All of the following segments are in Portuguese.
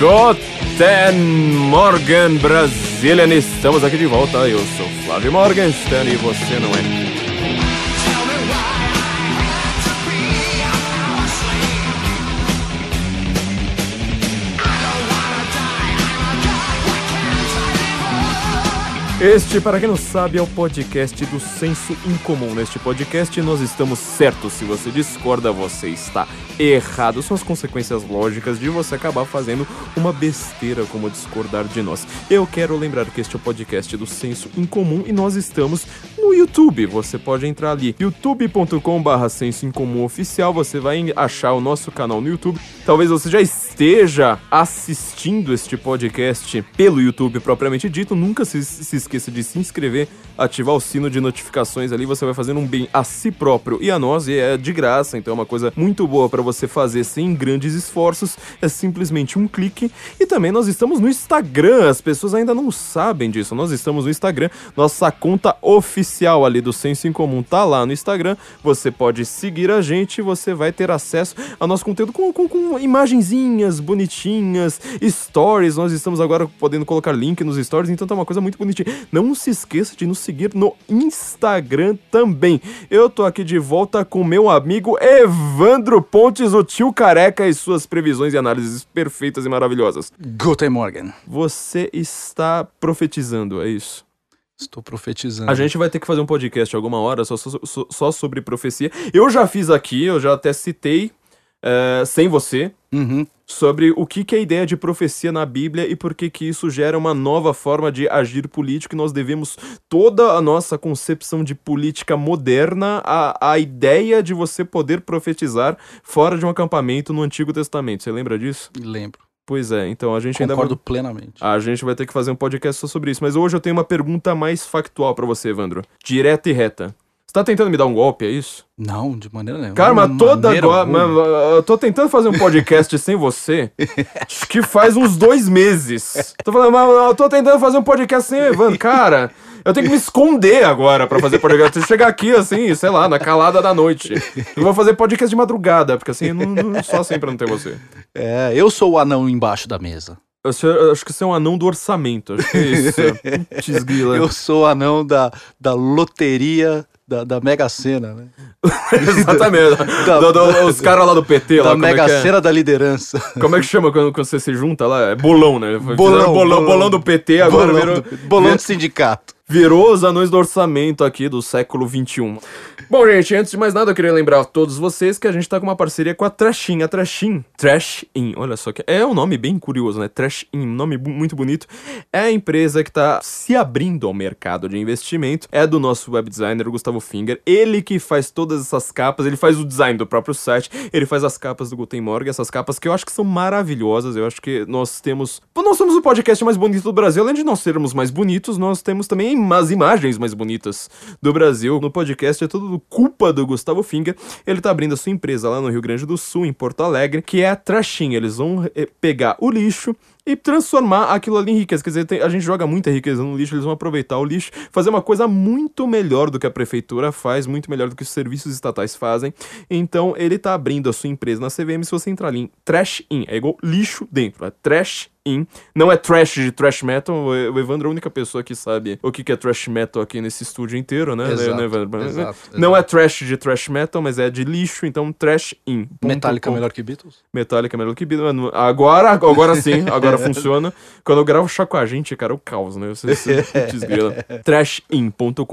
Guten Morgen, Brasilian! Estamos aqui de volta. Eu sou Flávio Morgenstern e você não é. Este, para quem não sabe, é o podcast do Senso Incomum. Neste podcast nós estamos certos. Se você discorda, você está errado. São as consequências lógicas de você acabar fazendo uma besteira como discordar de nós. Eu quero lembrar que este é o podcast do Senso Incomum e nós estamos no YouTube. Você pode entrar ali, youtube.com/barra Senso Incomum Oficial. Você vai achar o nosso canal no YouTube. Talvez você já esteja assistindo este podcast pelo YouTube propriamente dito. Nunca se, se esqueça de se inscrever, ativar o sino de notificações ali, você vai fazendo um bem a si próprio e a nós, e é de graça, então é uma coisa muito boa para você fazer sem grandes esforços, é simplesmente um clique. E também nós estamos no Instagram, as pessoas ainda não sabem disso, nós estamos no Instagram, nossa conta oficial ali do Senso em Comum tá lá no Instagram, você pode seguir a gente, você vai ter acesso ao nosso conteúdo com, com, com imagenzinhas bonitinhas, stories, nós estamos agora podendo colocar link nos stories, então tá uma coisa muito bonitinha. Não se esqueça de nos seguir no Instagram também. Eu tô aqui de volta com meu amigo Evandro Pontes, o tio careca, e suas previsões e análises perfeitas e maravilhosas. Guten Morgen. Você está profetizando, é isso? Estou profetizando. A gente vai ter que fazer um podcast alguma hora só, só, só sobre profecia. Eu já fiz aqui, eu já até citei, uh, sem você, Uhum. sobre o que, que é a ideia de profecia na Bíblia e por que, que isso gera uma nova forma de agir político e nós devemos toda a nossa concepção de política moderna à, à ideia de você poder profetizar fora de um acampamento no Antigo Testamento. Você lembra disso? Lembro. Pois é, então a gente Concordo ainda plenamente. vai... A gente vai ter que fazer um podcast só sobre isso, mas hoje eu tenho uma pergunta mais factual pra você, Evandro. Direta e reta. Você tá tentando me dar um golpe, é isso? Não, de maneira nenhuma. Cara, mas toda agora. Eu tô tentando fazer um podcast sem você. Acho que faz uns dois meses. Tô falando, mas eu tô tentando fazer um podcast sem o Evandro. Cara, eu tenho que me esconder agora pra fazer podcast. Se chegar aqui, assim, sei lá, na calada da noite. Eu vou fazer podcast de madrugada, porque assim, não, não, só assim pra não ter você. É, eu sou o anão embaixo da mesa. Eu, acho que você é um anão do orçamento. Acho que é isso. Putz. Eu sou o anão da, da loteria da, da Mega Sena, né? Exatamente. Da- Do- do- os caras lá do PT, lá, da é Mega é? Sena da liderança. Como é que chama quando, quando você se junta lá? É bolão, né? Bolão, bolão, bolão. bolão do PT, agora bolão, virou, do, bolão do sindicato. Virou os anões do orçamento aqui do século XXI. Bom, gente, antes de mais nada, eu queria lembrar a todos vocês que a gente tá com uma parceria com a Trashin. A Trashin, Trash In, olha só que é um nome bem curioso, né? Trash In, nome muito bonito. É a empresa que tá se abrindo ao mercado de investimento. É do nosso web designer, Gustavo Finger. Ele que faz todas essas capas, ele faz o design do próprio site, ele faz as capas do Guten Morgen, essas capas que eu acho que são maravilhosas. Eu acho que nós temos. Nós somos o podcast mais bonito do Brasil. Além de nós sermos mais bonitos, nós temos também as imagens mais bonitas do Brasil. No podcast é tudo culpa do Gustavo Finger. Ele tá abrindo a sua empresa lá no Rio Grande do Sul, em Porto Alegre, que é a Trashin. Eles vão eh, pegar o lixo e transformar aquilo ali em riqueza. Quer dizer, tem- a gente joga muita riqueza no lixo, eles vão aproveitar o lixo, fazer uma coisa muito melhor do que a prefeitura faz, muito melhor do que os serviços estatais fazem. Então, ele tá abrindo a sua empresa na CVM. Se você entrar ali em Trash In, é igual lixo dentro, é Trash In. Não é trash de trash metal. O Evandro é a única pessoa que sabe o que é trash metal aqui nesse estúdio inteiro, né? Exato, né, Evandro? exato, Não exato. é trash de trash metal, mas é de lixo, então trash in. Metallica Ponto melhor que Beatles? Metallica melhor que Beatles. Agora, agora sim, agora funciona. Quando eu gravo chá com a gente, cara, é o caos, né? Você, você putz, grila. trashin.com.br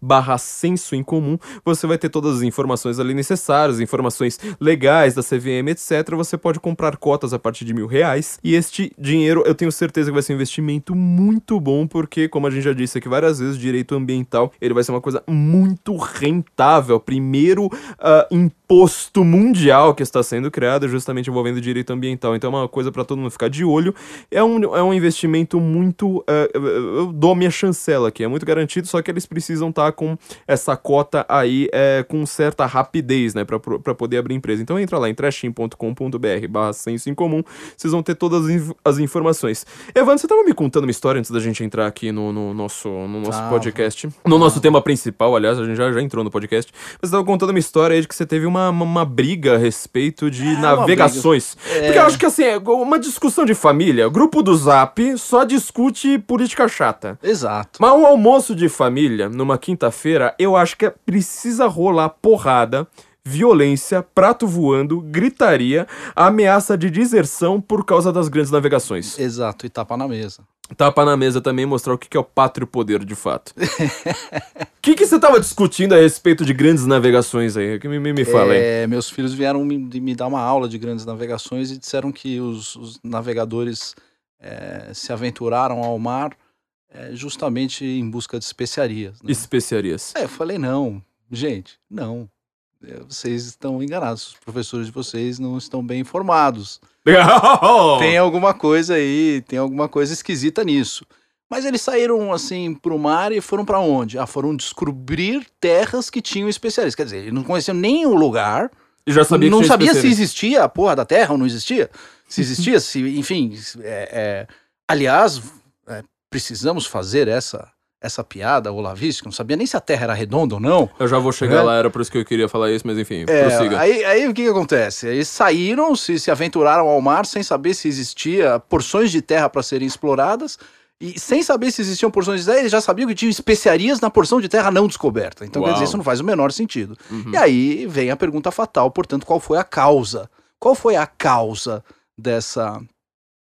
barra senso em comum. Você vai ter todas as informações ali necessárias, informações legais da CVM, etc. Você pode comprar cotas a partir de mil reais. E este dinheiro, eu tenho certeza que vai ser um investimento muito bom, porque, como a gente já disse aqui várias vezes, direito ambiental, ele vai ser uma coisa muito rentável. Primeiro ah, imposto mundial que está sendo criado justamente envolvendo direito ambiental. Então é uma coisa para todo mundo ficar de olho. É um, é um investimento muito. ah, eu dou a minha chancela aqui, é muito garantido, só que eles precisam estar com essa cota aí é, com certa rapidez, né, para poder abrir empresa. Então entra lá em trashin.com.br barra senso em comum, vocês vão ter todas as, inf- as informações. Evandro, você tava me contando uma história antes da gente entrar aqui no, no nosso, no nosso Tava. podcast. No nosso tema principal, aliás, a gente já, já entrou no podcast. Mas você tava contando uma história aí de que você teve uma, uma, uma briga a respeito de É, navegações. briga. Porque É. eu acho que assim, é uma discussão de família, grupo do Zap só discute política chata. Exato. Mas um almoço de família, numa quinta-feira, eu acho que é- precisa rolar porrada, violência, prato voando, gritaria, ameaça de deserção por causa das grandes navegações. Exato, e tapa na mesa. Tapa na mesa também mostrar o que é o pátrio poder de fato. O que, que você tava discutindo a respeito de grandes navegações aí? Que me, me, me fala aí. É, meus filhos vieram me, me dar uma aula de grandes navegações e disseram que os, os navegadores é, se aventuraram ao mar é, justamente em busca de especiarias. né? Especiarias. É, eu falei, não, gente, não. É, Vocês estão enganados, os professores de vocês não estão bem informados. Tem alguma coisa aí, tem alguma coisa esquisita nisso. Mas eles saíram assim pro mar e foram pra onde? Ah, foram descobrir terras que tinham especialistas. Quer dizer, eles não conheciam nem o lugar, E já sabia que não sabia se existia a porra da terra ou não existia. Se existia, se, enfim. é, é, aliás, é, precisamos fazer essa essa piada olavística, não sabia nem se a terra era redonda ou não. Eu já vou chegar É. lá, era por isso que eu queria falar isso, mas enfim, É, prossiga. aí, aí o que, que acontece? Eles saíram, se, se aventuraram ao mar sem saber se existia porções de terra para serem exploradas. E sem saber se existiam porções de terra, eles já sabiam que tinham especiarias na porção de terra não descoberta. Então, quer Uau. dizer, isso não faz o menor sentido. Uhum. E aí vem a pergunta fatal, portanto, qual foi a causa? Qual foi a causa dessa,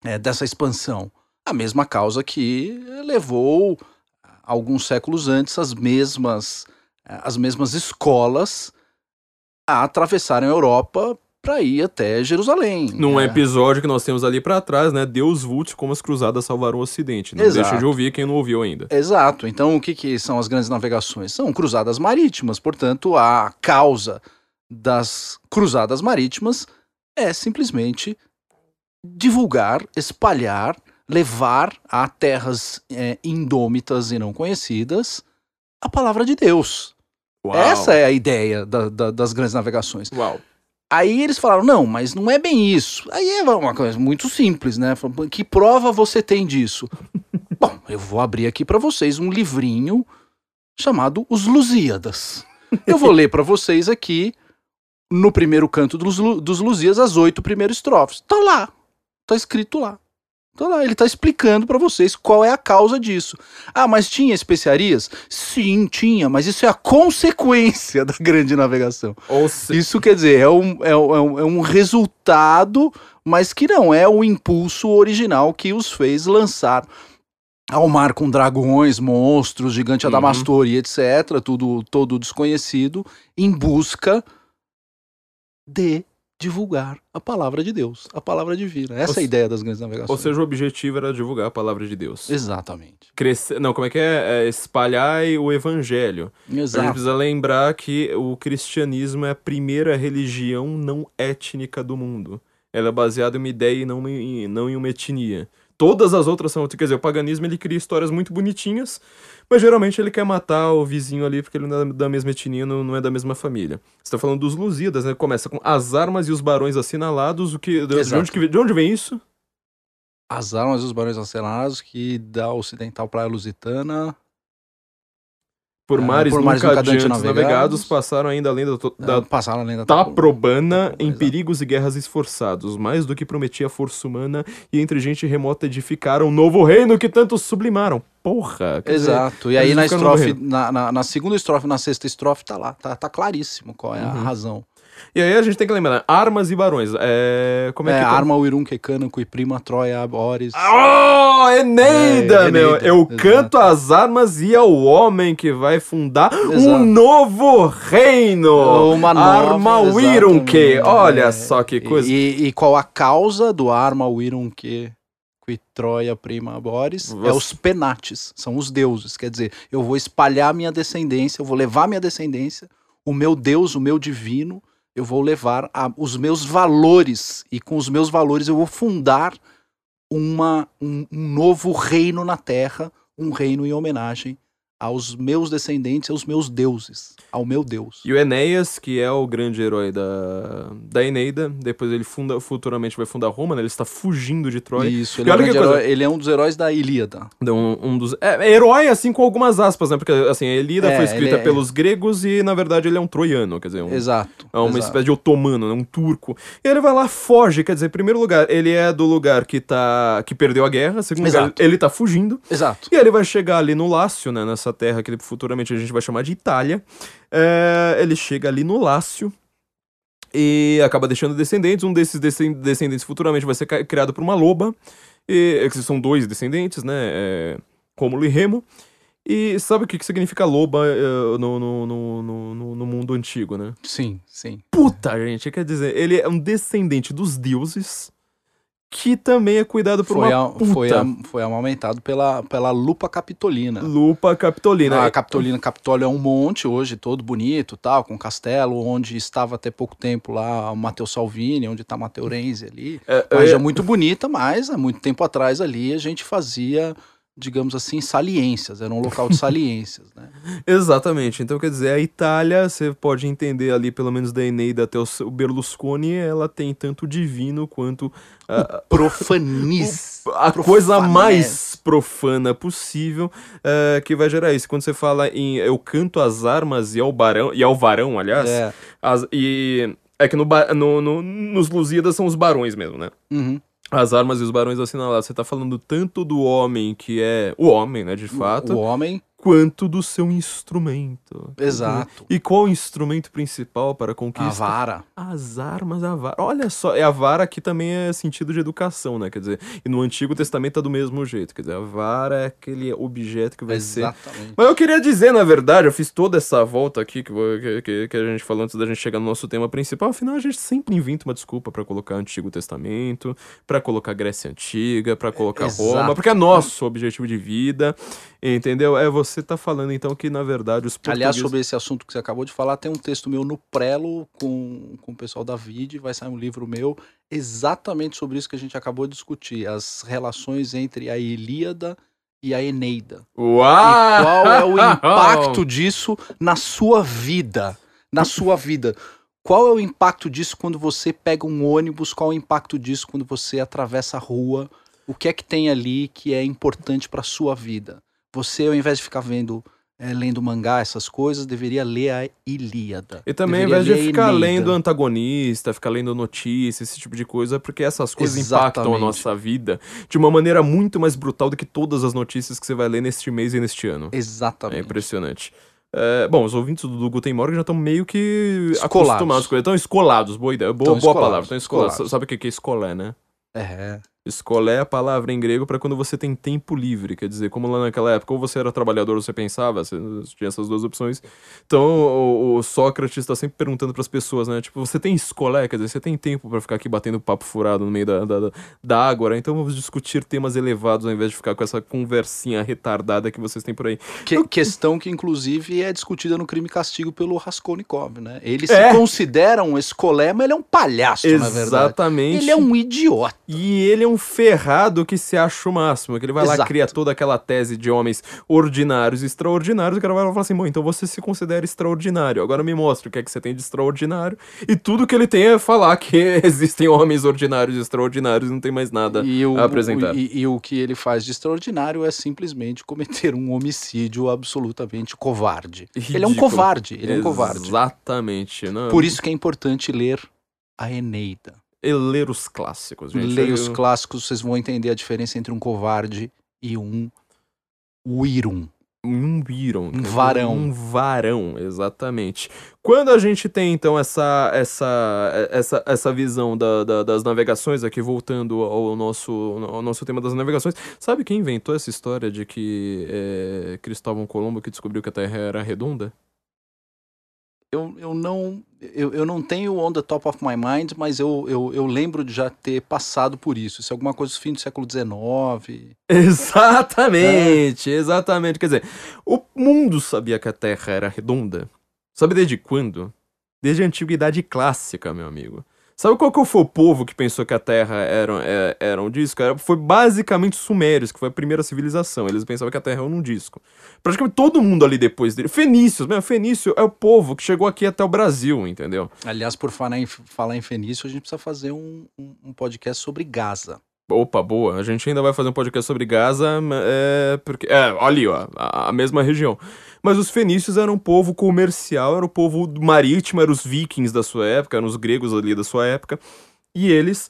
é, dessa expansão? A mesma causa que levou alguns séculos antes as mesmas eh, as mesmas escolas a atravessarem a Europa para ir até Jerusalém. Num É, episódio que nós temos ali pra trás, né? Deus Vult como as cruzadas salvaram o Ocidente. Não Exato. deixa de ouvir quem não ouviu ainda. Exato. Então, o que, que são as grandes navegações? São cruzadas marítimas. Portanto, a causa das cruzadas marítimas é simplesmente divulgar, espalhar, levar a terras eh, indômitas e não conhecidas a palavra de Deus. Uau. Essa é a ideia da- da- das grandes navegações. Uau. Aí eles falaram, não, mas não é bem isso. Aí é uma coisa muito simples, né? Que prova você tem disso? Bom, eu vou abrir aqui para vocês um livrinho chamado Os Lusíadas. Eu vou ler para vocês aqui, no primeiro canto dos, dos Lusíadas, as oito primeiros estrofes. Tá lá, tá escrito lá. Tá lá, ele tá explicando para vocês qual é a causa disso. Ah, mas tinha especiarias? Sim, tinha, mas isso é a consequência da grande navegação. Ou se... Isso quer dizer, é um, é, um- é um, é um resultado, mas que não é o impulso original que os fez lançar ao mar com dragões, monstros, gigante Uhum. adamastor e etc., tudo todo desconhecido, em busca de divulgar a palavra de Deus, a palavra divina. Essa Ou é a ideia das grandes navegações. Ou seja, o objetivo era divulgar a palavra de Deus. Exatamente. Crescer... Não, como é que é? é espalhar o evangelho. A gente Exato. precisa lembrar que o cristianismo é a primeira religião não étnica do mundo. Ela é baseada em uma ideia e não em, não em uma etnia. Todas as outras são. Quer dizer, o paganismo ele cria histórias muito bonitinhas, mas geralmente ele quer matar o vizinho ali porque ele não é da mesma etnia, não, não é da mesma família. Você tá falando dos Lusíadas, né? Começa com as armas e os barões assinalados. O que, de, onde, que- de onde vem isso? As armas dos barões acelerados que da ocidental praia lusitana Por Ah, mares por nunca mares nunca antes navegados, navegados, passaram ainda além da, to- da da, passaram além da Taprobana em Exato. perigos e guerras esforçados, mais do que prometia a força humana, e entre gente remota edificaram um novo reino que tanto sublimaram. Porra! quer dizer, Exato. E aí na estrofe, na, na, na segunda estrofe, na sexta estrofe, tá lá. Tá, tá claríssimo qual é a Uhum. razão. E aí a gente tem que lembrar, armas e barões. É. Como é, É, que. arma o Irun Kekano, Prima, Troia, Aboris. Oh, Eneida, É, meu! Eneida, Eu exato. canto as armas e ao homem que vai fundar um Exato. novo reino! Uma nova, Arma exatamente. Olha É, só que coisa. E, e qual a causa do Arma que qui Troia Prima Aboris? É Você- os penates, são os deuses. Quer dizer, eu vou espalhar minha descendência, eu vou levar minha descendência, o meu Deus, o meu divino, eu vou levar a- os meus valores, e com os meus valores eu vou fundar uma, um, um novo reino na terra, um reino em homenagem aos meus descendentes, aos meus deuses, ao meu Deus. E o Enéas, que é o grande herói da, da Eneida, depois ele funda, futuramente vai fundar Roma, né? Ele está fugindo de Troia. Isso, ele é, um coisa- ele é um dos heróis da Ilíada. Um, um dos. É, é herói, assim, com algumas aspas, né? Porque, assim, a Elida É, foi escrita é- pelos gregos e, na verdade, ele é um troiano, quer dizer, um, Exato. é uma exato. espécie de otomano, né? Um turco. E ele vai lá, foge, quer dizer, em primeiro lugar, ele é do lugar que tá. que perdeu a guerra, segundo lugar, Exato. ele tá fugindo. Exato. E ele vai chegar ali no Lácio, né? Nessa terra que futuramente a gente vai chamar de Itália. É, ele chega ali no Lácio e acaba deixando descendentes. Um desses descen- descendentes futuramente vai ser criado por uma loba. E, é que são dois descendentes, né? É, Rômulo e Remo. E sabe o que, que significa loba no, no, no, no- no mundo antigo, né? Sim, sim. Puta, gente, quer dizer, ele é um descendente dos deuses que também é cuidado por Foi, uma a- puta foi, a- foi amamentado pela, pela lupa capitolina. lupa capitolina. A Capitolina Capitólio é um monte hoje, todo bonito, tal, com castelo, onde estava até pouco tempo lá o Matheus Salvini, onde está Matteo Renzi ali. É, Uma é, região muito bonita, mas há muito tempo atrás ali a gente fazia, digamos assim, saliências, era um local de saliências, né? Exatamente. Então, quer dizer, a Itália, você pode entender ali, pelo menos da Eneida até o o Berlusconi, ela tem tanto divino quanto ah, Profaniz. a coisa mais profana possível eh, que vai gerar isso. Quando você fala em eu canto as armas e ao barão, e ao varão, aliás, É. as- e é que no, no- no- nos Lusíadas são os barões mesmo, né? Uhum. As armas e os barões assinalados. Você tá falando tanto do homem que é o homem, né, de fato, O homem, quanto do seu instrumento. exato. E qual o instrumento principal para a A conquista? vara. As armas, a vara. Olha só, é a vara que também é sentido de educação, né? Quer dizer, e no Antigo Testamento é do mesmo jeito. Quer dizer, a vara é aquele objeto que vai ser. Exatamente. Mas eu queria dizer, na verdade, eu fiz toda essa volta aqui que, que, que- a gente falou antes da gente chegar no nosso tema principal. Afinal, a gente sempre inventa uma desculpa pra colocar Antigo Testamento, pra colocar Grécia Antiga, pra colocar exato. Roma, porque é nosso objetivo de vida, entendeu? É você tá falando então que, na verdade, os portugueses... Aliás, sobre esse assunto que você acabou de falar, tem um texto meu no Prelo com, com o pessoal da VID, vai sair um livro meu exatamente sobre isso que a gente acabou de discutir, as relações entre a Ilíada e a Eneida. Uau! E qual é o impacto disso na sua vida? Na sua vida. Qual é o impacto disso quando você pega um ônibus? Qual é o impacto disso quando você atravessa a rua? O que é que tem ali que é importante para sua vida? Você, ao invés de ficar vendo, eh, lendo mangá, essas coisas, deveria ler a Ilíada. E também, ao Deveria invés de ficar lendo antagonista, ficar lendo notícias, esse tipo de coisa, porque essas coisas impactam a Exatamente. nossa vida de uma maneira muito mais brutal do que todas as notícias que você vai ler neste mês e neste ano. É Exatamente. impressionante. É, bom, os ouvintes do Guten Morgen já estão meio que Escolados. acostumados com ele. Estão escolados, boa ideia. Boa, boa escolados, palavra, estão escolados. escolados. Sabe o que que é escolé, né? É. Escolé é a palavra em grego para quando você tem tempo livre, quer dizer, como lá naquela época, ou você era trabalhador ou você pensava, você tinha essas duas opções. Então o, o Sócrates está sempre perguntando para as pessoas, né? Tipo, você tem escolé, quer dizer, você tem tempo para ficar aqui batendo papo furado no meio da, da, da- ágora, então vamos discutir temas elevados ao invés de ficar com essa conversinha retardada que vocês têm por aí. Que- questão que, inclusive, é discutida no crime e castigo pelo Raskolnikov, né? Ele É. se considera um escolé, mas ele é um palhaço, na verdade. Exatamente. Ele é um idiota. E ele é um ferrado que se acha o máximo, que ele vai lá Exato. cria toda aquela tese de homens ordinários e extraordinários, e o cara vai lá e fala assim, bom, então você se considera extraordinário, agora me mostra o que é que você tem de extraordinário, e tudo que ele tem é falar que existem homens ordinários e extraordinários, não tem mais nada E o, a apresentar. o- e, e o que ele faz de extraordinário é simplesmente cometer um homicídio absolutamente covarde. Ele é um Ridículo. covarde, ele é um covarde. Exatamente. Não, Por isso que é importante ler a Eneida. E ler os clássicos, gente. Leia os clássicos, vocês vão entender a diferença entre um covarde e um Wirum. Um Byron. Um varão. Um varão, exatamente. Quando a gente tem, então, essa essa, essa, essa visão da- da- das navegações, aqui voltando ao nosso, ao nosso tema das navegações, sabe quem inventou essa história de que é, Cristóvão Colombo que descobriu que a Terra era redonda? Eu, eu não eu, eu não tenho on the top of my mind, mas eu, eu, eu lembro de já ter passado por isso. Isso é alguma coisa do fim do século XIX. Exatamente, exatamente. Quer dizer, o mundo sabia que a Terra era redonda. Sabe desde quando? Desde a Antiguidade Clássica, meu amigo. Sabe qual que foi o povo que pensou que a Terra era, é, era um disco? Era, foi basicamente os Sumérios, que foi a primeira civilização. Eles pensavam que a Terra era um disco. Praticamente todo mundo ali depois dele. Fenícios, mesmo. Fenício é o povo que chegou aqui até o Brasil, entendeu? Aliás, por falar em, falar em Fenício, a gente precisa fazer um, um, um podcast sobre Gaza. Opa, boa. A gente ainda vai fazer um podcast sobre Gaza, é, porque. É, ali, ó, a, a mesma região. Mas os fenícios eram um povo comercial, era o um povo marítimo, eram os vikings da sua época, eram os gregos ali da sua época. E eles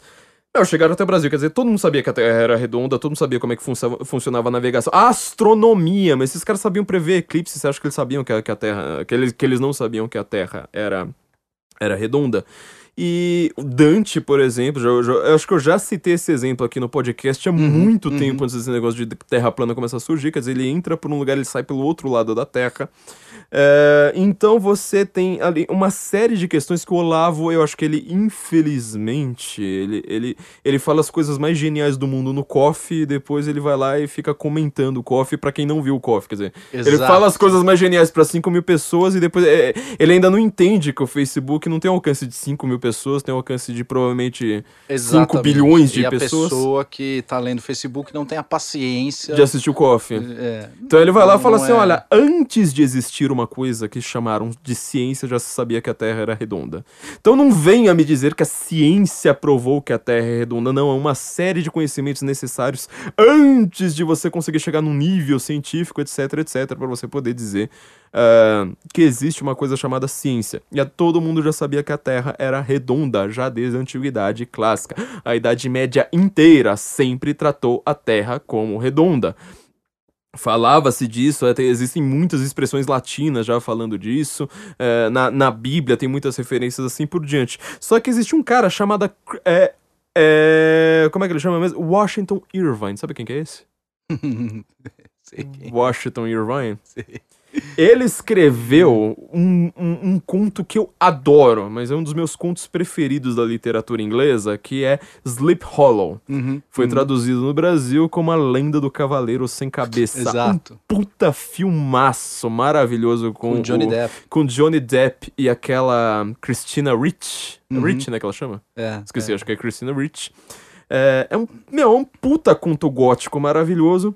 não, chegaram até o Brasil, quer dizer, todo mundo sabia que a Terra era redonda, todo mundo sabia como é que funcionava, funcionava a navegação. A astronomia, mas esses caras sabiam prever eclipses, você acha que eles sabiam que a, que a Terra. Que eles, que eles não sabiam que a Terra era, era redonda? E o Dante, por exemplo, já, já, eu acho que eu já citei esse exemplo aqui no podcast há uhum, muito uhum. tempo antes desse negócio de terra plana começar a surgir. Quer dizer, ele entra por um lugar, ele sai pelo outro lado da Terra. É, então você tem ali uma série de questões que o Olavo, eu acho que ele, infelizmente, ele, ele, ele fala as coisas mais geniais do mundo no coffee e depois ele vai lá e fica comentando o coffee para quem não viu o coffee. Quer dizer, Exato. ele fala as coisas mais geniais para 5 mil pessoas e depois é, ele ainda não entende que o Facebook não tem alcance de 5 mil pessoas, tem alcance de provavelmente Exatamente. 5 bilhões de e pessoas. a pessoa que tá lendo Facebook não tem a paciência de assistir o coffee. É, então ele vai lá e fala assim: é... olha, antes de existir uma coisa que chamaram de ciência, já se sabia que a Terra era redonda. Então não venha me dizer que a ciência provou que a Terra é redonda, não. É uma série de conhecimentos necessários antes de você conseguir chegar num nível científico, etc, etc, para você poder dizer uh, que existe uma coisa chamada ciência. E a todo mundo já sabia que a Terra era redonda, já desde a Antiguidade Clássica. A Idade Média inteira sempre tratou a Terra como redonda. Falava-se disso, até existem muitas expressões latinas já falando disso, é, na, na Bíblia tem muitas referências assim por diante. Só que existe um cara chamado. É, é, como é que ele chama mesmo? Washington Irvine. Sabe quem que é esse? Sei. Washington Irvine? Sei. Ele escreveu um, um, um, conto que eu adoro, mas é um dos meus contos preferidos da literatura inglesa, que é Sleep Hollow. Uhum, Foi uhum. traduzido no Brasil como A Lenda do Cavaleiro Sem Cabeça. Exato. Um puta filmaço maravilhoso com, com Johnny o, Depp. Com Johnny Depp e aquela Christina Rich. Uhum. Rich, né, que ela chama? É. Esqueci, é. acho que é Christina Rich. É, é um, meu, é um puta conto gótico maravilhoso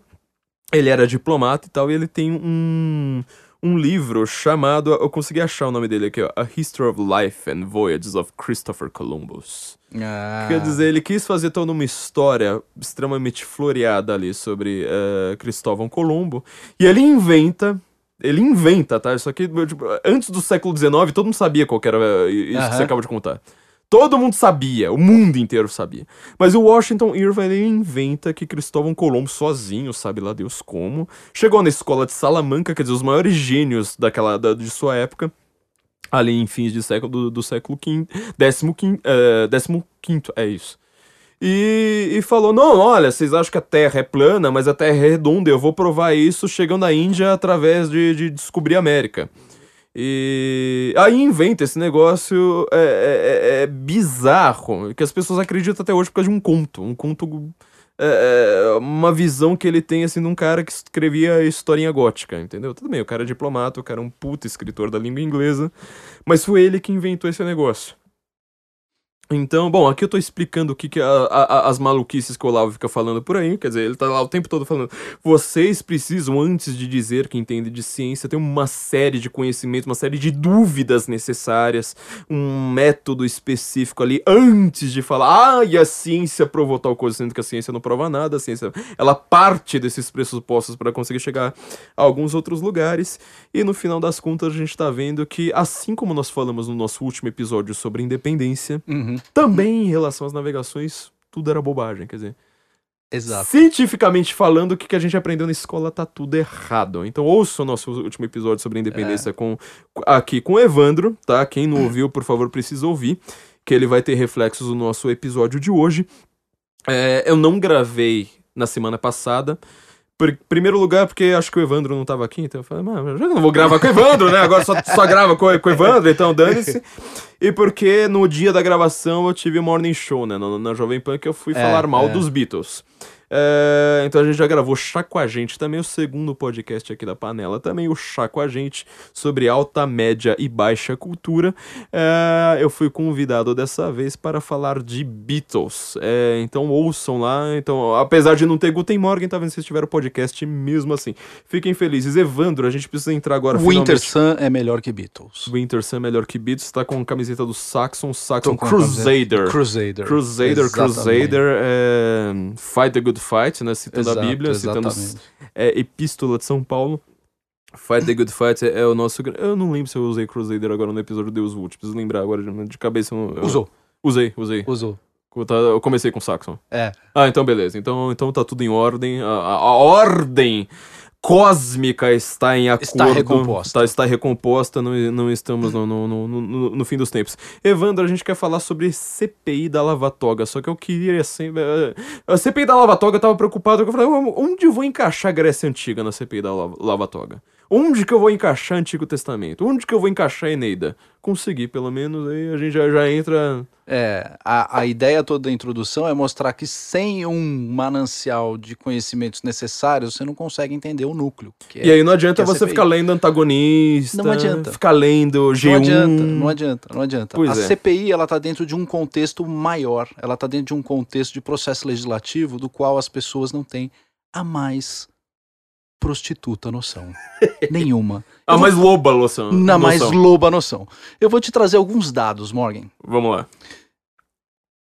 ele era diplomata e tal, e ele tem um, um livro chamado. Eu consegui achar o nome dele aqui, ó. A History of Life and Voyages of Christopher Columbus. Ah. Quer dizer, ele quis fazer toda uma história extremamente floreada ali sobre uh, Cristóvão Colombo. E ele inventa. Ele inventa, tá? Isso aqui, tipo, antes do século XIX, todo mundo sabia qual era isso que você acaba de contar. Todo mundo sabia, o mundo inteiro sabia. Mas o Washington Irving inventa que Cristóvão Colombo sozinho, sabe lá Deus como, chegou na escola de Salamanca, quer dizer, os maiores gênios daquela da, de sua época, ali em fins de século do, do século V, décimo, quinto, uh, décimo quinto, é isso. E, e, falou: Não, olha, vocês acham que a Terra é plana, mas a Terra é redonda. Eu vou provar isso chegando à Índia através de, de descobrir a América. E aí inventa esse negócio é, é, é, é, bizarro, que as pessoas acreditam até hoje por causa de um conto. Um conto. É, é, uma visão que ele tem assim de um cara que escrevia historinha gótica, entendeu? Tudo bem, o cara é diplomata, o cara é um puta escritor da língua inglesa, mas foi ele que inventou esse negócio. Então, bom, aqui eu tô explicando o que, que a, a, as maluquices que o Olavo fica falando por aí. Quer dizer, ele tá lá o tempo todo falando. Vocês precisam, antes de dizer que entendem de ciência, ter uma série de conhecimentos, uma série de dúvidas necessárias, um método específico ali, antes de falar, ah, e a ciência provou tal coisa, sendo que a ciência não prova nada, a ciência ela parte desses pressupostos para conseguir chegar a alguns outros lugares. E no final das contas, a gente tá vendo que, assim como nós falamos no nosso último episódio sobre independência. Uhum também em relação às navegações, tudo era bobagem, quer dizer. Exato. Cientificamente falando, o que a gente aprendeu na escola tá tudo errado. Então ouça o nosso último episódio sobre independência é. com, aqui com o Evandro, tá? Quem não ouviu, por favor, precisa ouvir, que ele vai ter reflexos no nosso episódio de hoje. É, eu não gravei na semana passada, por, primeiro lugar, porque acho que o Evandro não tava aqui, então eu falei, mano, já não vou gravar com o Evandro, né? Agora só, só grava com, com o Evandro, então dane-se. E porque no dia da gravação eu tive o morning show, né? Na, na Jovem Pan que eu fui é, falar mal é. dos Beatles. É, então a gente já gravou Chá com a Gente, também o segundo podcast aqui da Panela, também o Chá com a Gente, sobre alta, média e baixa cultura. É, eu fui convidado dessa vez para falar de Beatles. É, então ouçam lá. Então, apesar de não ter Guten Morgen, tá vendo se tiver o podcast mesmo assim. Fiquem felizes. Evandro, a gente precisa entrar agora Winter finalmente. Sun é melhor que Beatles. Winter Sun é melhor que Beatles, tá com a camiseta do Saxon, Saxon Crusader. Crusader. Crusader, Exatamente. Crusader, é, Fight the Good Fight, né? Citando Exato, a Bíblia, citando é, Epístola de São Paulo. Fight the Good Fight é, é o nosso. Eu não lembro se eu usei Crusader agora no episódio Deus Vult. Preciso lembrar agora de, cabeça. eu- Usou, Usei, usei. usou. Eu Eu comecei com Saxon. É. Ah, então beleza. Então, então tá tudo em ordem. A, a- a ordem cósmica está em acordo. Está recomposta. Tá, está recomposta, não, não estamos no, no, no, no, no fim dos tempos. Evandro, a gente quer falar sobre CPI da Lava Toga, só que eu queria assim... eh, A CPI da Lava Toga eu tava preocupado, eu falei, onde eu vou encaixar a Grécia Antiga na CPI da Lava, Lava Toga? Onde que eu vou encaixar Antigo Testamento? Onde que eu vou encaixar Eneida? Consegui, pelo menos, aí a gente já, já entra... É, a, a ideia toda da introdução é mostrar que sem um manancial de conhecimentos necessários, você não consegue entender o núcleo. é- E aí não adianta é você ficar lendo antagonista, Não adianta. ficar lendo G1. Não adianta, não adianta, não adianta. Pois a é. CPI ela está dentro de um contexto maior, ela está dentro de um contexto de processo legislativo do qual as pessoas não têm a mais prostituta noção. Nenhuma. A Eu mais loba noção. Na mais noção. loba noção. Eu vou te trazer alguns dados, Morgan. Vamos lá.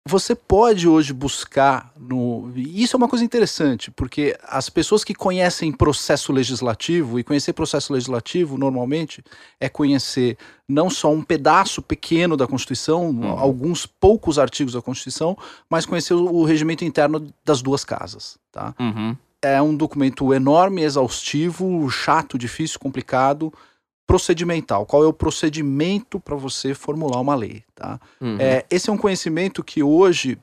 Você pode hoje buscar no. Isso é uma coisa interessante, porque as pessoas que conhecem processo legislativo, e conhecer processo legislativo normalmente é conhecer não só um pedaço pequeno da Constituição, Uhum. alguns poucos artigos da Constituição, mas conhecer o, o regimento interno das duas casas. Tá? Uhum. É um documento enorme, exaustivo, chato, difícil, complicado, procedimental. Qual é o procedimento para você formular uma lei? Tá? Uhum. É, esse é um conhecimento que hoje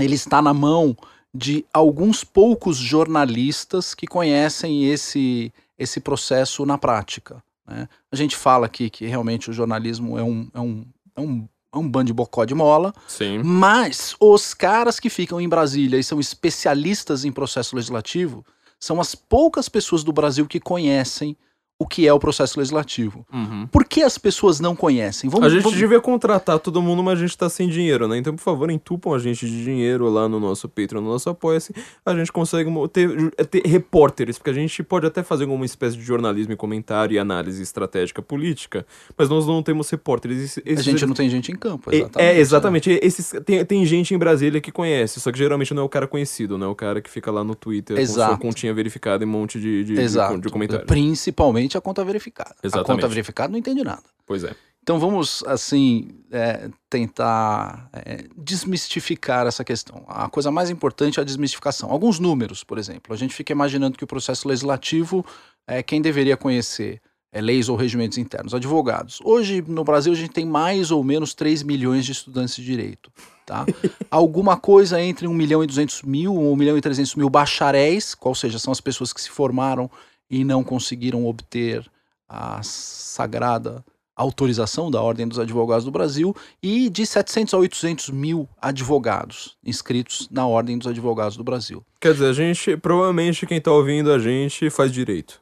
ele está na mão de alguns poucos jornalistas que conhecem esse, esse processo na prática. né? A gente fala aqui que realmente o jornalismo é um, é um, é um, um bando de bocó de mola, Sim. mas os caras que ficam em Brasília e são especialistas em processo legislativo são as poucas pessoas do Brasil que conhecem o que é o processo legislativo. Uhum. Por que as pessoas não conhecem? A gente vamos- devia contratar todo mundo, mas a gente tá sem dinheiro, né? Então, por favor, entupam a gente de dinheiro lá no nosso Patreon, no nosso Apoia-se. A gente consegue ter, ter repórteres, porque a gente pode até fazer alguma espécie de jornalismo e comentário e análise estratégica política, mas nós não temos repórteres. Esse- A esses- gente não tem gente em campo, É- exatamente. É, exatamente. Esses, tem, tem gente em Brasília que conhece, só que geralmente não é o cara conhecido, né? O cara que fica lá no Twitter com Exato. sua continha verificada e um monte de, de, de, Exato. de comentário. Principalmente a conta verificada. A Exatamente. conta verificada não entende nada. Pois é. Então vamos, assim, é, tentar é, desmistificar essa questão. A coisa mais importante é a desmistificação. Alguns números, por exemplo. A gente fica imaginando que o processo legislativo é quem deveria conhecer é, leis ou regimentos internos, advogados. Hoje, no Brasil, a gente tem mais ou menos 3 milhões de estudantes de direito. Tá? Alguma coisa entre 1 milhão e 200 mil, 1 milhão e 300 mil bacharéis, qual seja, são as pessoas que se formaram e não conseguiram obter a sagrada autorização da Ordem dos Advogados do Brasil e de 700 a 800 mil advogados inscritos na Ordem dos Advogados do Brasil. Quer dizer, a gente, provavelmente quem tá ouvindo a gente faz direito.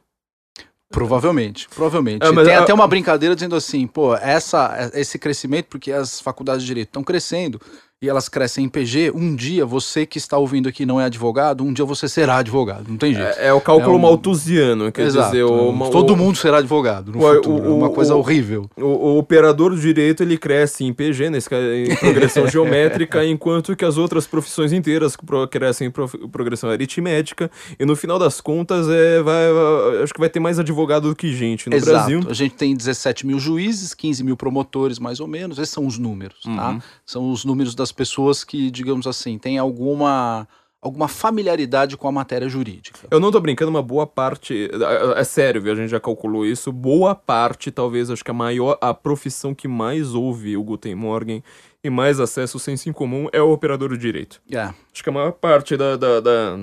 Provavelmente, provavelmente. É, Tem a- até uma brincadeira dizendo assim, pô, essa, esse crescimento, porque as faculdades de direito estão crescendo e elas crescem em PG, um dia você que está ouvindo aqui não é advogado, um dia você será advogado, não tem jeito. É, é o cálculo É um- malthusiano, quer Exato. dizer, o, uma- Todo o- mundo será advogado no o- futuro. é o- uma coisa o- horrível. O, o operador do direito ele cresce em PG, nesse, ca- em progressão geométrica, enquanto que as outras profissões inteiras pro- crescem em prof- progressão aritmética. E no final das contas, é, vai, acho que vai ter mais advogado do que gente no Exato. Brasil. A gente tem 17 mil juízes, 15 mil promotores, mais ou menos. Esses são os números, tá? Uhum. São os números das pessoas que, digamos assim, têm alguma, alguma familiaridade com a matéria jurídica. Eu não tô brincando, uma boa parte. É é sério, viu? A gente já calculou isso. Boa parte, talvez, acho que a maior. A profissão que mais ouve o Guten Morgen e mais acessa o senso em comum é o operador do direito. É, Acho que a maior parte da, da- da-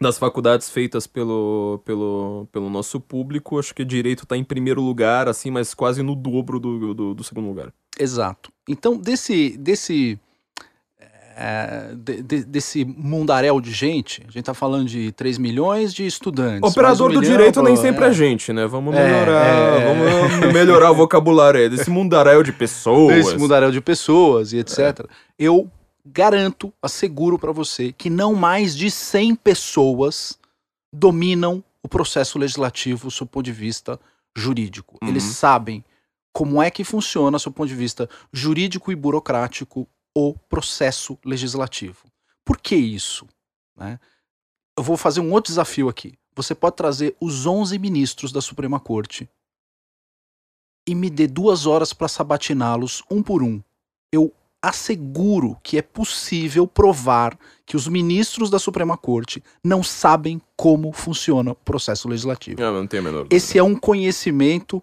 das faculdades feitas pelo, pelo, pelo nosso público, acho que direito tá em primeiro lugar, assim, mas quase no dobro do, do, do segundo lugar. exato. Então, desse, desse, é, de- de- desse mundaréu de gente. A gente tá falando de 3 milhões de estudantes. Operador um do milhão, direito nem sempre é. é gente, né? Vamos É, melhorar, é, é. vamos melhorar o vocabulário aí desse mundaréu de pessoas. esse mundaréu de pessoas e etc. Eu garanto, asseguro pra você que não mais de 100 pessoas dominam o processo legislativo sob o ponto de vista jurídico. Uhum. Eles sabem como é que funciona, sob o ponto de vista jurídico e burocrático, o processo legislativo. Por que isso? né? Eu vou fazer um outro desafio aqui. Você pode trazer os 11 ministros da Suprema Corte e me dê duas horas para sabatiná-los um por um. Eu asseguro que é possível provar que os ministros da Suprema Corte não sabem como funciona o processo legislativo. Ah, não tem a menor. Esse é um conhecimento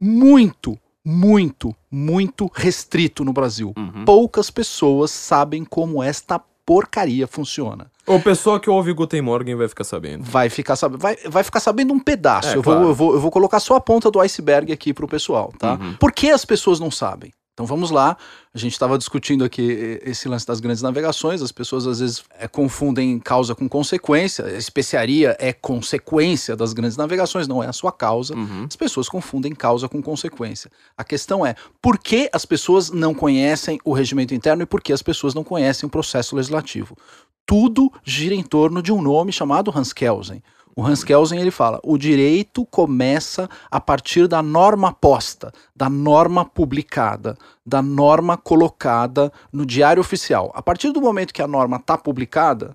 muito, muito, muito restrito no Brasil. Uhum. Poucas pessoas sabem como esta porcaria funciona. O pessoal que ouve Guten Morgen vai ficar sabendo. Vai ficar, sab... vai, vai ficar sabendo um pedaço. É, eu, vou, claro. eu, vou, eu vou colocar só a ponta do iceberg aqui pro pessoal, tá? Uhum. Por que as pessoas não sabem? Então vamos lá. A gente estava discutindo aqui esse lance das grandes navegações. As pessoas às vezes eh, confundem causa com consequência. A especiaria é consequência das grandes navegações, não é a sua causa. Uhum. As pessoas confundem causa com consequência. A questão é por que as pessoas não conhecem o regimento interno e por que as pessoas não conhecem o processo legislativo. Tudo gira em torno de um nome chamado Hans Kelsen. O Hans Kelsen ele fala: o direito começa a partir da norma posta, da norma publicada, da norma colocada no diário oficial. A partir do momento que a norma está publicada,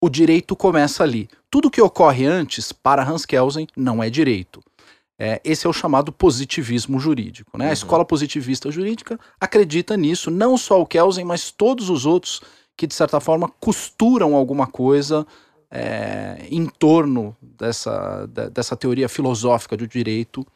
o direito começa ali. Tudo que ocorre antes, para Hans Kelsen, não é direito. É, esse é o chamado positivismo jurídico. Né? A Uhum. escola positivista jurídica acredita nisso, não só o Kelsen, mas todos os outros que, de certa forma, costuram alguma coisa é, em torno dessa, de- dessa teoria filosófica do direito,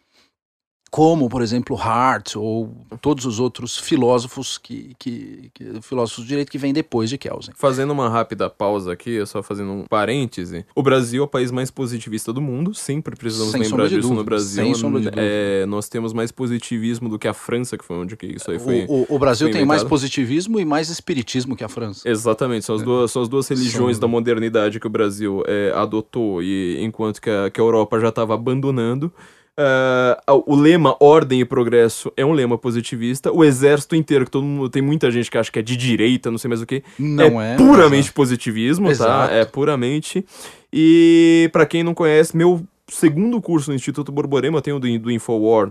como, por exemplo, Hart ou todos os outros filósofos que, que, que- filósofos do direito que vêm depois de Kelsen. Fazendo uma rápida pausa aqui, só fazendo um parêntese. O Brasil é o país mais positivista do mundo, sempre precisamos Sem lembrar de disso no dúvida, Brasil. sem sombra de É, nós temos mais positivismo do que a França, que foi onde que isso aí foi. O, o- o Brasil foi tem mais positivismo e mais espiritismo que a França. Exatamente, são as duas, são as duas religiões da modernidade que o Brasil é, adotou, e enquanto que a, que a Europa já estava abandonando. Ah, o lema ordem e progresso é um lema positivista. O exército inteiro, que todo mundo tem muita gente que acha que é de direita, não sei mais o que, Não é. puramente positivismo, Exato. tá? É puramente. E pra quem não conhece, meu segundo curso no Instituto Borborema, eu tenho do, do Infowar,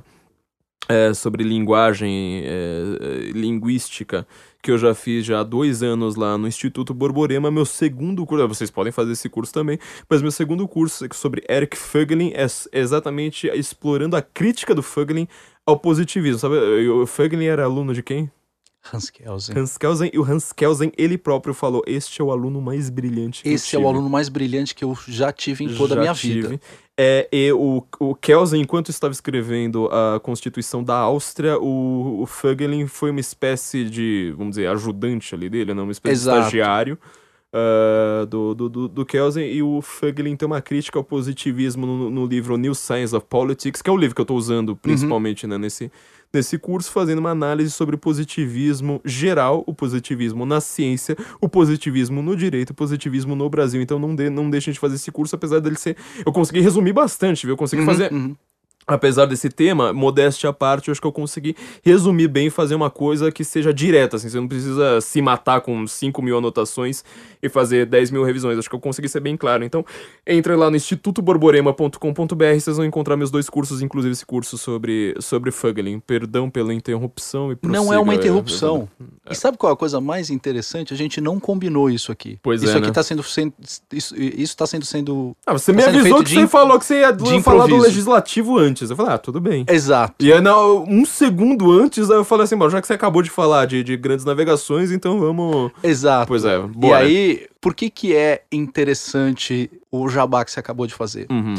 é, sobre linguagem, é, é, linguística, que eu já fiz já há dois anos lá no Instituto Borborema. Meu segundo curso, vocês podem fazer esse curso também, mas meu segundo curso é sobre Eric Fögelin é s- exatamente explorando a crítica do Fögelin ao positivismo. Sabe, o Fögelin era aluno de quem? Hans Kelsen. Hans Kelsen, e o Hans Kelsen, ele próprio falou: Este é o aluno mais brilhante que eu é o tive." aluno mais brilhante que eu já tive em toda a Já minha tive. vida. É, e o, o Kelsen, enquanto estava escrevendo a Constituição da Áustria, o, o Fögelin foi uma espécie de, vamos dizer, ajudante ali dele, não uma espécie Exato. de estagiário ah, do, do, do, do Kelsen. E o Fögelin tem uma crítica ao positivismo no, no livro New Science of Politics, que é o livro que eu estou usando principalmente né, nesse, nesse curso, fazendo uma análise sobre o positivismo geral, o positivismo na ciência, o positivismo no direito, o positivismo no Brasil. Então não, de, não deixem de fazer esse curso, apesar dele ser. Eu consegui resumir bastante, viu? Eu consegui Uhum, fazer. uhum. Apesar desse tema, modéstia à parte, eu acho que eu consegui resumir bem e fazer uma coisa que seja direta, assim, você não precisa se matar com 5 mil anotações e fazer 10 mil revisões, acho que eu consegui ser bem claro. Então, entre lá no institutoborborema.com.br, vocês vão encontrar meus dois cursos, inclusive esse curso sobre, sobre Fögelin. Perdão pela interrupção e Não é uma interrupção. E sabe qual é a coisa mais interessante? A gente não combinou isso aqui. Pois isso é, aqui né? tá sendo, sendo isso está sendo sendo Ah, você Tá me avisou que você im- falou que você ia falar do legislativo antes. Eu falei, ah, tudo bem. exato. E aí, não, um segundo antes, aí eu falei assim, bom, já que você acabou de falar de, de grandes navegações, então vamos. Exato. Pois é, E bora. Por que que é interessante o jabá que você acabou de fazer? Uhum.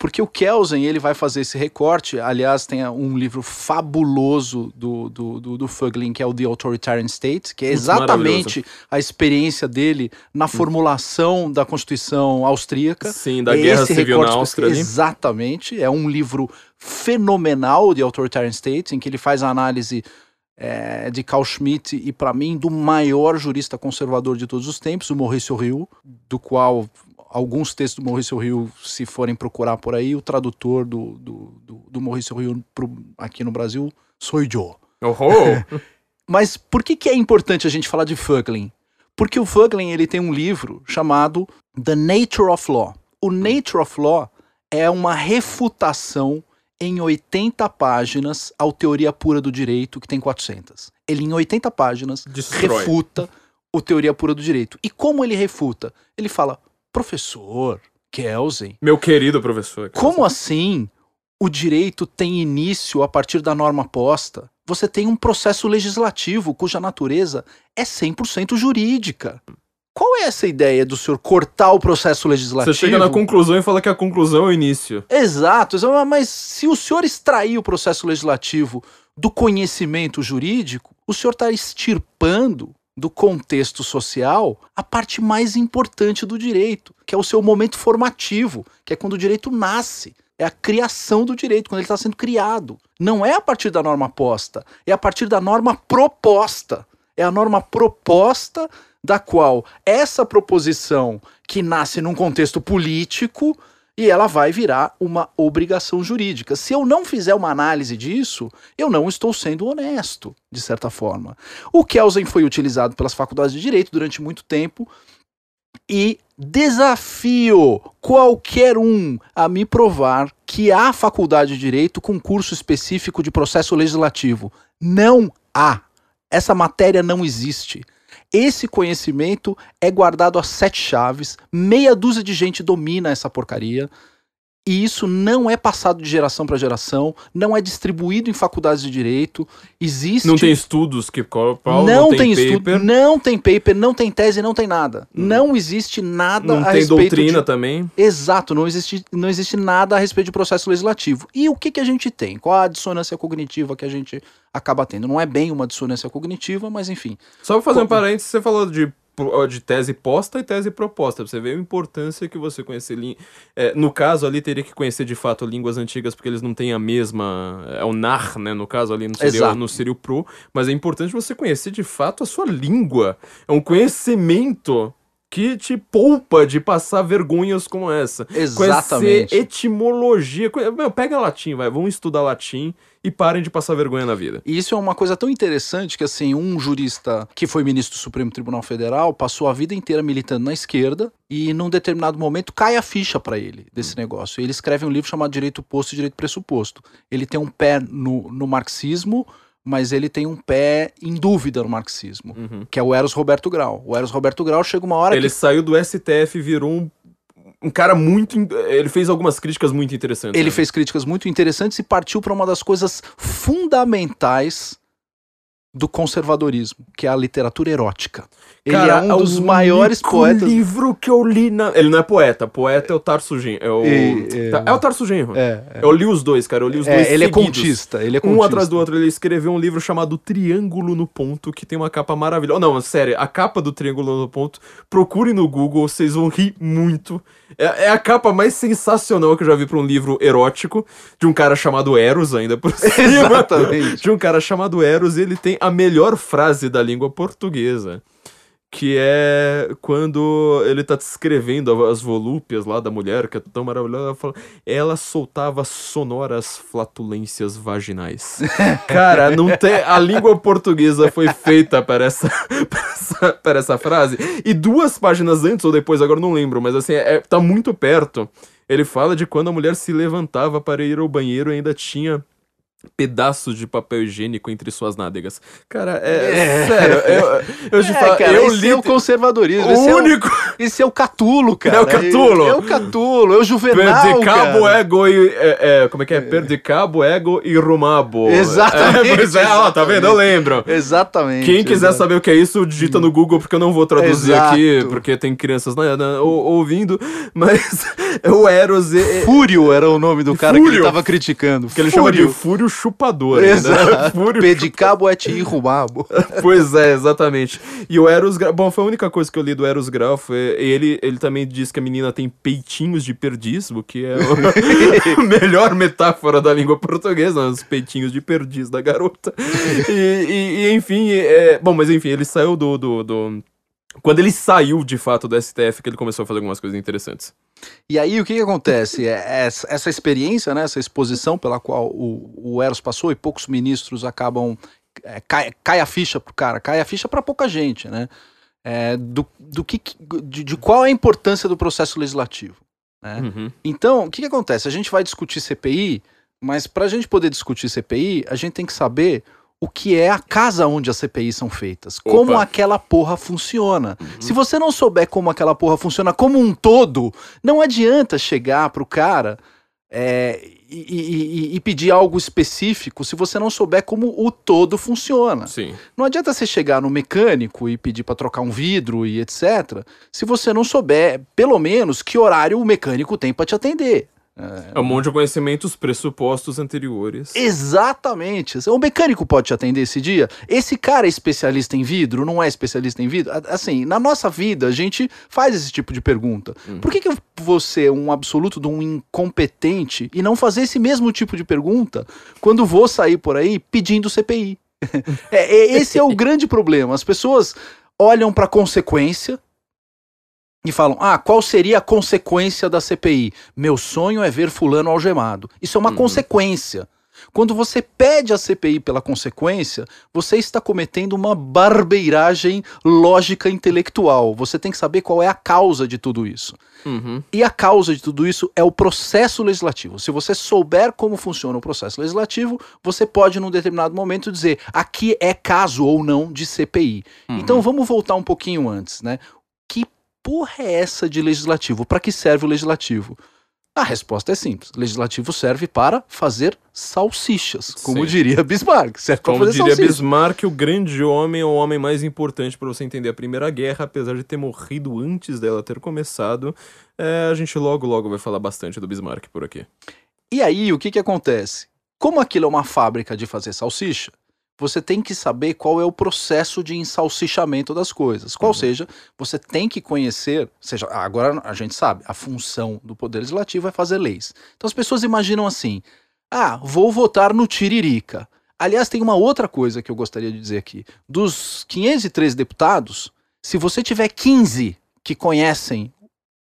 Porque o Kelsen, ele vai fazer esse recorte, aliás, tem um livro fabuloso do, do, do, do que é o The Authoritarian State, que é exatamente a experiência dele na formulação da Constituição austríaca. Sim, da É Guerra Civil na Áustria. Exatamente. É um livro fenomenal de Authoritarian States, em que ele faz a análise é, de Carl Schmitt e, para mim, do maior jurista conservador de todos os tempos, o Mauricio Rio, do qual alguns textos do Mauricio Rio, se forem procurar por aí, o tradutor do, do, do, do Mauricio Rio pro, aqui no Brasil sou eu. Oh, Mas por que, que é importante a gente falar de Fuglin? Porque o Fuglin ele tem um livro chamado The Nature of Law. O Nature of Law é uma refutação em 80 páginas ao Teoria Pura do Direito, que tem 400. Ele, em 80 páginas, Destrói. refuta o Teoria Pura do Direito. E como ele refuta? Ele fala, professor Kelsen, meu querido professor. como assim o direito tem início a partir da norma posta? Você tem um processo legislativo cuja natureza é 100% jurídica. Qual é essa ideia do senhor cortar o processo legislativo? Você chega na conclusão e fala que a conclusão é o início. Exato, exa- mas se o senhor extrair o processo legislativo do conhecimento jurídico, o senhor está extirpando do contexto social a parte mais importante do direito, que é o seu momento formativo, que é quando o direito nasce. É a criação do direito, quando ele está sendo criado. Não é a partir da norma posta, é a partir da norma proposta. É a norma proposta da qual essa proposição que nasce num contexto político e ela vai virar uma obrigação jurídica. Se eu não fizer uma análise disso, eu não estou sendo honesto, de certa forma. O Kelsen foi utilizado pelas faculdades de direito durante muito tempo e desafio qualquer um a me provar que há faculdade de direito com curso específico de processo legislativo. Não há. Essa matéria não existe. Esse conhecimento é guardado a sete chaves, meia dúzia de gente domina essa porcaria. E isso não é passado de geração para geração, não é distribuído em faculdades de direito. Existe Não tem estudos que compram, não, não, tem, paper, estudo, não tem paper, não tem tese, não tem nada. Não existe nada não a tem respeito doutrina de... também. Exato, não existe, não existe nada a respeito de processo legislativo. E o que, que a gente tem? Qual a dissonância cognitiva que a gente acaba tendo? Não é bem uma dissonância cognitiva, mas enfim. Só pra fazer um parênteses, você falou de, de tese posta e tese proposta. Você ver a importância que você conhecer. É, no caso, ali teria que conhecer de fato línguas antigas, porque eles não têm a mesma. É o NAR, né? No caso, ali não seria, não seria o PRO. Mas é importante você conhecer de fato a sua língua. É um conhecimento. Que te poupa de passar vergonhas como essa. Exatamente. Conhecer etimologia. Meu, pega latim, vai. Vão estudar latim e parem de passar vergonha na vida. E isso é uma coisa tão interessante que, assim, um jurista que foi ministro do Supremo Tribunal Federal passou a vida inteira militando na esquerda e, num determinado momento, cai a ficha para ele desse negócio. Ele escreve um livro chamado Direito Posto e Direito Pressuposto. Ele tem um pé no, no marxismo, mas ele tem um pé em dúvida no marxismo, Uhum. que é o Eros Roberto Grau. O Eros Roberto Grau chega uma hora Ele que saiu do STF e virou um, um cara muito. Ele fez algumas críticas muito interessantes. ele né? fez críticas muito interessantes e partiu para uma das coisas fundamentais do conservadorismo, que é a literatura erótica. Ele Cara, é um dos o maiores poetas. livro que eu li na. Ele não é poeta, poeta é o Tarso Genro. É o, Tá- é o Tarso Genro. É, é. Eu li os dois, cara. Eu li os É, dois. ele é seguidos. contista, ele é Um contista. atrás do outro, ele escreveu um livro chamado Triângulo no Ponto, que tem uma capa maravilhosa. Não, sério, a capa do Triângulo no Ponto, procure no Google, vocês vão rir muito. É, é a capa mais sensacional que eu já vi pra um livro erótico, de um cara chamado Eros, ainda por cima. Exatamente. De um cara chamado Eros, e ele tem a melhor frase da língua portuguesa. Que é quando ele tá descrevendo as volúpias lá da mulher, que é tão maravilhosa, ela fala, ela soltava sonoras flatulências vaginais. Cara, não tem. A língua portuguesa foi feita para essa, para essa, para essa frase. E duas páginas antes ou depois, agora não lembro, mas assim, é, tá muito perto. Ele fala de quando a mulher se levantava para ir ao banheiro e ainda tinha pedaços de papel higiênico entre suas nádegas. Cara, é, É. sério, eu, eu É, falo, cara, eu li é o conservadorismo. o esse, é o, único esse é o Catulo, cara. É o Catulo. É, o Catulo, é o Juvenal, Perdi cabo, cara. ego e. É, é, como é que é? Perdi cabo, ego e rumabo. Exatamente, É, pois é, ó, tá vendo? Eu exatamente. lembro. Exatamente. Quem quiser exato. saber o que é isso, digita no Google, porque eu não vou traduzir Exato. aqui, porque tem crianças na- na- ou- ouvindo. Mas o Eros. é- é- Fúrio era o nome do cara que Fúrio. ele tava criticando. que ele chama de fúrio chupador. né? Exato. Fúrio Pedicabo é te rumabo. Pois é, exatamente. E o Eros Grau. Bom, foi a única coisa que eu li do Eros Grau. Foi, ele, ele também diz que a menina tem peitinhos de perdiz, o que é a melhor metáfora da língua portuguesa, os peitinhos de perdiz da garota. E, e- e, enfim, é, bom, mas enfim, ele saiu do, do, do- Quando ele saiu de fato do STF, que ele começou a fazer algumas coisas interessantes. E aí o que, que acontece? É, essa, essa experiência, né, essa exposição pela qual o, o Eros passou e poucos ministros acabam. é, cai, cai a ficha pro cara, cai a ficha para pouca gente, né? É, do, do que, que- de, de qual é a importância do processo legislativo. Né? Uhum. Então, o que, que acontece? A gente vai discutir CPI, mas para a gente poder discutir CPI, a gente tem que saber o que é a casa onde as CPIs são feitas, como Opa. aquela porra funciona. Se você não souber como aquela porra funciona como um todo, não adianta chegar pro cara é, e, e- e- e pedir algo específico se você não souber como o todo funciona. Sim. Não adianta você chegar no mecânico e pedir para trocar um vidro e etc. Se você não souber, pelo menos, que horário o mecânico tem para te atender. É um monte de conhecimentos pressupostos anteriores. Exatamente. O mecânico pode te atender esse dia. Esse cara é especialista em vidro, não é especialista em vidro? Assim, na nossa vida, a gente faz esse tipo de pergunta. Por que, que eu vou ser um absoluto de um incompetente e não fazer esse mesmo tipo de pergunta quando vou sair por aí pedindo CPI? É, é- esse é o grande problema. As pessoas olham para a consequência e falam: Ah, qual seria a consequência da CPI? Meu sonho é ver Fulano algemado. Isso é uma Uhum. consequência. Quando você pede a CPI pela consequência, você está cometendo uma barbeiragem lógica intelectual. Você tem que saber qual é a causa de tudo isso. Uhum. E a causa de tudo isso é o processo legislativo. Se você souber como funciona o processo legislativo, você pode, num determinado momento, dizer aqui é caso ou não de CPI. Uhum. Então vamos voltar um pouquinho antes, né? Que porra é essa de legislativo? Para que serve o legislativo? A resposta é simples. Legislativo serve para fazer salsichas, como Sim. diria Bismarck. Serve Como diria salsichas. Bismarck, o grande homem é o homem mais importante para você entender a Primeira Guerra, apesar de ter morrido antes dela ter começado. É, a gente logo, logo vai falar bastante do Bismarck por aqui. E aí, o que que acontece? Como aquilo é uma fábrica de fazer salsicha, você tem que saber qual é o processo de ensalsichamento das coisas. Qual Uhum. seja, você tem que conhecer, seja, agora a gente sabe, a função do poder legislativo é fazer leis. Então as pessoas imaginam assim: "Ah, vou votar no Tiririca". Aliás, tem uma outra coisa que eu gostaria de dizer aqui. Dos 513 deputados, se você tiver 15 que conhecem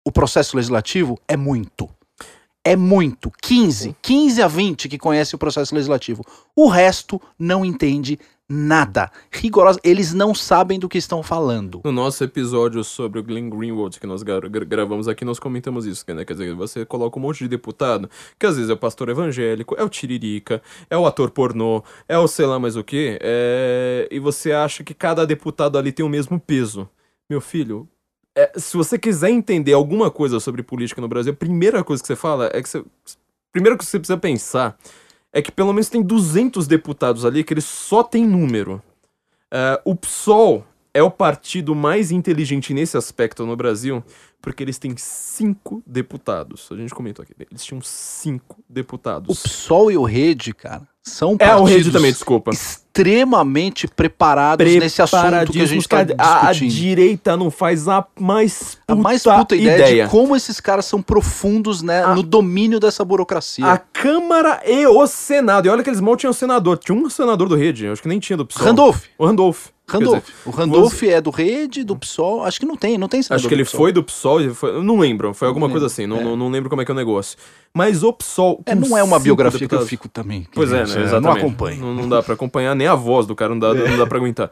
o processo legislativo, é muito. É muito. 15. 15 a 20 que conhecem o processo legislativo. O resto não entende nada. Rigorosa. Eles não sabem do que estão falando. No nosso episódio sobre o Glenn Greenwald, que nós gra- gra- gravamos aqui, nós comentamos isso, né? Quer dizer, você coloca um monte de deputado, que às vezes é o pastor evangélico, é o tiririca, é o ator pornô, é o sei lá mais o que, e você acha que cada deputado ali tem o mesmo peso. Meu filho, é, se você quiser entender alguma coisa sobre política no Brasil, a primeira coisa que você fala é que você. Primeiro que você precisa pensar é que pelo menos tem 200 deputados ali que eles só têm número. É, o PSOL é o partido mais inteligente nesse aspecto no Brasil, porque eles têm cinco deputados. A gente comentou aqui. Eles tinham cinco deputados. O PSOL e o Rede, cara, são é, o Rede partidos também, desculpa. extremamente preparados nesse assunto que a gente está Preparadíssimos, a, a discutindo. direita não faz a mais puta, A mais puta ideia, ideia. de como esses caras são profundos né, A- no domínio dessa burocracia. A Câmara e o Senado. E olha que eles mal tinham senador. Tinha um senador do Rede, eu acho que nem tinha do PSOL. Randolph. O Randolph. Randolph. dizer, o Randolph é do Rede, do PSOL. Acho que não tem, não tem Acho que do ele PSOL. foi do PSOL, foi- não lembro, foi alguma Não coisa lembro, assim, não, é. não, lembro como é que é o negócio. Mas o PSOL. É, não é uma biografia que eu deputados- fico também. Pois é, né? Exatamente. Não acompanho. Não, não dá pra acompanhar, nem a voz do cara não dá, não dá pra aguentar.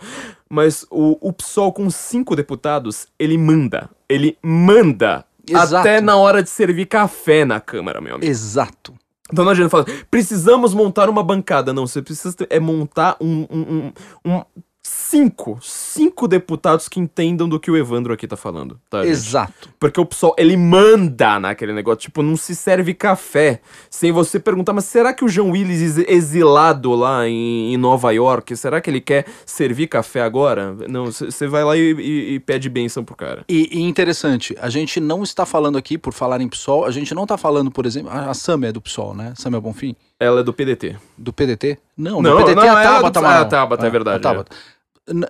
Mas o, o PSOL com cinco deputados, ele manda. Ele manda. Exato. Até na hora de servir café na Câmara, meu amigo. Exato. Então não adianta falar, precisamos montar uma bancada. Não, você precisa é montar um, um, um, um- cinco, cinco deputados que entendam do que o Evandro aqui tá falando, tá, gente? Exato. Porque o PSOL, ele manda naquele negócio, tipo, não se serve café sem você perguntar, mas será que o João Willis ex- exilado lá em, em Nova York, será que ele quer servir café agora? Não, você vai lá e, e- e pede bênção pro cara. E, e interessante, a gente não está falando aqui, por falar em PSOL, a gente não está falando, por exemplo, a, a Samia é do PSOL, né? Samia Bonfim? Ela é do PDT. Do PDT? Não, Não, PDT não, é a ela é do- Tabata ah, Amaral. a Tabata, é verdade, a Tabata.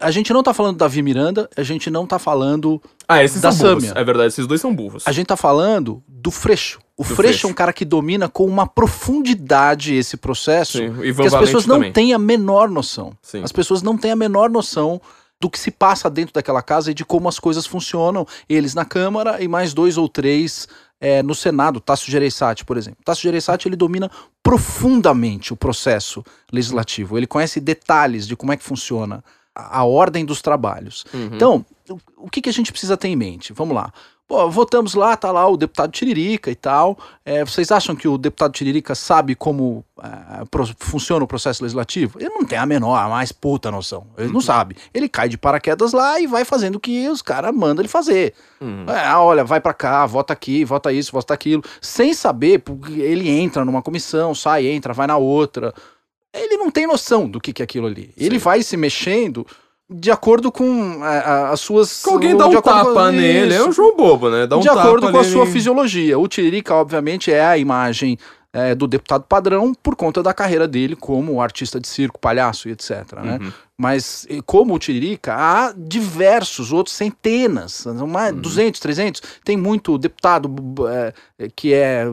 A gente não tá falando da Davi Miranda, a gente não tá falando. Ah, esses Da são burros. Sâmia. É verdade, esses dois são burros. A gente tá falando do Freixo. O Do Freixo, Freixo. é um cara que domina com uma profundidade esse processo Sim, que as pessoas não também. têm a menor noção. Sim. As pessoas não têm a menor noção do que se passa dentro daquela casa e de como as coisas funcionam. Eles na Câmara e mais dois ou três é, no Senado. Tasso Gereissati, por exemplo. Tasso Gereissati, ele domina profundamente o processo legislativo. Ele conhece detalhes de como é que funciona a, ordem dos trabalhos. Uhum. Então, o, que, que a gente precisa ter em mente? Vamos lá. Pô, votamos lá, tá lá o deputado Tiririca e tal. É, vocês acham que o deputado Tiririca sabe como é, pro- funciona o processo legislativo? Ele não tem a menor, a mais puta noção. Ele não sabe. Ele cai de paraquedas lá e vai fazendo o que os caras mandam ele fazer. Uhum. É, ah, olha, vai pra cá, vota aqui, vota isso, vota aquilo. Sem saber, porque ele entra numa comissão, sai, entra, vai na outra. Ele não tem noção do que, que é aquilo ali. Ele vai se mexendo de acordo com é, a- as suas. Que alguém dá um acordo com- tapa nele, é um João Bobo, né? Dá um de tapa acordo com a sua fisiologia. O Tiririca, obviamente, é a imagem é, do deputado padrão por conta da carreira dele como artista de circo, palhaço e etc. né? Uhum. Mas, como o Tiririca, há diversos outros, centenas, mais, Uhum. 200, 300. Tem muito deputado é, que é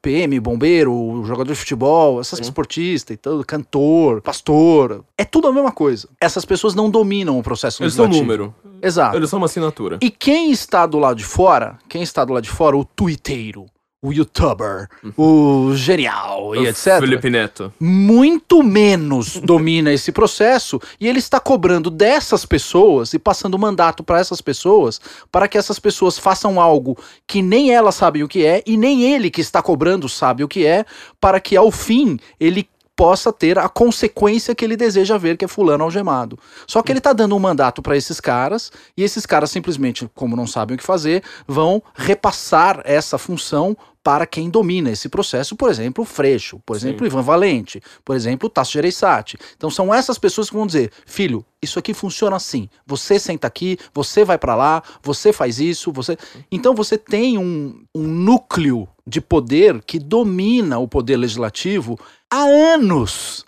PM, bombeiro, jogador de futebol, essas esportista e tudo, cantor, pastor. É tudo a mesma coisa. Essas pessoas não dominam o processo Eles são legislativo. número. Exato. Eles são uma assinatura. E quem está do lado de fora, quem está do lado de fora, o twitteiro, o youtuber, o genial e O etc. Felipe Neto. Muito menos domina esse processo e ele está cobrando dessas pessoas e passando mandato para essas pessoas para que essas pessoas façam algo que nem elas sabem o que é e nem ele que está cobrando sabe o que é, para que ao fim ele possa ter a consequência que ele deseja ver, que é fulano algemado. Só que ele tá dando um mandato para esses caras e esses caras simplesmente, como não sabem o que fazer, vão repassar essa função para quem domina esse processo, por exemplo, o Freixo, por Sim. exemplo, o Ivan Valente, por exemplo, o Tasso Gereissati. Então são essas pessoas que vão dizer: "Filho, isso aqui funciona assim. Você senta aqui, você vai para lá, você faz isso, você". Então você tem um, um núcleo de poder que domina o poder legislativo há anos.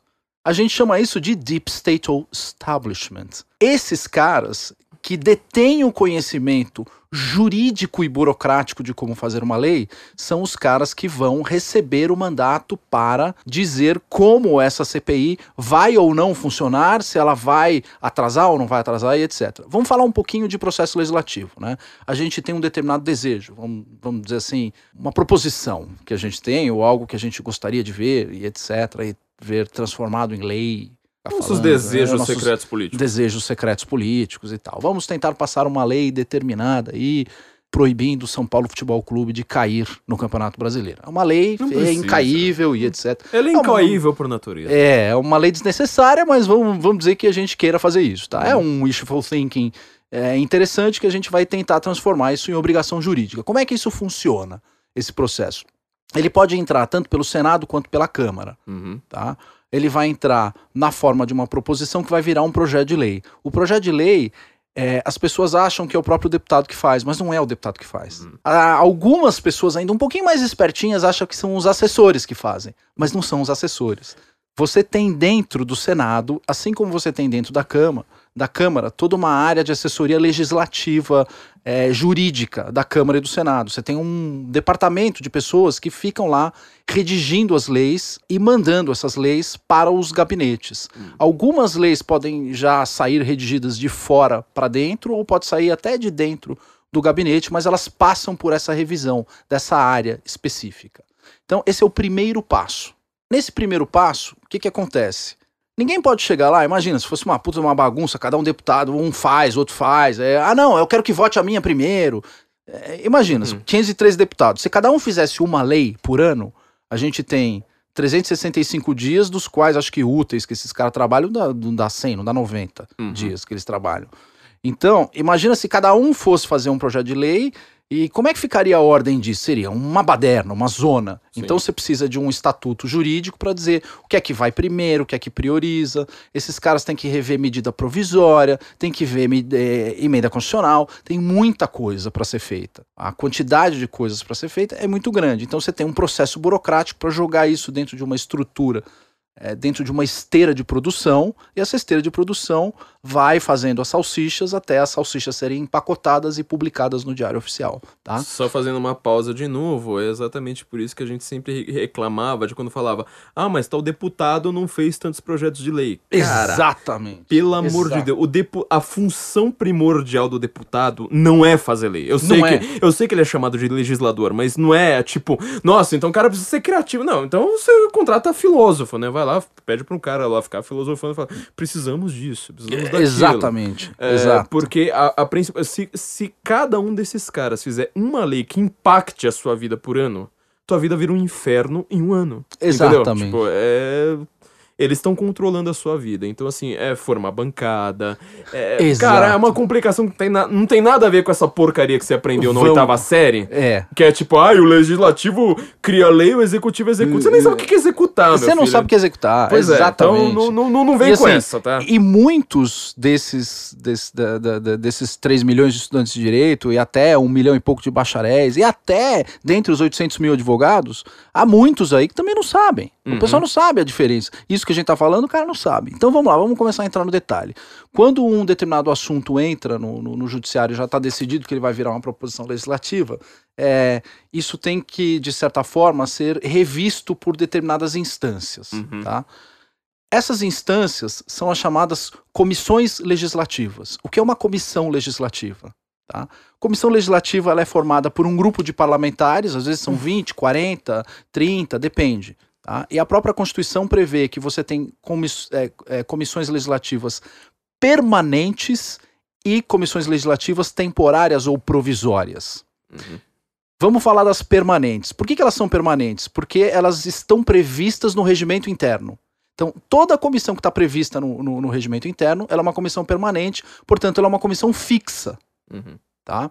A gente chama isso de Deep State Establishment. Esses caras que detêm o conhecimento jurídico e burocrático de como fazer uma lei são os caras que vão receber o mandato para dizer como essa CPI vai ou não funcionar, se ela vai atrasar ou não vai atrasar e etc. Vamos falar um pouquinho de processo legislativo, né? A gente tem um determinado desejo, vamos, vamos dizer assim, uma proposição que a gente tem ou algo que a gente gostaria de ver e etc. e ver transformado em lei. Tá Nossos falando, né? desejos Nossos secretos políticos. desejos secretos políticos e tal. Vamos tentar passar uma lei determinada aí proibindo o São Paulo Futebol Clube de cair no Campeonato Brasileiro. É uma lei é incaível e etc. Ele é É uma- incaível por natureza. É, é uma lei desnecessária, mas vamos, vamos dizer que a gente queira fazer isso, tá? É um wishful thinking é, interessante que a gente vai tentar transformar isso em obrigação jurídica. Como é que isso funciona, esse processo? Ele pode entrar tanto pelo Senado quanto pela Câmara Uhum. tá? Ele vai entrar na forma de uma proposição que vai virar um projeto de lei. O projeto de lei, é, as pessoas acham que é o próprio deputado que faz, mas não é o deputado que faz. Uhum. Ah, algumas pessoas ainda um pouquinho mais espertinhas acham que são os assessores que fazem, mas não são os assessores. Você tem dentro do Senado, assim como você tem dentro da Câmara, da Câmara, toda uma área de assessoria legislativa, é, jurídica da Câmara e do Senado. Você tem um departamento de pessoas que ficam lá redigindo as leis e mandando essas leis para os gabinetes. Algumas leis podem já sair redigidas de fora para dentro ou pode sair até de dentro do gabinete, mas elas passam por essa revisão dessa área específica. Então, esse é o primeiro passo. Nesse primeiro passo, o que, que acontece? Ninguém pode chegar lá, imagina, se fosse uma puta uma bagunça, cada um deputado, um faz, outro faz. é, ah, não, eu quero que vote a minha primeiro. É, imagina, Uhum. 513 deputados. Se cada um fizesse uma lei por ano, a gente tem 365 dias, dos quais acho que úteis que esses caras trabalham, não dá, não dá 100, não dá 90 Uhum. dias que eles trabalham. Então, imagina se cada um fosse fazer um projeto de lei e como é que ficaria a ordem disso? Seria uma baderna, uma zona. Sim. Então você precisa de um estatuto jurídico para dizer o que é que vai primeiro, o que é que prioriza. Esses caras têm que rever medida provisória, tem que ver eh, emenda constitucional, tem muita coisa para ser feita. A quantidade de coisas para ser feita é muito grande. Então você tem um processo burocrático para jogar isso dentro de uma estrutura é, dentro de uma esteira de produção, e essa esteira de produção vai fazendo as salsichas até as salsichas serem empacotadas e publicadas no Diário Oficial, tá? Só fazendo uma pausa de novo, é exatamente por isso que a gente sempre reclamava de quando falava: "Ah, mas tal deputado não fez tantos projetos de lei". Cara, exatamente. Pelo amor Exato. de Deus, o depu a função primordial do deputado não é fazer lei. Eu sei Não que é. eu sei que ele é chamado de legislador, mas não é tipo, nossa, então o cara precisa ser criativo. Não, então você contrata filósofo, né? Vai lá, pede para um cara lá ficar filosofando e fala: "Precisamos disso, precisamos daquilo". Exatamente. É, Exato. Porque a, a princip- se, se cada um desses caras fizer uma lei que impacte a sua vida por ano, tua vida vira um inferno em um ano. Entendeu? Exatamente. Tipo, é. Eles estão controlando a sua vida. Então, assim, é formar bancada. É, Exato. cara, é uma complicação que tem na- não tem nada a ver com essa porcaria que você aprendeu na oitava série. É. Que é tipo, ai, o legislativo cria lei, o executivo executa. Você nem sabe o que que é executar, Você não filho. sabe o que executar. Pois Exatamente. é, então não, não, não vem E com assim, essa, tá? E muitos desses, desse- da- da- da- desses 3 milhões de estudantes de direito, e até um milhão e pouco de bacharéis, e até dentre os 800 mil advogados, há muitos aí que também não sabem. Uhum. O pessoal não sabe a diferença. Isso que a gente tá falando, o cara não sabe. Então vamos lá, vamos começar a entrar no detalhe. Quando um determinado assunto entra no, no, no judiciário e já está decidido que ele vai virar uma proposição legislativa, é, isso tem que, de certa forma, ser revisto por determinadas instâncias. Uhum. Tá? Essas instâncias são as chamadas comissões legislativas. O que é uma comissão legislativa? Tá? Comissão legislativa ela é formada por um grupo de parlamentares, às vezes são 20, 40, 30, depende. Tá? E a própria Constituição prevê que você tem comiss- é, é, comissões legislativas permanentes e comissões legislativas temporárias ou provisórias. Uhum. Vamos falar das permanentes. Por que, que elas são permanentes? Porque elas estão previstas no regimento interno. Então, toda comissão que está prevista no, no- no regimento interno, ela é uma comissão permanente, portanto, ela é uma comissão fixa, Uhum. tá?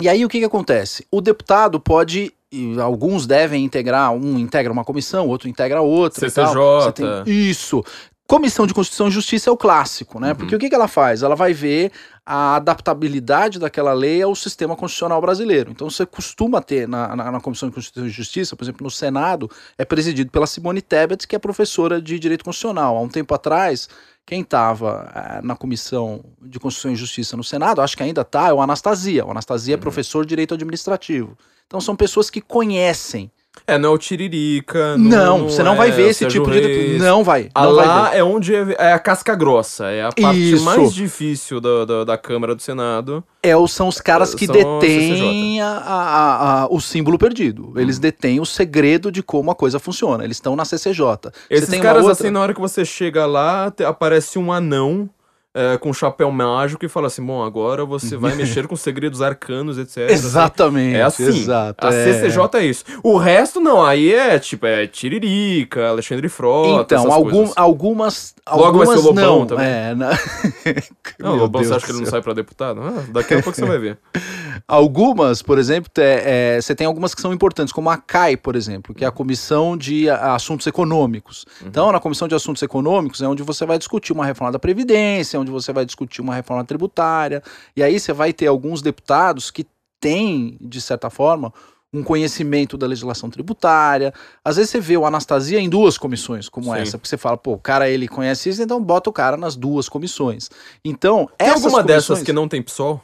E aí, o que, que acontece? O deputado pode, e alguns devem integrar, um integra uma comissão, outro integra outra. Você tem- CCJ. Isso. Comissão de Constituição e Justiça é o clássico, né? Uhum. Porque o que, que ela faz? Ela vai ver a adaptabilidade daquela lei ao sistema constitucional brasileiro. Então você costuma ter na, na, na Comissão de Constituição e Justiça, por exemplo, no Senado, é presidido pela Simone Tebet, que é professora de Direito Constitucional. Há um tempo atrás, quem estava na Comissão de Constituição e Justiça no Senado, acho que ainda está, é o Anastasia. O Anastasia é Uhum. professor de Direito Administrativo. Então são pessoas que conhecem. É, não é o Tiririca. Não, você não vai é ver o esse tipo de. Reis. Não vai. Ah, Não vai ver. lá é onde é, é a casca grossa, é a parte Isso. mais difícil da, da, da Câmara do Senado. É, são os caras que São detêm a- a- a- a- o símbolo perdido. Eles detêm o segredo de como a coisa funciona. Eles estão na CCJ. Esses caras, outra- assim, na hora que você chega lá, te- aparece um anão é, com um chapéu mágico e fala assim: bom, agora você vai mexer com segredos arcanos, etc. Exatamente. É assim. Exato. A é. CCJ é isso. O resto, não, aí é tipo, é Tiririca, Alexandre Frota. Então, algum, algumas. Logo vai ser algumas o Lobão não. também. É, na- Não, o Lobão, Deus você acha que ele não sai pra deputado? Ah, daqui a pouco você vai ver. Algumas, por exemplo, é, você tem algumas que são importantes, como a CAI, por exemplo, que é a Comissão de Assuntos Econômicos. Então, na Comissão de Assuntos Econômicos é onde você vai discutir uma reforma da Previdência, onde você vai discutir uma reforma tributária, e aí você vai ter alguns deputados que têm, de certa forma, um conhecimento da legislação tributária. Às vezes você vê o Anastasia em duas comissões, como Sim. essa, porque você fala, pô, o cara ele conhece isso, então bota o cara nas duas comissões. Então, Tem alguma dessas comissões- que não tem PSOL?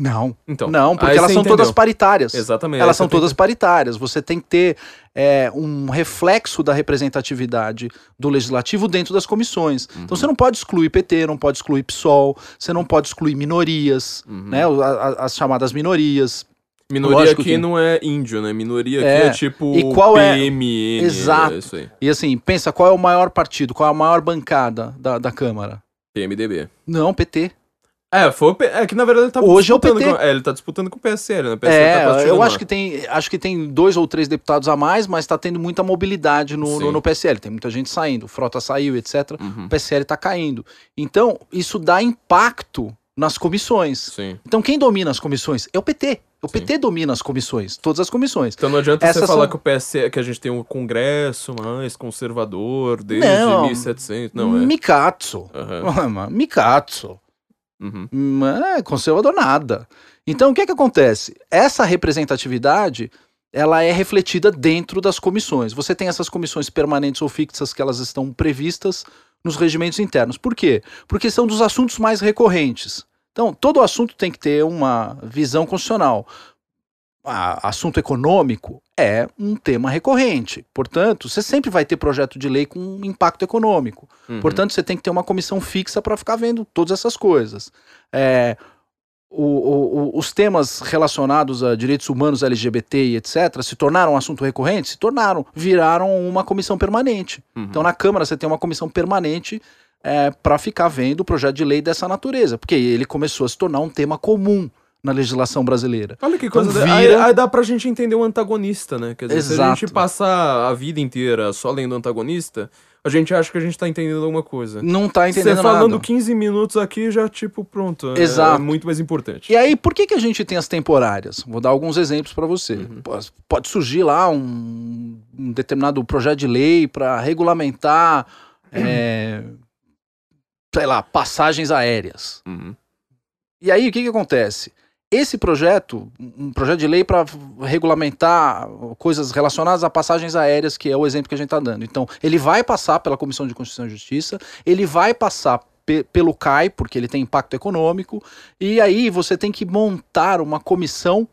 Não, Então. não, porque elas são entendeu. todas paritárias. Exatamente. Elas são todas paritárias. Você tem que ter é, um reflexo da representatividade do legislativo dentro das comissões. Uhum. Então você não pode excluir PT, não pode excluir PSOL, você não pode excluir minorias, Uhum. né? o- a- a- As chamadas minorias. Minoria Lógico aqui que- não é índio, né? Minoria aqui É. é, tipo E qual é- PMN. Exato. É isso aí. E assim, pensa qual é o maior partido, qual é a maior bancada da, da Câmara? PMDB. Não, PT. É, foi o P... é que na verdade ele tá Hoje é o disputando PT. com... É, ele tá disputando com o PSL, né? O PSL tá É, partido eu acho que tem, acho que tem dois ou três deputados a mais, mas está tendo muita mobilidade no, no, no PSL. Tem muita gente saindo, Frota saiu, etc. Uhum. O PSL está caindo. Então, isso dá impacto nas comissões. Sim. Então, quem domina as comissões? É o PT. O Sim. PT domina as comissões, todas as comissões. Então não adianta você Essas falar são- que o PSL, que a gente tem um congresso mais conservador desde Não. 1700, não é? Mikatsu. Aham. Mikatsu. Uhum. Hum, É, conservador nada. Então, o que é que acontece? Essa representatividade ela é refletida dentro das comissões. Você tem essas comissões permanentes ou fixas que elas estão previstas nos regimentos internos. Por quê? Porque são dos assuntos mais recorrentes. Então, todo assunto tem que ter uma visão constitucional. A, assunto econômico é um tema recorrente. Portanto, você sempre vai ter projeto de lei com impacto econômico. Uhum. Portanto, você tem que ter uma comissão fixa para ficar vendo todas essas coisas. É, o, o, os temas relacionados a direitos humanos, LGBT e etc., se tornaram um assunto recorrente? Se tornaram, viraram uma comissão permanente. Uhum. Então, na Câmara, você tem uma comissão permanente é, para ficar vendo o projeto de lei dessa natureza, porque ele começou a se tornar um tema comum na legislação brasileira. Olha que coisa. Então, vira... aí, aí dá pra gente entender o antagonista, né? Quer dizer, Exato. se a gente passar a vida inteira só lendo o antagonista, a gente acha que a gente tá entendendo alguma coisa. Não tá entendendo Você falando nada. 15 minutos aqui já, tipo, pronto. É, Exato. É muito mais importante. E aí, por que, que a gente tem as temporárias? Vou dar alguns exemplos para você. Uhum. Pode surgir lá um, um determinado projeto de lei para regulamentar, uhum. é, sei lá, passagens aéreas. Uhum. E aí, o que, que acontece? Esse projeto, um projeto de lei para regulamentar coisas relacionadas a passagens aéreas, que é o exemplo que a gente está dando. Então, ele vai passar pela Comissão de Constituição e Justiça, ele vai passar pe pelo CAI, porque ele tem impacto econômico, e aí você tem que montar uma comissão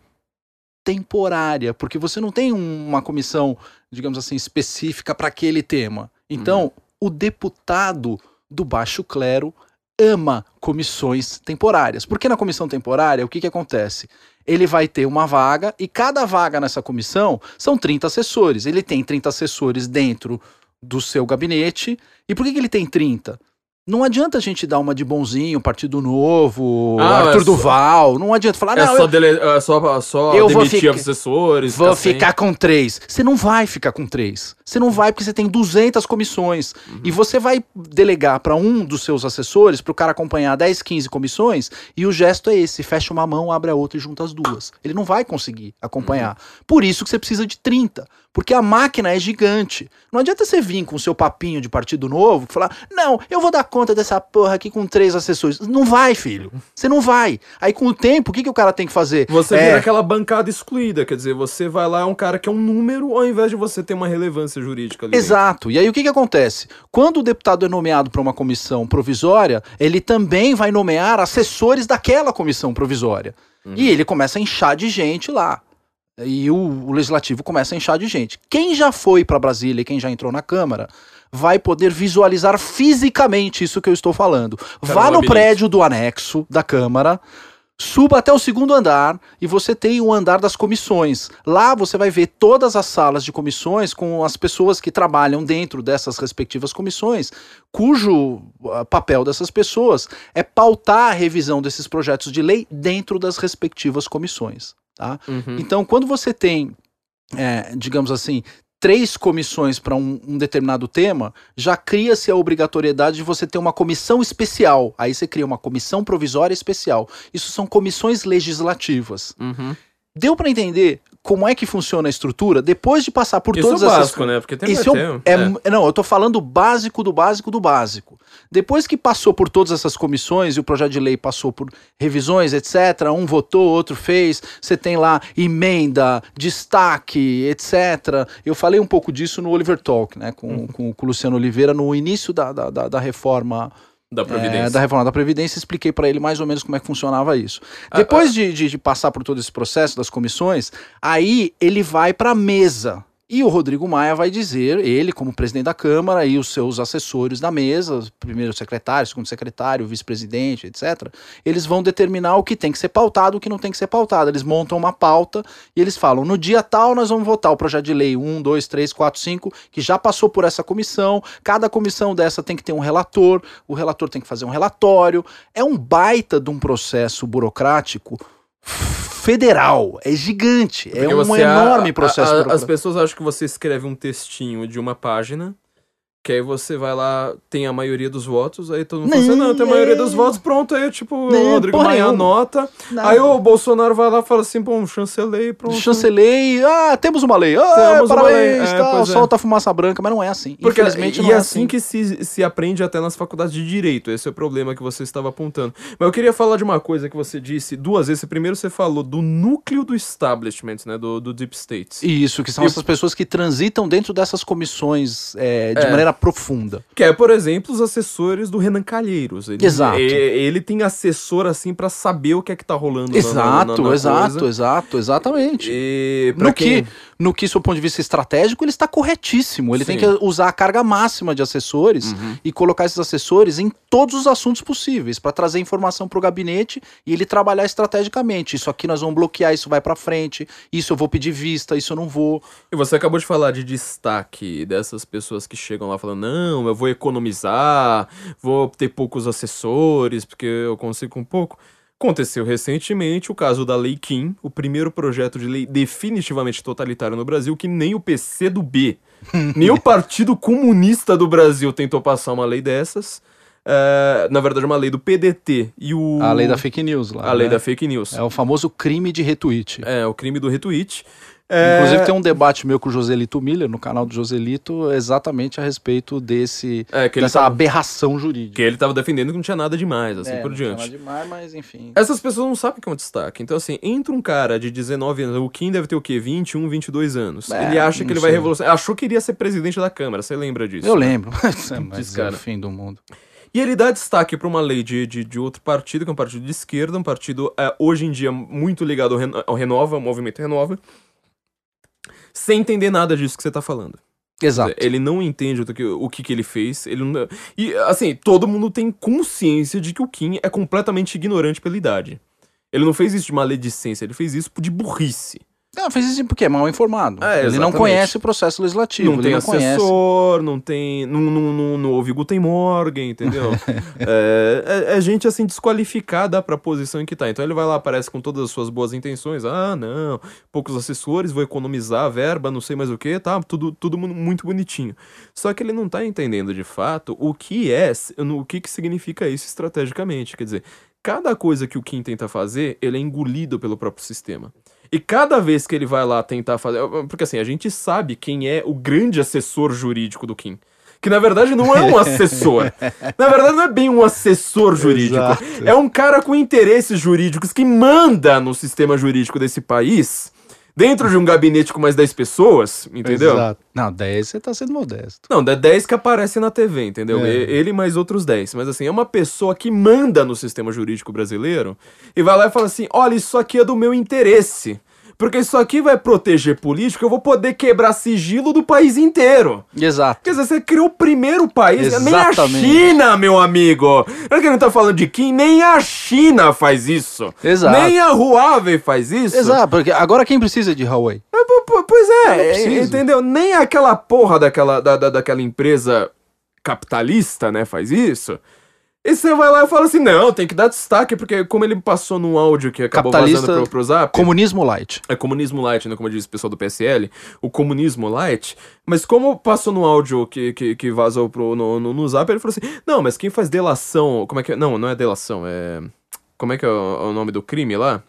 temporária, porque você não tem uma comissão, digamos assim, específica para aquele tema. Então, uhum. o deputado do baixo clero ama comissões temporárias. Porque na comissão temporária, o que, que acontece? Ele vai ter uma vaga e cada vaga nessa comissão são 30 assessores. Ele tem 30 assessores dentro do seu gabinete. E por que, que ele tem 30? Não adianta a gente dar uma de bonzinho, Partido Novo, ah, Arthur é Duval. Só... Não adianta falar, é não. Só, eu... dele... é só, só eu demitir ficar... assessores. Vou ficar com três. Você não vai ficar com três. Você não vai porque você tem 200 comissões. Uhum. E você vai delegar para um dos seus assessores, para o cara acompanhar 10, 15 comissões, e o gesto é esse: fecha uma mão, abre a outra e junta as duas. Ele não vai conseguir acompanhar. Uhum. Por isso que você precisa de 30. Porque a máquina é gigante. Não adianta você vir com o seu papinho de partido novo e falar: não, eu vou dar conta dessa porra aqui com três assessores. Não vai, filho. Você não vai. Aí com o tempo, o que, que o cara tem que fazer? Você é... vira aquela bancada excluída. Quer dizer, você vai lá, é um cara que é um número, ao invés de você ter uma relevância jurídica ali. Exato. Dentro. E aí o que, que acontece? Quando o deputado é nomeado para uma comissão provisória, ele também vai nomear assessores daquela comissão provisória. Uhum. E ele começa a inchar de gente lá e o, o, legislativo começa a inchar de gente. Quem já foi para Brasília e quem já entrou na Câmara vai poder visualizar fisicamente isso que eu estou falando. Vá no prédio do anexo da Câmara, suba até o segundo andar e você tem o andar das comissões. Lá você vai ver todas as salas de comissões com as pessoas que trabalham dentro dessas respectivas comissões, cujo uh, papel dessas pessoas é pautar a revisão desses projetos de lei dentro das respectivas comissões. Tá? Uhum. Então, quando você tem, é, digamos assim, três comissões para um, um, determinado tema, já cria-se a obrigatoriedade de você ter uma comissão especial. Aí você cria uma comissão provisória especial. Isso são comissões legislativas. Uhum. Deu para entender como é que funciona a estrutura depois de passar por Isso todas é o essas básico, né? Porque tem Isso é, é, não, eu tô falando básico do básico do básico. Depois que passou por todas essas comissões e o projeto de lei passou por revisões, etc, um votou, outro fez, você tem lá emenda, destaque, etc. Eu falei um pouco disso no Oliver Talk, né, com, uhum. com, com o Luciano Oliveira no início da, da, da, da reforma da Previdência. É, da reforma da Previdência, expliquei para ele mais ou menos como é que funcionava isso. Ah, Depois ah, de, de, de, passar por todo esse processo das comissões, aí ele vai para a mesa e o Rodrigo Maia vai dizer, ele como presidente da Câmara e os seus assessores da mesa, primeiro secretário, segundo secretário, vice-presidente, etc., eles vão determinar o que tem que ser pautado, o que não tem que ser pautado. Eles montam uma pauta e eles falam: no dia tal nós vamos votar o projeto de lei 1, 2, 3, 4, 5, que já passou por essa comissão. Cada comissão dessa tem que ter um relator, o relator tem que fazer um relatório. É um baita de um processo burocrático federal, é gigante, é Porque é um enorme processo. A, a, as pessoas acham que você escreve um textinho de uma página Que aí você vai lá, tem a maioria dos votos, aí todo mundo fala assim, não, tem a maioria dos votos, pronto, aí tipo, o Rodrigo Maia anota. Aí o Bolsonaro vai lá e fala assim, bom, chancelei, pronto. Chancelei, ah, temos uma lei, ah, Temos uma parabéns, lei, é, tal, é. solta a fumaça branca, mas não é assim. Porque, Infelizmente e não é é assim que se, se aprende até nas faculdades de direito. Esse é o problema que você estava apontando. Mas eu queria falar de uma coisa que você disse duas vezes. Primeiro você falou do núcleo do establishment, né? Do, do Deep State. Isso, que são E- essas pessoas que transitam dentro dessas comissões é, de É. maneira profunda. Que é, por exemplo, os assessores do Renan Calheiros. Ele, Exato. e- Ele tem assessor, assim, pra saber o que é que tá rolando na- na- Exato, na- na exato, coisa. exato, exatamente. E No quem... que, no que, do ponto de vista estratégico, ele está corretíssimo. Ele tem Sim. que usar a carga máxima de assessores Uhum. e colocar esses assessores em todos os assuntos possíveis para trazer informação para o gabinete e ele trabalhar estrategicamente. Isso aqui nós vamos bloquear, isso vai para frente, isso eu vou pedir vista, isso eu não vou. E você acabou de falar de destaque dessas pessoas que chegam lá falando: não, eu vou economizar, vou ter poucos assessores, porque eu consigo com pouco. Aconteceu recentemente o caso da Lei Kim, o primeiro projeto de lei definitivamente totalitário no Brasil, que nem o PC do B, nem o Partido Comunista do Brasil tentou passar uma lei dessas. É, na verdade, uma lei do PDT e o. A lei da fake news lá. A lei né? da fake news. É o famoso crime de retweet. É, o crime do retweet. É, Inclusive tem um debate meu com o Joselito Miller, no canal do Joselito, exatamente a respeito desse, é, dessa tava- aberração jurídica. que ele tava defendendo que não tinha nada demais, assim É, por não diante. chama demais, mas enfim. Essas pessoas não sabem que é um destaque. Então, assim, entra um cara de 19 anos, o Kim deve ter o quê? 21, 22 anos. É, ele acha que não ele vai sei. revolucionar. Achou que iria ser presidente da Câmara, você lembra disso? Eu né? lembro, mas é Descara. o fim do mundo. E ele dá destaque pra uma lei de, de, de outro partido, que é um partido de esquerda, um partido é, hoje em dia muito ligado ao, Reno- ao Renova, ao movimento Renova, sem entender nada disso que você tá falando. Exato. Ele não entende o que, o que, que ele fez. Ele não... E, assim, todo mundo tem consciência de que o Kim é completamente ignorante pela idade. Ele não fez isso de maledicência, ele fez isso de burrice. Não, fez isso porque é mal informado. É, ele não conhece o processo legislativo. não ele tem não conhece. assessor, não tem. Não, não, não, não ouve Guten Morgen, entendeu? é, é- é gente assim desqualificada pra posição em que tá. Então ele vai lá, aparece com todas as suas boas intenções. Ah, não, poucos assessores, vou economizar a verba, não sei mais o que, tá? Tudo, tudo mu- muito bonitinho. Só que ele não tá entendendo de fato o que é, o que, que significa isso estrategicamente. Quer dizer, cada coisa que o Kim tenta fazer, ele é engolido pelo próprio sistema. E cada vez que ele vai lá tentar fazer. Porque assim, a gente sabe quem é o grande assessor jurídico do Kim. Que na verdade não é um assessor. na verdade não é bem um assessor jurídico. Exato. É um cara com interesses jurídicos que manda no sistema jurídico desse país, dentro de um gabinete com mais 10 pessoas, entendeu? Exato. Não, 10 você tá sendo modesto. Não, dá 10 que aparecem na TV, entendeu? É. E- Ele mais outros 10. Mas assim, é uma pessoa que manda no sistema jurídico brasileiro e vai lá e fala assim: olha, isso aqui é do meu interesse. Porque isso aqui vai proteger político, eu vou poder quebrar sigilo do país inteiro. Exato. Quer dizer, você criou o primeiro país, nem a Exatamente. China, meu amigo. Não é que a gente tá falando de Kim, nem a China faz isso. Exato. Nem a Huawei faz isso. Exato, porque agora quem precisa de Huawei? É, po- po- Pois é, entendeu? Nem aquela porra daquela, da, da- daquela empresa capitalista, né, faz isso. E você vai lá e fala assim, não, tem que dar destaque, porque como ele passou num áudio que acabou Capitalista, vazando pro, pro Zap... Comunismo light. É comunismo light, né? Como diz o pessoal do PSL, o comunismo light. Mas como passou no áudio que, que, que vazou pro, no, no, no zap, ele falou assim: Não, mas quem faz delação. Como é que é? Não, não é delação, é. Como é que é o, o nome do crime lá?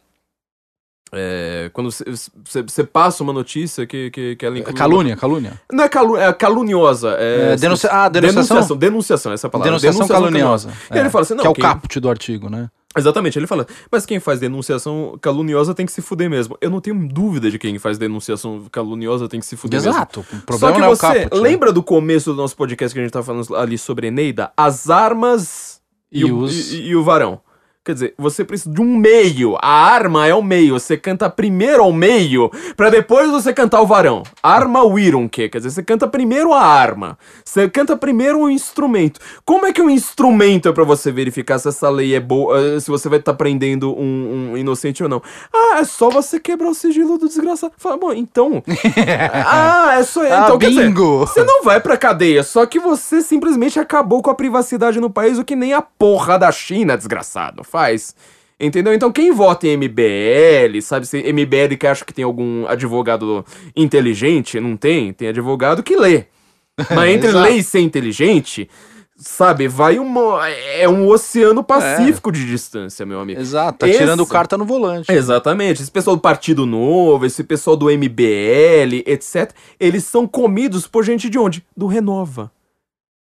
É. Quando você passa uma notícia que, que, que ela inclui. Calúnia, calúnia. Não é, calu, é caluniosa. É, É, denuncia- ah, denunciação? Denunciação, denunciação, essa é a palavra. Denunciação, caluniosa. E ele fala assim: Não, que é o quem- caput do artigo, né? Exatamente, ele fala, mas quem faz denunciação caluniosa tem que se fuder mesmo. Eu não tenho dúvida de quem faz denunciação caluniosa tem que se fuder mesmo. Exato. O Só problema que não é o você caput. né? lembra do começo do nosso podcast que a gente tava falando ali sobre Eneida? As armas e, E o, os- e, e o varão. Quer dizer, você precisa de um meio. A arma é o meio. Você canta primeiro ao meio, pra depois você cantar o varão. Arma Wirunke. Quer dizer, você canta primeiro a arma. Você canta primeiro o instrumento. Como é que o instrumento é pra você verificar se essa lei é boa, eh, se você vai estar prendendo um, um inocente ou não? Ah, é só você quebrar o sigilo do desgraçado. Fala, bom, então. ah, é só. Ah, Então, quer dizer, bingo! você não vai pra cadeia, só que você simplesmente acabou com a privacidade no país, o que nem a porra da China, desgraçado, faz. Entendeu? Então quem vota em MBL, sabe, se MBL que acha que tem algum advogado inteligente, não tem, tem advogado que lê. Mas entre ler e ser inteligente, sabe, vai uma. É um oceano pacífico de distância, meu amigo. Exato, tá Esse- tirando carta no volante. Exatamente. Esse pessoal do Partido Novo, esse pessoal do MBL, etc., eles são comidos por gente de onde? Do Renova.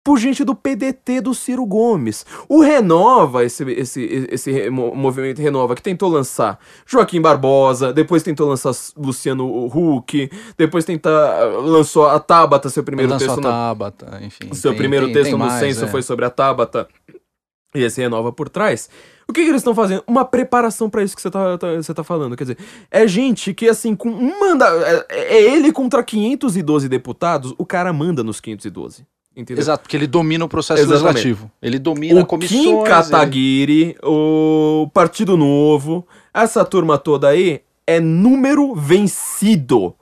Por gente do PDT do Ciro Gomes. O Renova, esse, esse, esse movimento Renova, que tentou lançar Joaquim Barbosa, depois tentou lançar Luciano Huck, depois tentar, lançou a Tabata, seu primeiro Lançou texto a na, Tabata, enfim. o seu tem- primeiro tem- texto tem no mais, censo é. foi sobre a Tabata. E esse renova por trás. O que, que eles estão fazendo? Uma preparação pra isso que você tá, tá- você tá falando. Quer dizer, é gente que, assim, com manda. É, é ele contra 512 deputados, o cara manda nos 512. Entendeu? Exato, porque ele domina o processo Exatamente. legislativo. Ele domina O comissões. Kim ele- Kataguiri, o Partido Novo, essa turma toda aí é número vencido.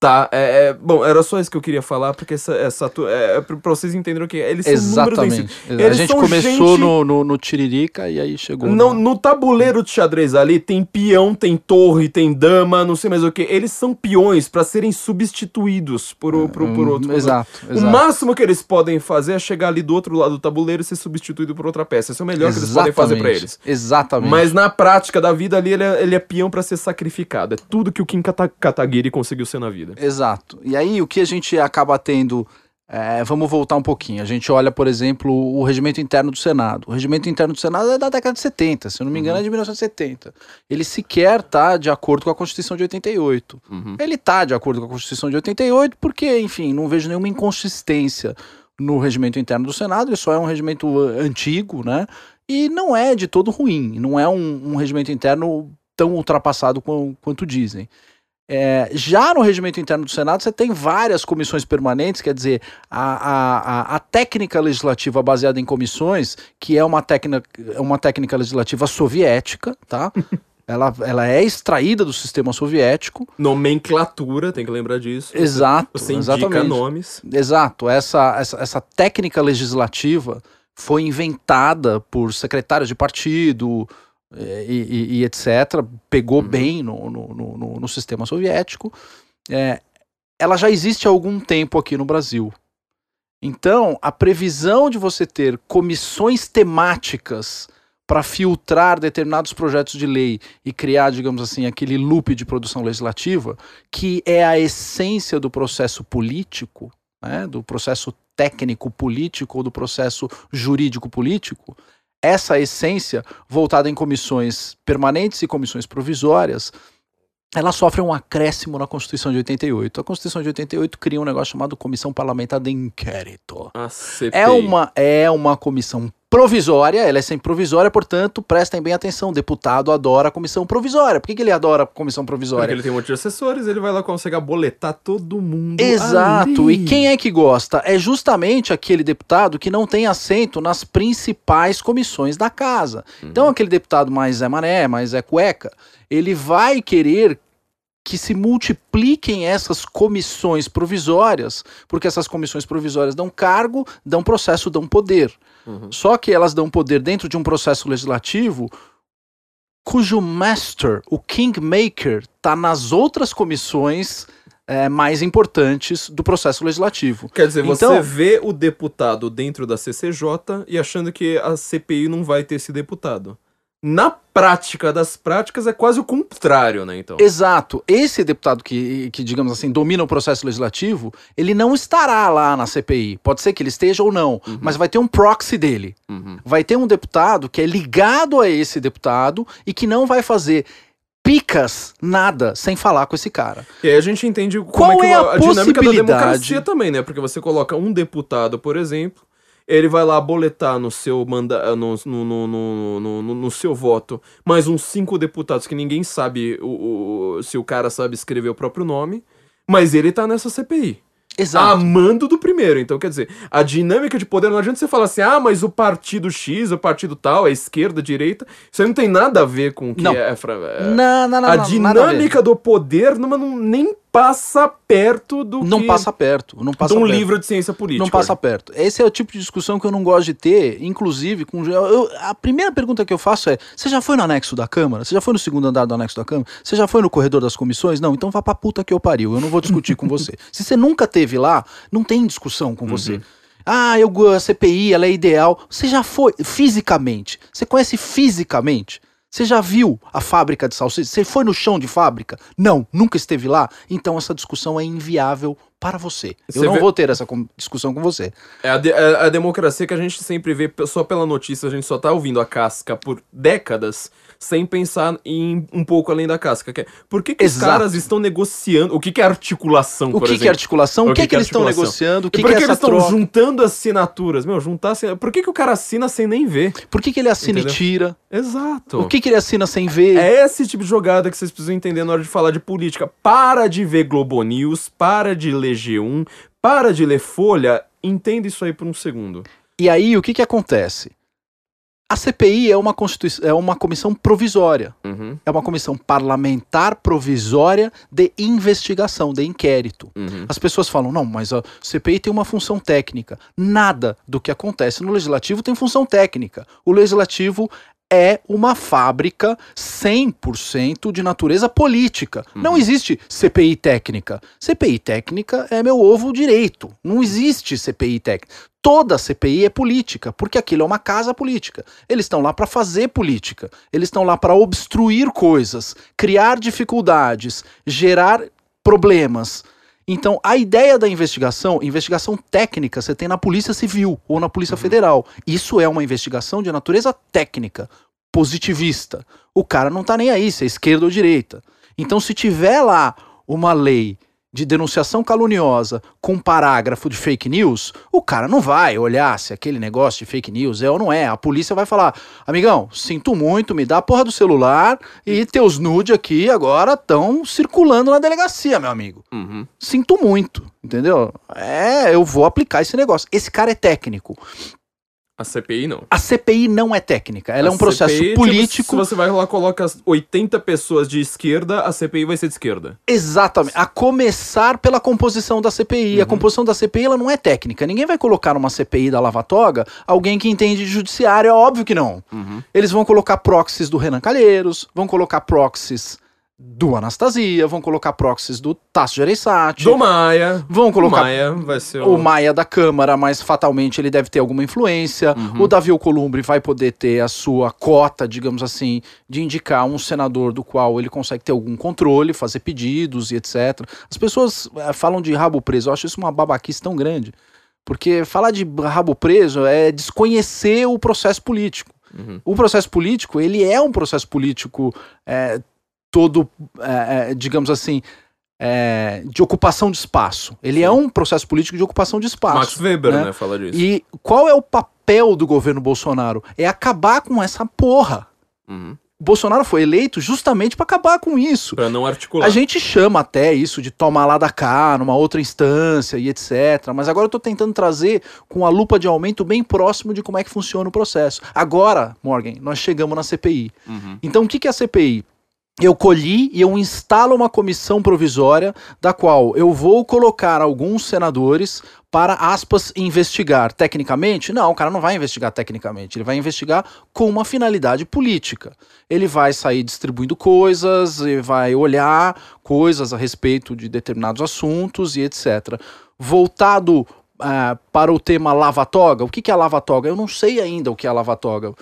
Tá? É, é- bom, era só isso que eu queria falar, porque essa, essa tu- é, pra vocês entenderem o que é. Eles são. Exatamente. A gente começou gente- no, no, no Tiririca e aí chegou. Não, no... no tabuleiro de xadrez ali tem peão, tem torre, tem dama, não sei mais o que. Eles são peões pra serem substituídos por, o- por, por Hum, outro. por Exato, O exato. máximo que eles podem fazer é chegar ali do outro lado do tabuleiro e ser substituído por outra peça. Isso é o melhor que eles podem fazer pra Exatamente, eles. Exatamente. Mas na prática da vida ali, ele é, ele é peão pra ser sacrificado. É tudo que o Kim Kata Kataguiri conseguiu ser na vida. Exato. E aí o que a gente acaba tendo. é, vamos voltar um pouquinho. A gente olha, por exemplo, o regimento interno do Senado. O regimento interno do Senado é da década de 70, se eu não me engano, é de 1970. Ele sequer está de acordo com a Constituição de 88. Uhum. Ele está de acordo com a Constituição de 88 porque, enfim, não vejo nenhuma inconsistência no regimento interno do Senado. Ele só é um regimento uh, antigo, né? E não é de todo ruim. Não é um, um regimento interno tão ultrapassado quan- quanto dizem. É, já no regimento interno do Senado, você tem várias comissões permanentes, quer dizer, a, a, a, técnica legislativa baseada em comissões, que é uma técnica, uma técnica legislativa soviética, tá? ela, ela é extraída do sistema soviético. Nomenclatura, tem que lembrar disso. Exato. Você indica exatamente. nomes. Exato, essa, essa, essa técnica legislativa foi inventada por secretários de partido e, e- e etc. Pegou Uhum. bem no, no, no- no- no sistema soviético. É, ela já existe há algum tempo aqui no Brasil. Então, a previsão de você ter comissões temáticas para filtrar determinados projetos de lei e criar, digamos assim, aquele loop de produção legislativa, que é a essência do processo político, né, do processo técnico político ou do processo jurídico político, essa essência voltada em comissões permanentes e comissões provisórias, ela sofre um acréscimo na Constituição de 88. A Constituição de 88 cria um negócio chamado Comissão Parlamentar de Inquérito. A CPI. É uma, é uma comissão provisória, ela é sempre provisória, portanto, prestem bem atenção. O deputado adora a comissão provisória. Por que, que ele adora a comissão Porque provisória? ele tem um monte de assessores, ele vai lá consegue aboletar todo mundo. Exato. ali. E quem é que gosta? É justamente aquele deputado que não tem assento nas principais comissões da casa. Então, aquele deputado mais é mané, mais é cueca, ele vai querer que se multipliquem essas comissões provisórias, porque essas comissões provisórias dão cargo, dão processo, dão poder. Uhum. Só que elas dão poder dentro de um processo legislativo cujo master, o kingmaker, está nas outras comissões eh, mais importantes do processo legislativo. Quer dizer, você Então- vê o deputado dentro da CCJ e achando que a CPI não vai ter esse deputado. Na prática das práticas é quase o contrário, né, então? Exato. Esse deputado que, que, digamos assim, domina o processo legislativo, ele não estará lá na CPI. Pode ser que ele esteja ou não, mas vai ter um proxy dele. Uhum. Vai ter um deputado que é ligado a esse deputado e que não vai fazer picas nada sem falar com esse cara. E aí a gente entende como Qual é que é a a, dinâmica da democracia também, né? Porque você coloca um deputado, por exemplo, ele vai lá boletar no seu manda no, no, no, no, no- seu voto mais uns cinco deputados que ninguém sabe o, o- se o cara sabe escrever o próprio nome, mas ele tá nessa CPI. Exato. Amando do primeiro. Então, quer dizer, a dinâmica de poder, não adianta você falar assim, ah, mas o partido X, o partido tal, a esquerda, direita, isso aí não tem nada a ver com o que Não. é. é- não, não, não, a dinâmica do poder não, não- nem passa perto do não que... passa perto. Não passa de um perto. livro de ciência política. Não passa perto. Esse é o tipo de discussão que eu não gosto de ter, inclusive com. eu- a primeira pergunta que eu faço é: você já foi no anexo da Câmara? Você já foi no segundo andar do anexo da Câmara? Você já foi no corredor das comissões? Não, então vá pra puta que eu pariu. Eu não vou discutir com você. Se você nunca teve lá, não tem discussão com você. Ah, eu, a CPI, ela é ideal. Você já foi fisicamente? Você conhece fisicamente? Você já viu a fábrica de salsicha? Você foi no chão de fábrica? Não, nunca esteve lá? Então essa discussão é inviável para você. Eu Você não vê- vou ter essa discussão com você. É a, de- é a democracia que a gente sempre vê só pela notícia, a gente só tá ouvindo a casca por décadas, sem pensar em um pouco além da casca. que é, por que, que os caras estão negociando? O que, que é articulação, O que, que é exemplo? articulação? O que, que, eles estão negociando? O E que, por que que, é eles estão juntando assinaturas? Meu, juntar assina... Por que, que o cara assina sem nem ver? Por que, que ele assina Entendeu? e tira? Exato. O que, que ele assina sem ver? É esse tipo de jogada que vocês precisam entender na hora de falar de política. Para de ver Globo News, para de ler G1, para de ler Folha. Entenda isso aí por um segundo. E aí, o que, que acontece? A CPI é uma, é uma comissão provisória. Uhum, É uma comissão parlamentar provisória de investigação, de inquérito. uhum. As pessoas falam, não, mas a CPI tem uma função técnica. Nada do que acontece no legislativo tem função técnica. O legislativo é uma fábrica 100% de natureza política. Não existe CPI técnica. CPI técnica é meu ovo direito. Não existe CPI técnica. Toda CPI é política, porque aquilo é uma casa política. Eles estão lá para fazer política. Eles estão lá para obstruir coisas, criar dificuldades, gerar problemas. Então, a ideia da investigação, investigação técnica, você tem na Polícia Civil ou na Polícia Federal. Isso é uma investigação de natureza técnica, positivista. O cara não tá nem aí se é esquerda ou direita. Então, se tiver lá uma lei de denunciação caluniosa com parágrafo de fake news, o cara não vai olhar se aquele negócio de fake news é ou não é. A polícia vai falar: amigão, sinto muito, me dá a porra do celular e teus nude aqui agora estão circulando na delegacia, meu amigo. Uhum. Sinto muito, entendeu? É, eu vou aplicar esse negócio. Esse cara é técnico. A CPI não. A CPI não é técnica, ela A é um processo CPI, tipo, político. se você vai lá coloca as 80 pessoas de esquerda, a CPI vai ser de esquerda. Exatamente. A começar pela composição da CPI. Uhum. A composição da CPI ela não é técnica. Ninguém vai colocar numa CPI da Lava Toga alguém que entende de judiciário. É óbvio que não. Uhum. Eles vão colocar proxies do Renan Calheiros, vão colocar proxies do Anastasia, vão colocar proxies do Tasso Gereissati, Do Maia. vão O colocar Maia vai ser o Maia da Câmara, mas fatalmente ele deve ter alguma influência. Uhum. O Davi Alcolumbre vai poder ter a sua cota, digamos assim, de indicar um senador do qual ele consegue ter algum controle, fazer pedidos e etc. As pessoas eh, falam de rabo preso, eu acho isso uma babaquice tão grande. Porque falar de rabo preso é desconhecer o processo político. Uhum. O processo político, ele é um processo político é, todo, é, é, digamos assim, é, de ocupação de espaço. Ele é um processo político de ocupação de espaço. Max Weber, né? né? Fala disso. E qual é o papel do governo Bolsonaro? É acabar com essa porra. Uhum. Bolsonaro foi eleito justamente para acabar com isso. Pra não articular. A gente chama até isso de tomar lá da cá, numa outra instância e etc. Mas agora eu tô tentando trazer com a lupa de aumento bem próximo de como é que funciona o processo. Agora, Morgan, nós chegamos na CPI. Uhum. Então, o que, que é a CPI? Eu colhi e eu instalo uma comissão provisória da qual eu vou colocar alguns senadores para, aspas, investigar tecnicamente. Não, o cara não vai investigar tecnicamente, ele vai investigar com uma finalidade política. Ele vai sair distribuindo coisas, e vai olhar coisas a respeito de determinados assuntos e etc. Voltado ah, para o tema lava-toga, o que, que é lava-toga? Eu não sei ainda o que é lava-toga.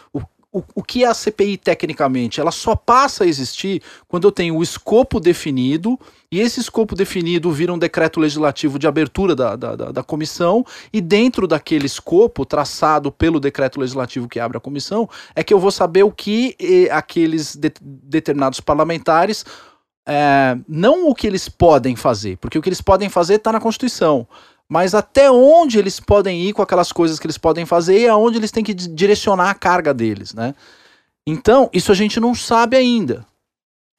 O, o que é a CPI tecnicamente? Ela só passa a existir quando eu tenho o escopo definido, e esse escopo definido vira um decreto legislativo de abertura da, da, da, da comissão, e dentro daquele escopo, traçado pelo decreto legislativo que abre a comissão, é que eu vou saber o que eh, aqueles de- determinados parlamentares. eh, não o que eles podem fazer, porque o que eles podem fazer está na Constituição mas até onde eles podem ir com aquelas coisas que eles podem fazer e aonde eles têm que di- direcionar a carga deles, né? Então, isso a gente não sabe ainda.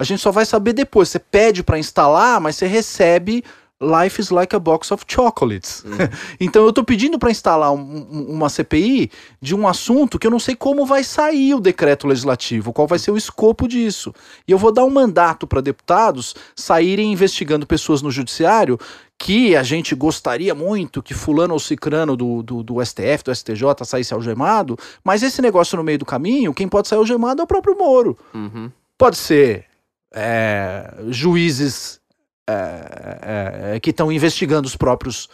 A gente só vai saber depois. Você pede para instalar, mas você recebe Life is like a box of chocolates. então eu tô pedindo para instalar um- um- uma CPI de um assunto que eu não sei como vai sair o decreto legislativo, qual vai ser o escopo disso. E eu vou dar um mandato para deputados saírem investigando pessoas no judiciário que a gente gostaria muito que fulano ou cicrano do, do, do STF, do STJ saísse algemado, mas esse negócio no meio do caminho, quem pode sair algemado é o próprio Moro. Uhum. Pode ser é, juízes é, é, que estão investigando os próprios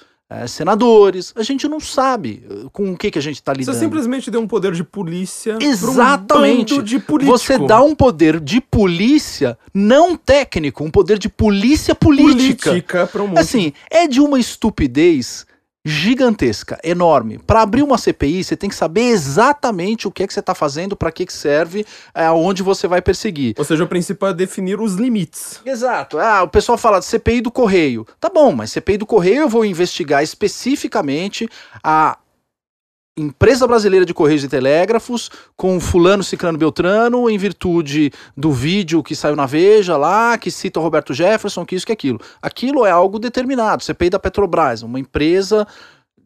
senadores. A gente não sabe com o que, que a gente está lidando. Você simplesmente deu um poder de polícia Exatamente. um de político. Você dá um poder de polícia não técnico, um poder de polícia política. política pra um monte Assim, é de uma estupidez gigantesca, enorme. Para abrir uma CPI, você tem que saber exatamente o que é que você está fazendo, para que que serve, aonde você vai perseguir. Ou seja, o principal é definir os limites. Exato. Ah, o pessoal fala de CPI do Correio. Tá bom, mas CPI do Correio eu vou investigar especificamente a empresa brasileira de Correios e Telégrafos com fulano, ciclano, beltrano em virtude do vídeo que saiu na Veja lá, que cita o Roberto Jefferson, que isso, que aquilo. Aquilo é algo determinado. CPI da Petrobras, uma empresa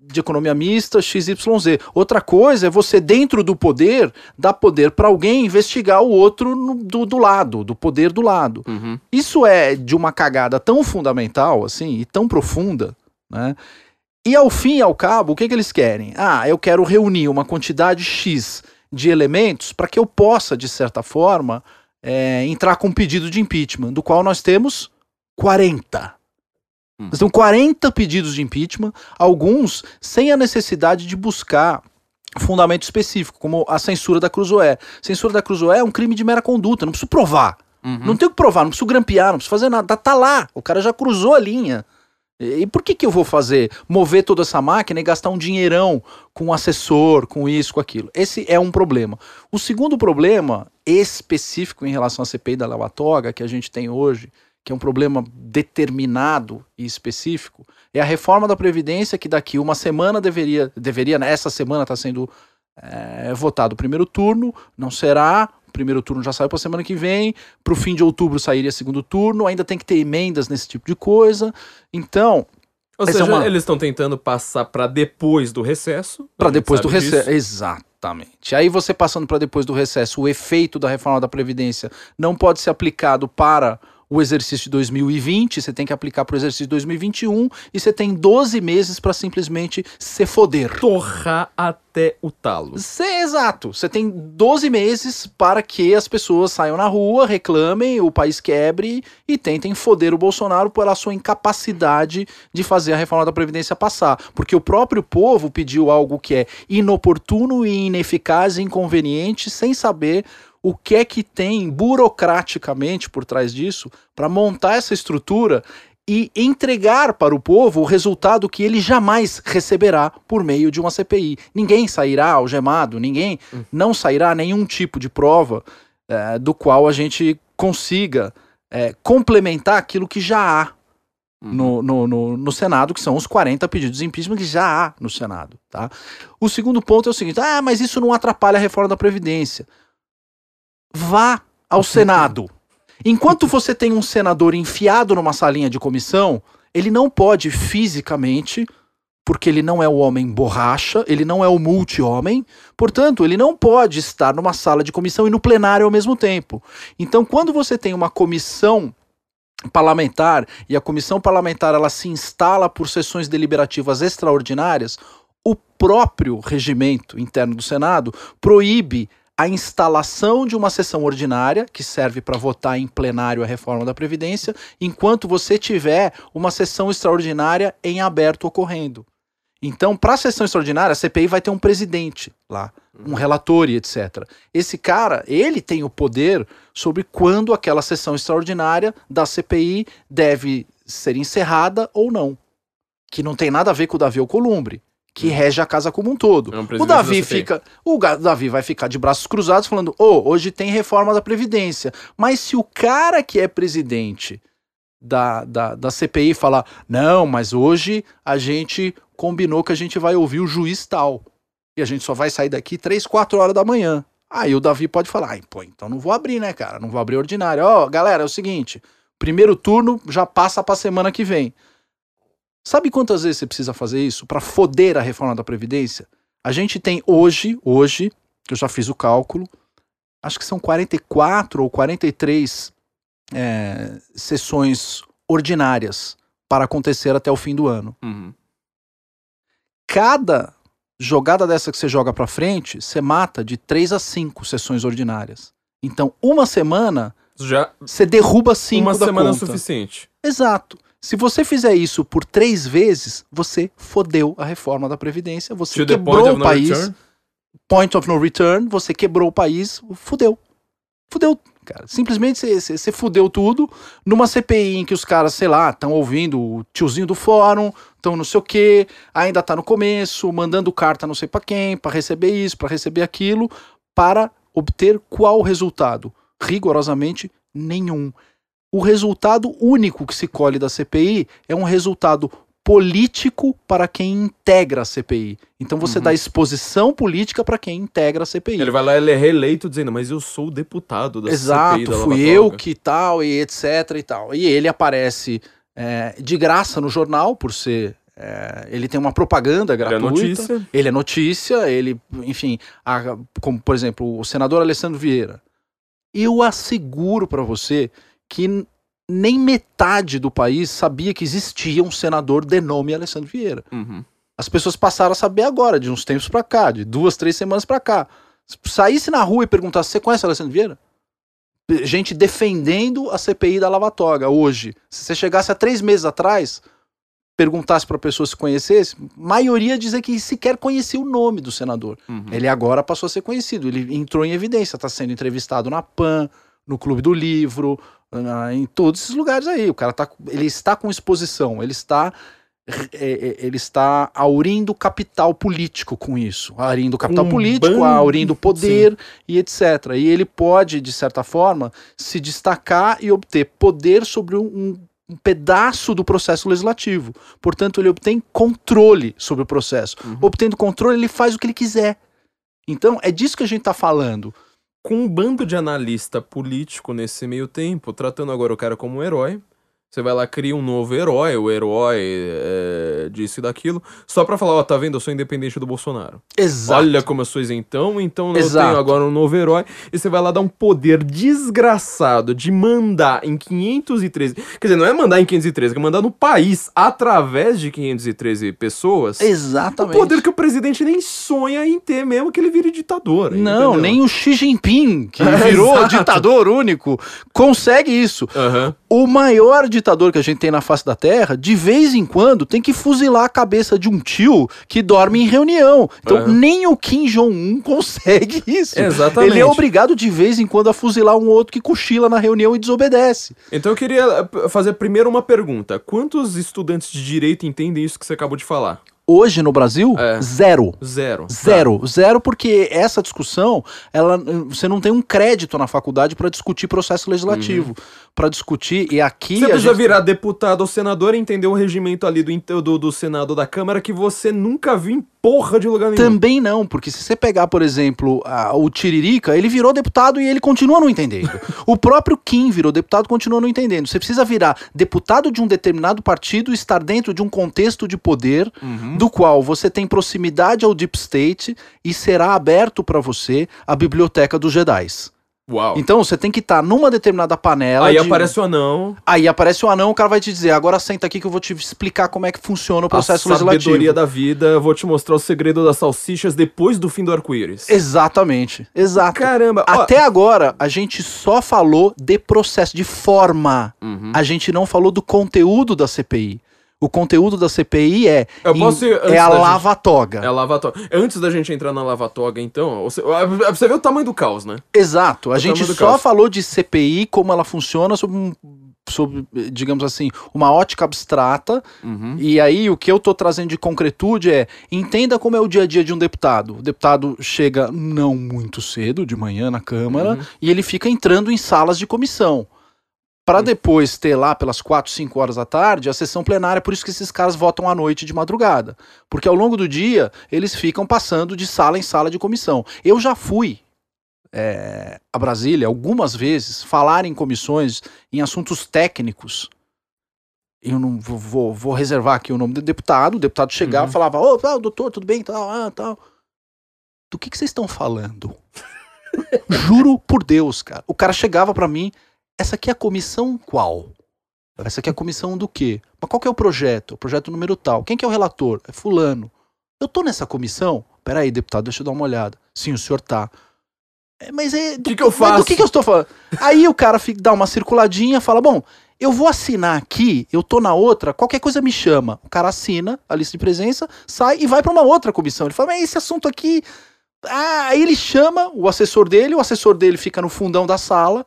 de economia mista XYZ. Outra coisa é você, dentro do poder, dar poder para alguém investigar o outro no- do, do lado, do poder do lado. Uhum. Isso é de uma cagada tão fundamental, assim, e tão profunda, né? E ao fim e ao cabo, o que, que eles querem? Ah, eu quero reunir uma quantidade X de elementos para que eu possa, de certa forma, é, entrar com um pedido de impeachment, do qual nós temos 40. Hum. Nós temos 40 pedidos de impeachment, alguns sem a necessidade de buscar fundamento específico, como a censura da Cruzoé. Censura da Cruzoé é um crime de mera conduta, não preciso provar. Uhum. Não tenho que provar, não preciso grampear, não preciso fazer nada. Tá, tá lá, o cara já cruzou a linha. E por que, que eu vou fazer, mover toda essa máquina e gastar um dinheirão com um assessor, com isso, com aquilo? Esse é um problema. O segundo problema específico em relação à CPI da Lava Toga que a gente tem hoje, que é um problema determinado e específico, é a reforma da Previdência que daqui uma semana deveria, deveria né, essa semana está sendo é, votado o primeiro turno, não será, primeiro turno já saiu para semana que vem, para o fim de outubro sairia segundo turno, ainda tem que ter emendas nesse tipo de coisa, então, Ou Essa é seja, uma- eles estão tentando passar pra depois do recesso. para a gente depois do disso. recesso, exatamente. Aí você passando para depois do recesso, o efeito da reforma da Previdência não pode ser aplicado para o exercício de 2020, você tem que aplicar para o exercício de 2021 e você tem 12 meses para simplesmente se foder. Torrar até o talo. Cê- exato. Você tem 12 meses para que as pessoas saiam na rua, reclamem, o país quebre e tentem foder o Bolsonaro pela sua incapacidade de fazer a reforma da Previdência passar. Porque o próprio povo pediu algo que é inoportuno e ineficaz e inconveniente, sem saber o que é que tem burocraticamente por trás disso para montar essa estrutura e entregar para o povo o resultado que ele jamais receberá por meio de uma CPI. Ninguém sairá algemado, ninguém não sairá nenhum tipo de prova eh, do qual a gente consiga eh, complementar aquilo que já há Uhum. no, no, no, no Senado, que são os 40 pedidos de impeachment que já há no Senado. Tá? O segundo ponto é o seguinte: ah, mas isso não atrapalha a reforma da Previdência. Vá ao Senado. Enquanto você tem um senador enfiado numa salinha de comissão, ele não pode fisicamente, porque ele não é o homem borracha, ele não é o multi-homem, portanto, ele não pode estar numa sala de comissão e no plenário ao mesmo tempo. Então, quando você tem uma comissão parlamentar e a comissão parlamentar ela se instala por sessões deliberativas extraordinárias, o próprio regimento interno do Senado proíbe a instalação de uma sessão ordinária, que serve para votar em plenário a reforma da Previdência, enquanto você tiver uma sessão extraordinária em aberto ocorrendo. Então, para a sessão extraordinária, a CPI vai ter um presidente lá, um relator e etc. Esse cara, ele tem o poder sobre quando aquela sessão extraordinária da CPI deve ser encerrada ou não. Que não tem nada a ver com o Davi Alcolumbre, que rege a casa como um todo. É o Davi fica, o Davi vai ficar de braços cruzados falando: "Ô, hoje tem reforma da previdência". Mas se o cara que é presidente da, da, da CPI falar: "Não, mas hoje a gente combinou que a gente vai ouvir o juiz tal e a gente só vai sair daqui 3, 4 horas da manhã". Aí o Davi pode falar: "Ai, pô, então não vou abrir, né, cara? Não vou abrir ordinário. Ó, galera, é o seguinte, primeiro turno já passa pra semana que vem. Sabe quantas vezes você precisa fazer isso para foder a reforma da Previdência? A gente tem hoje, hoje, eu já fiz o cálculo, acho que são 44 ou 43 é, sessões ordinárias para acontecer até o fim do ano. Uhum. Cada jogada dessa que você joga para frente, você mata de 3 a 5 sessões ordinárias. Então, uma semana, Já você derruba 5 uma semana é suficiente. Exato. Se você fizer isso por três vezes, você fodeu a reforma da Previdência, você To quebrou o país. return. Point of no return, você quebrou o país, fudeu. Fudeu, cara. Simplesmente você- fudeu tudo numa CPI em que os caras, sei lá, estão ouvindo o tiozinho do fórum, estão não sei o quê, ainda tá no começo, mandando carta não sei pra quem, pra receber isso, pra receber aquilo, para obter qual resultado? Rigorosamente nenhum. O resultado único que se colhe da CPI é um resultado político para quem integra a CPI. Então você Uhum. dá exposição política para quem integra a CPI. Ele vai lá, ele é reeleito dizendo, mas eu sou o deputado da CPI Exato, fui eu Toga." que tal e etc e tal. E ele aparece é, de graça no jornal por ser. é, ele tem uma propaganda Ele é gratuita. notícia. Ele é notícia, ele, enfim, a- como por exemplo o senador Alessandro Vieira. Eu asseguro para você que nem metade do país sabia que existia um senador de nome Alessandro Vieira. Uhum. As pessoas passaram a saber agora, de uns tempos pra cá, de duas, três semanas pra cá. Se saísse na rua e perguntasse, você conhece o Alessandro Vieira? Gente defendendo a CPI da Lava Toga hoje. Se você chegasse há três meses atrás, perguntasse pra pessoa se conhecesse, maioria dizer que sequer conhecia o nome do senador. Uhum. Ele agora passou a ser conhecido, ele entrou em evidência, está sendo entrevistado na PAN, no Clube do Livro, na- em todos esses lugares aí. O cara tá, ele está com exposição, ele está é, é, ele está aurindo capital político com isso, aurindo capital Um político, bando- aurindo poder e etc. E ele pode, de certa forma, se destacar e obter poder sobre um, um pedaço do processo legislativo. Portanto, ele obtém controle sobre o processo. Uhum. Obtendo controle, ele faz o que ele quiser. Então, é disso que a gente está falando. Com um bando de analista político nesse meio tempo, tratando agora o cara como um herói. Você vai lá, cria um novo herói, o herói é, disso e daquilo, só pra falar, ó, tá vendo, eu sou independente do Bolsonaro. Exato. Olha como eu sou isentão, então eu Exato. tenho agora um novo herói. E você vai lá dar um poder desgraçado de mandar em 513. Quer dizer, não é mandar em 513, é mandar no país através de 513 pessoas. Um Exatamente. poder que o presidente nem sonha em ter, mesmo que ele vire ditador. Não, entendeu? nem o Xi Jinping, que virou exato. ditador único, consegue isso. Aham. O maior ditador que a gente tem na face da Terra, de vez em quando, tem que fuzilar a cabeça de um tio que dorme em reunião. Então, É. nem o Kim Jong-un consegue isso. Exatamente. Ele é obrigado de vez em quando a fuzilar um outro que cochila na reunião e desobedece. Então eu queria eh, fazer primeiro uma pergunta. Quantos estudantes de direito entendem isso que você acabou de falar? Hoje no Brasil, É. zero. Zero. Zero, zero, porque essa discussão, ela, você não tem um crédito na faculdade para discutir processo legislativo, Pra discutir e aqui Uhum. Você precisa gente- virar deputado ou senador e entender o regimento ali do, do, do Senado ou da Câmara que você nunca viu em porra de lugar nenhum. Também não, porque se você pegar, por exemplo, a- o Tiririca, ele virou deputado e ele continua não entendendo. o próprio Kim virou deputado e continua não entendendo. Você precisa virar deputado de um determinado partido e estar dentro de um contexto de poder Uhum. do qual você tem proximidade ao Deep State e será aberto para você a biblioteca dos Jedis. Uau. Então você tem que estar numa determinada panela. Aí de- aparece o anão, Aí aparece o anão, o cara vai te dizer, agora senta aqui que eu vou te explicar como é que funciona o processo a sabedoria legislativo. da vida, eu vou te mostrar o segredo das salsichas depois do fim do arco-íris. Exatamente, exato. Caramba. ó- Até agora, a gente só falou de processo, de forma. Uhum. A gente não falou do conteúdo da CPI. O conteúdo da CPI é, Eu posso ir antes é a da gente- lava-toga. É a lava-toga. Antes da gente entrar na lava-toga, então, você, você vê o tamanho do caos, né? Exato. A O gente só caos. falou de CPI, como ela funciona sob, um, sob, digamos assim, uma ótica abstrata. Uhum. E aí, o que eu tô trazendo de concretude é: entenda como é o dia a dia de um deputado. O deputado chega não muito cedo, de manhã na Câmara, Uhum. e ele fica entrando em salas de comissão. Para Uhum. depois ter lá pelas 4, 5 horas da tarde a sessão plenária, por isso que esses caras votam à noite de madrugada. Porque ao longo do dia eles ficam passando de sala em sala de comissão. Eu já fui é, a Brasília algumas vezes falar em comissões em assuntos técnicos. eu não vou, vou, vou reservar aqui o nome do deputado, o deputado chegava Uhum. e falava, ô, ah, doutor, tudo bem, tal, ah, tal. Do que que vocês estão falando? Juro por Deus, cara. O cara chegava pra mim, essa aqui é a comissão qual? Essa aqui é a comissão do quê? Mas qual que é o projeto? O projeto número tal. Quem que é o relator? É fulano. Eu tô nessa comissão? Peraí, deputado, deixa eu dar uma olhada. Sim, o senhor tá. É, mas é. do Que que eu faço? Do que, que eu estou falando? Aí o cara fica, dá uma circuladinha, fala: Bom, eu vou assinar aqui, eu tô na outra, qualquer coisa me chama. O cara assina a lista de presença, sai e vai pra uma outra comissão. Ele fala: Mas esse assunto aqui. Ah, aí ele chama o assessor dele, o assessor dele fica no fundão da sala.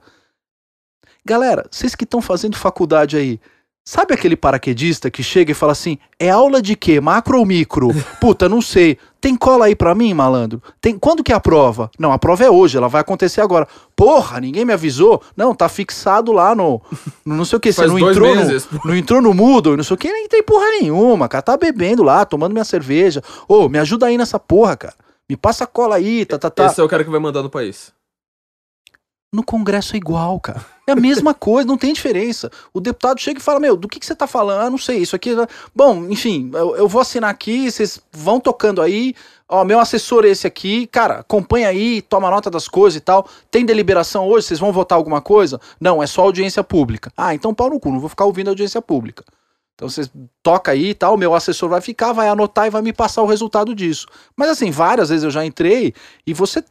Galera, vocês que estão fazendo faculdade aí, sabe aquele paraquedista que chega e fala assim: é aula de quê? Macro ou micro? Puta, não sei. Tem cola aí pra mim, malandro? Tem quando que é a prova? Não, a prova é hoje, ela vai acontecer agora. Porra, ninguém me avisou. Não, tá fixado lá no, no não sei o que, você não entrou no, meses. não entrou no Moodle, não sei o que, nem tem porra nenhuma, cara. Tá bebendo lá, tomando minha cerveja. Ô, me ajuda aí nessa porra, cara. Me passa cola aí, tá, tá, tá. Esse é o cara que vai mandar no país. No Congresso é igual, cara. É a mesma coisa, não tem diferença. O deputado chega e fala: Meu, do que, que você tá falando? Ah, não sei, isso aqui. Bom, enfim, eu, eu vou assinar aqui, vocês vão tocando aí. Ó, meu assessor é esse aqui. Cara, acompanha aí, toma nota das coisas e tal. Tem deliberação hoje? Vocês vão votar alguma coisa? Não, é só audiência pública. Ah, então pau no cu, não vou ficar ouvindo audiência pública. Então vocês toca aí e tal, meu assessor vai ficar, vai anotar e vai me passar o resultado disso. Mas assim, várias vezes eu já entrei e você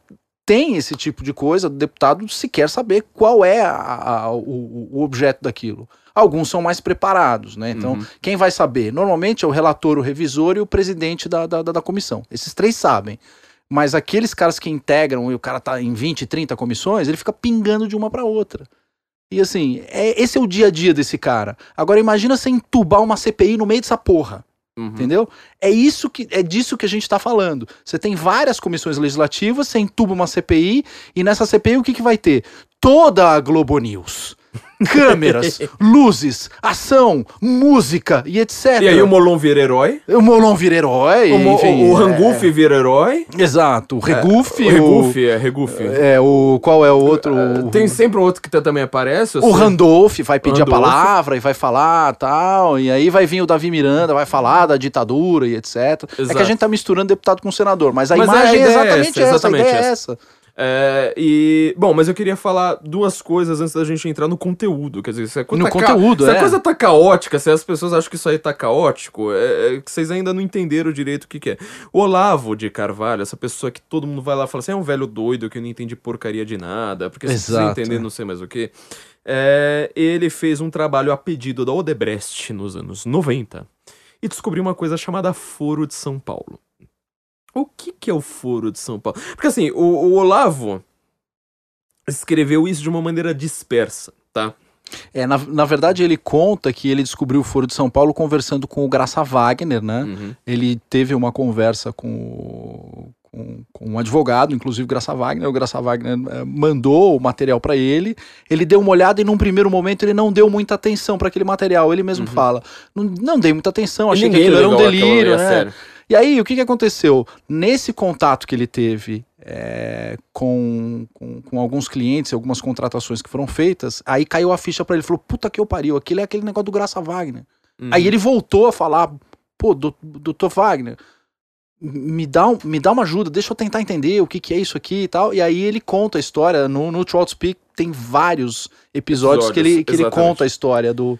tem esse tipo de coisa, o deputado se quer saber qual é a- a- o, o objeto daquilo. Alguns são mais preparados, né? Então, Uhum. quem vai saber? Normalmente é o relator, o revisor e o presidente da, da, da- da comissão. Esses três sabem. Mas aqueles caras que integram e o cara tá em 20, 30 comissões, ele fica pingando de uma para outra. E assim, é, esse é o dia a dia desse cara. Agora imagina você entubar uma CPI no meio dessa porra. Uhum. Entendeu? É isso que é disso que a gente está falando. Você tem várias comissões legislativas, você entuba uma CPI e nessa CPI o que, que vai ter? Toda a Globo News. Câmeras, luzes, ação, música e etc. E aí o Molon vira herói. o Molon vira herói, O, Mo- enfim, o, o é- Ranguf vira herói. Exato, o Regufe, O Regufe, é, Regufe. é o qual é o outro? o, Tem sempre um outro que também aparece. eu o. Randolph vai pedir Randolph. a palavra e vai falar tal, e aí vai vir o Davi Miranda, vai falar da ditadura e etc. É que Exato. a gente tá misturando deputado com senador, mas a Mas a imagem é é exatamente essa, exatamente é essa. essa. É, e, bom, mas eu queria falar duas coisas antes da gente entrar no conteúdo. Quer dizer, se a coisa, No tá ca- conteúdo, se é. a coisa tá caótica, se as pessoas acham que isso aí tá caótico, é, é que vocês ainda não entenderam direito o que, que é. O Olavo de Carvalho, essa pessoa que todo mundo vai lá e fala assim, é um velho doido que não entende porcaria de nada, porque se Exato, entender é. não sei mais o que. É, ele fez um trabalho a pedido da Odebrecht nos anos 90 e descobriu uma coisa chamada Foro de São Paulo. O que, que é o Foro de São Paulo? Porque assim, o, o Olavo escreveu isso de uma maneira dispersa, tá? É, na, na verdade, ele conta que ele descobriu o Foro de São Paulo conversando com o Graça Wagner, né? Uhum. Ele teve uma conversa com, com, com um advogado, inclusive Graça Wagner. O Graça Wagner eh, mandou o material para ele. Ele deu uma olhada e, num primeiro momento, ele não deu muita atenção para aquele material. Ele mesmo fala: não, não dei muita atenção, achei que Uhum. Aquilo era um delírio, a né? sério. E aí, o que, que aconteceu? Nesse contato que ele teve é, com, com, com alguns clientes, algumas contratações que foram feitas, aí caiu a ficha pra ele. Falou, puta que eu pariu, aquilo é aquele negócio do Graça Wagner. Uhum. Aí ele voltou a falar, pô, dou- doutor Wagner, me dá, um- me dá uma ajuda, deixa eu tentar entender o que, que é isso aqui e tal. E aí ele conta a história, no, no Trout Speak tem vários episódios, que, ele, Episódios, que ele conta a história do...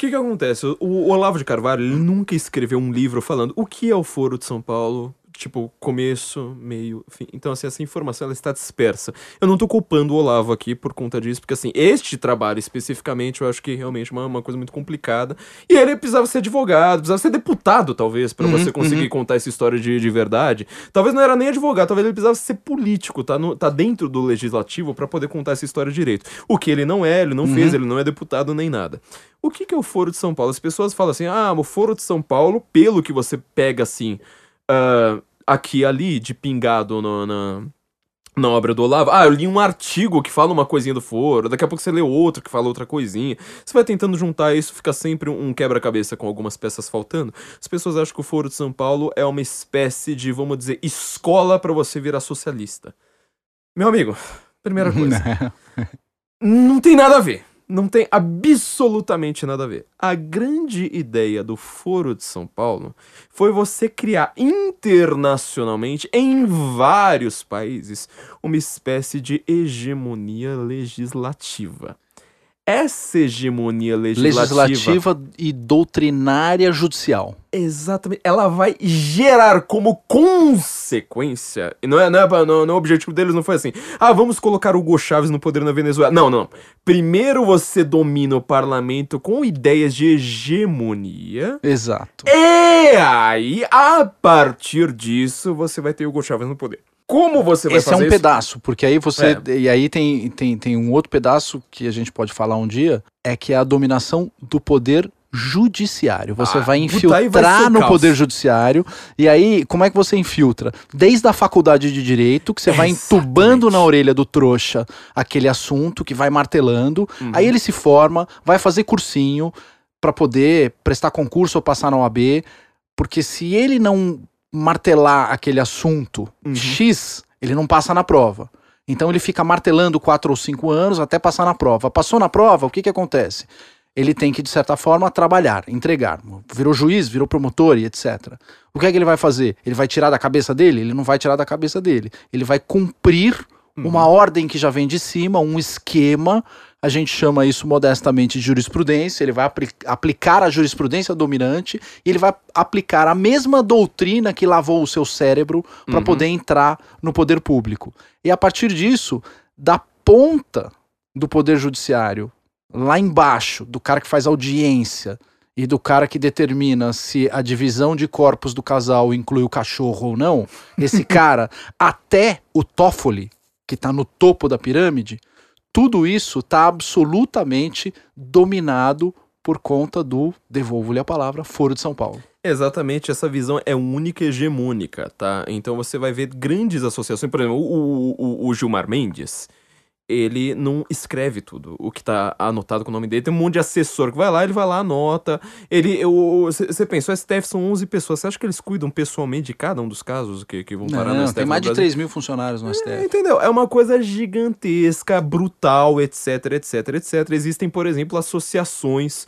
Que que acontece? O, Olavo de Carvalho nunca escreveu um livro falando o que é o Foro de São Paulo, tipo, começo, meio, fim. Então, assim, essa informação ela está dispersa. Eu não tô culpando o Olavo aqui por conta disso, porque, assim, este trabalho especificamente eu acho que realmente é uma, uma coisa muito complicada. E ele precisava ser advogado, precisava ser deputado, talvez, pra Uhum, você conseguir contar essa história de, de verdade. Talvez não era nem advogado, talvez ele precisava ser político, tá, no, tá dentro do legislativo pra poder contar essa história direito. O que ele não é, ele não fez, ele não é deputado nem nada. O que, que é o Foro de São Paulo? As pessoas falam assim, ah, o Foro de São Paulo, pelo que você pega assim, ah, aqui e ali, de pingado no- na, na obra do Olavo. Ah, eu li um artigo que fala uma coisinha do Foro, daqui a pouco você lê outro que fala outra coisinha. Você vai tentando juntar isso, fica sempre um quebra-cabeça com algumas peças faltando. As pessoas acham que o Foro de São Paulo é uma espécie de, vamos dizer, escola pra você virar socialista. Meu amigo, primeira coisa. não tem nada a ver. Não tem absolutamente nada a ver. A grande ideia do Foro de São Paulo foi você criar internacionalmente, em vários países, uma espécie de hegemonia legislativa. Essa hegemonia legislativa, Legislativa e doutrinária judicial. Exatamente. Ela vai gerar como consequência. E não é, não é, não, não, o objetivo deles não foi assim. Ah, vamos colocar o Hugo Chaves no poder na Venezuela. Não, não. Primeiro você domina o parlamento com ideias de hegemonia. Exato. E aí, a partir disso, você vai ter o Hugo Chaves no poder. Como você vai Esse é fazer um isso? pedaço, porque aí você. É. E aí tem, tem, tem um outro pedaço que a gente pode falar um dia, é que é a dominação do poder judiciário. Você Ah, vai vai infiltrar o no caos. poder judiciário. E aí, como é que você infiltra? Desde a faculdade de direito, que você vai entubando Exatamente. na orelha do trouxa aquele assunto, que vai martelando. Uhum. Aí ele se forma, vai fazer cursinho pra poder prestar concurso ou passar na OAB. Porque se ele não martelar aquele assunto Uhum. X, ele não passa na prova. Então ele fica martelando quatro ou cinco anos até passar na prova. Passou na prova, o que, que acontece? Ele tem que, de certa forma, trabalhar, entregar. Virou juiz, virou promotor e etc. O que é que ele vai fazer? Ele vai tirar da cabeça dele? Ele não vai tirar da cabeça dele. Ele vai cumprir uma ordem que já vem de cima, um esquema. A gente chama isso modestamente de jurisprudência. Ele vai apli- aplicar a jurisprudência dominante e ele vai aplicar a mesma doutrina que lavou o seu cérebro para Uhum. poder entrar no poder público. E a partir disso, da ponta do poder judiciário, lá embaixo, do cara que faz audiência e do cara que determina se a divisão de corpos do casal inclui o cachorro ou não, esse cara, até o Toffoli, que está no topo da pirâmide, tudo isso está absolutamente dominado por conta do, devolvo-lhe a palavra, Foro de São Paulo. Exatamente, essa visão é única e hegemônica, tá? Então você vai ver grandes associações, por exemplo, o, o- o Gilmar Mendes, ele não escreve tudo, o que tá anotado com o nome dele, tem um monte de assessor que vai lá, ele vai lá, anota, ele, você pensa, o STF são 11 pessoas, você acha que eles cuidam pessoalmente de cada um dos casos que, que vão parar no Não, STF tem mais de Brasil? 3 mil funcionários no É, STF. entendeu? É uma coisa gigantesca, brutal, etc, etc, etc. Existem, por exemplo, associações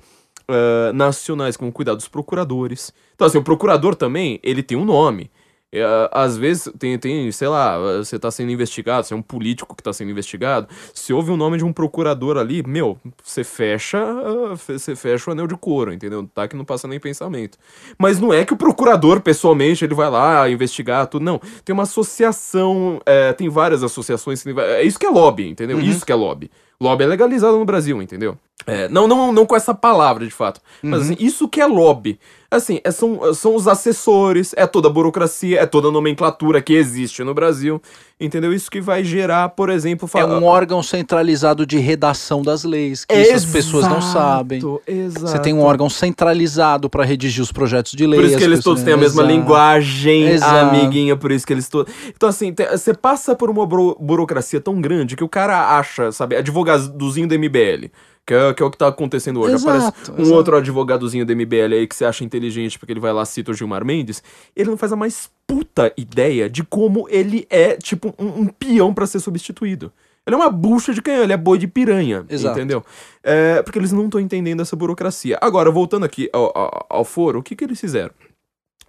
ah, nacionais vão cuidar dos procuradores. Então, assim, o procurador também, ele tem um nome. É, às vezes tem, tem, sei lá, você tá sendo investigado, você é um político que tá sendo investigado, se ouve o nome de um procurador ali, meu, você fecha, ah, você fecha o anel de couro, entendeu? Tá que não passa nem pensamento. Mas não é que o procurador, pessoalmente, ele vai lá investigar tudo, não. Tem uma associação, é, tem várias associações, é isso que é lobby, entendeu? Uhum. Isso que é lobby. Lobby é legalizado no Brasil, entendeu? É, não, não, não com essa palavra, de fato. Mas Uhum. assim, isso que é lobby. Assim, é- são, são os assessores, é toda a burocracia, é toda a nomenclatura que existe no Brasil. Entendeu? Isso que vai gerar, por exemplo... É um órgão centralizado de redação das leis, que isso as pessoas não sabem. Exato. Você tem um órgão centralizado para redigir os projetos de lei. Por isso que eles pessoas- todos têm a mesma Exato. linguagem, Exato. amiguinha, por isso que eles todos. Então, assim, você passa por uma buro- burocracia tão grande que o cara acha, sabe, advogadozinho do MBL. Que é, que é o que tá acontecendo hoje. Exato, Aparece um exato. outro advogadozinho do MBL aí que você acha inteligente porque ele vai lá cita o Gilmar Mendes. Ele não faz a mais puta ideia de como ele é, tipo, um, um peão pra ser substituído. Ele é uma bucha de canhão, ele é boi de piranha, Exato. entendeu? É, porque eles não estão entendendo essa burocracia. Agora, voltando aqui ao, ao, ao foro, o que, que eles fizeram?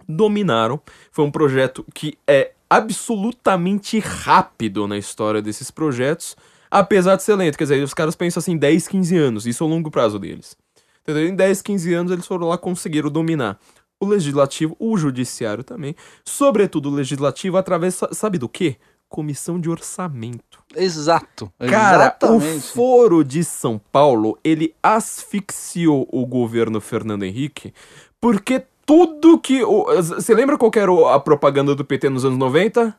dominaram. Foi um projeto que é absolutamente rápido na história desses projetos, apesar de ser lento. Quer dizer, os caras pensam assim, 10, 15 anos, isso é o longo prazo deles. Entendeu? Em 10, 15 anos eles foram lá conseguiram dominar o legislativo, o judiciário também, sobretudo o legislativo através, sa- sabe do quê? Comissão de orçamento. Exato. Cara, exatamente. o Foro de São Paulo, ele asfixiou o governo Fernando Henrique, porque tudo que... o- Você lembra qual que era a propaganda do PT nos anos 90?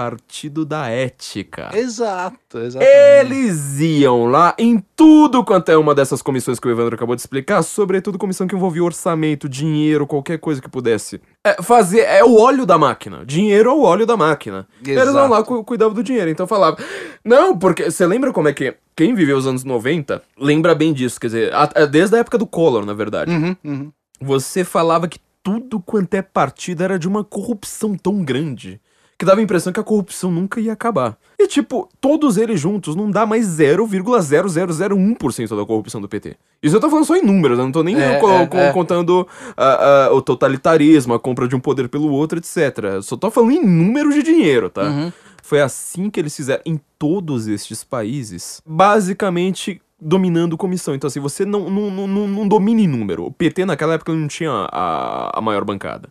Partido da Ética. Exato, exatamente. Eles iam lá em tudo quanto é uma dessas comissões que o Evandro acabou de explicar, sobretudo comissão que envolvia orçamento, dinheiro, qualquer coisa que pudesse. É, fazer, é o óleo da máquina. Dinheiro é o óleo da máquina. Eles Exato. vão lá cu cuidavam do dinheiro. Então falava. Não, porque você lembra como é que. Quem viveu os anos 90 lembra bem disso. Quer dizer, a- a- desde a época do Collor, na verdade. Uhum, uhum. Você falava que tudo quanto é partido era de uma corrupção tão grande que dava a impressão que a corrupção nunca ia acabar. E, tipo, todos eles juntos não dá mais 0,0001% da corrupção do PT. Isso eu tô falando só em números, eu não tô nem É, co- é, co- é. contando ah, ah, o totalitarismo, a compra de um poder pelo outro, etc. Eu só tô falando em números de dinheiro, tá? Uhum. Foi assim que eles fizeram em todos estes países, basicamente dominando comissão. Então, assim, você não, não, não, não, não domina em número. O PT naquela época não tinha a, a maior bancada.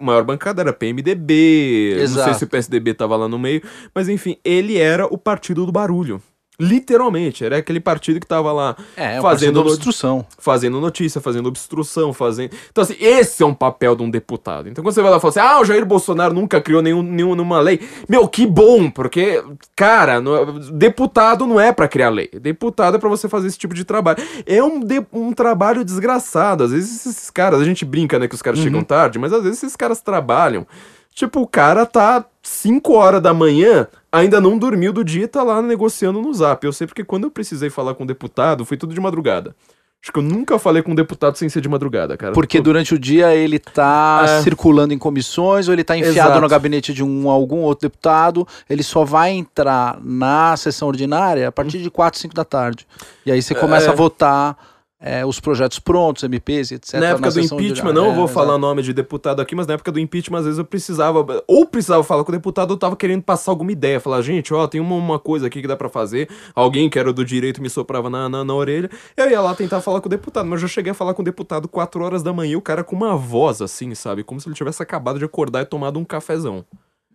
Maior bancada era PMDB, não sei Exato. se o PSDB tava lá no meio, mas enfim, ele era o partido do barulho. Literalmente, era aquele partido que tava lá É, é fazendo no- obstrução. fazendo notícia, fazendo obstrução, fazendo. Então, assim, esse é um papel de um deputado. Então, quando você vai lá e fala assim, ah, o Jair Bolsonaro nunca criou nenhum, nenhuma lei. Meu, que bom, porque, cara, não- deputado não é pra criar lei. Deputado é pra você fazer esse tipo de trabalho. É um, de- um trabalho desgraçado. Às vezes esses caras, a gente brinca, né, que os caras chegam tarde, mas às vezes esses caras trabalham. Tipo, o cara tá 5 horas da manhã, ainda não dormiu do dia e tá lá negociando no zap. Eu sei porque quando eu precisei falar com um deputado, foi tudo de madrugada. Acho que eu nunca falei com um deputado sem ser de madrugada, cara. Porque durante o dia ele tá É. circulando em comissões ou ele tá enfiado Exato. no gabinete de um algum outro deputado, ele só vai entrar na sessão ordinária a partir de 4, 5 da tarde. E aí você começa É. a votar é, os projetos prontos, MPs, etc. na época do sessão impeachment, ordinária. não vou É, falar exato. nome de deputado aqui, mas na época do impeachment, às vezes eu precisava, ou precisava falar com o deputado, ou tava querendo passar alguma ideia. Falar, gente, ó, tem uma, uma coisa aqui que dá pra fazer. Alguém que era do direito me soprava na, na, na orelha. Eu ia lá tentar falar com o deputado, mas eu já cheguei a falar com o deputado 4 horas da manhã, e o cara com uma voz assim, sabe? Como se ele tivesse acabado de acordar e tomado um cafezão.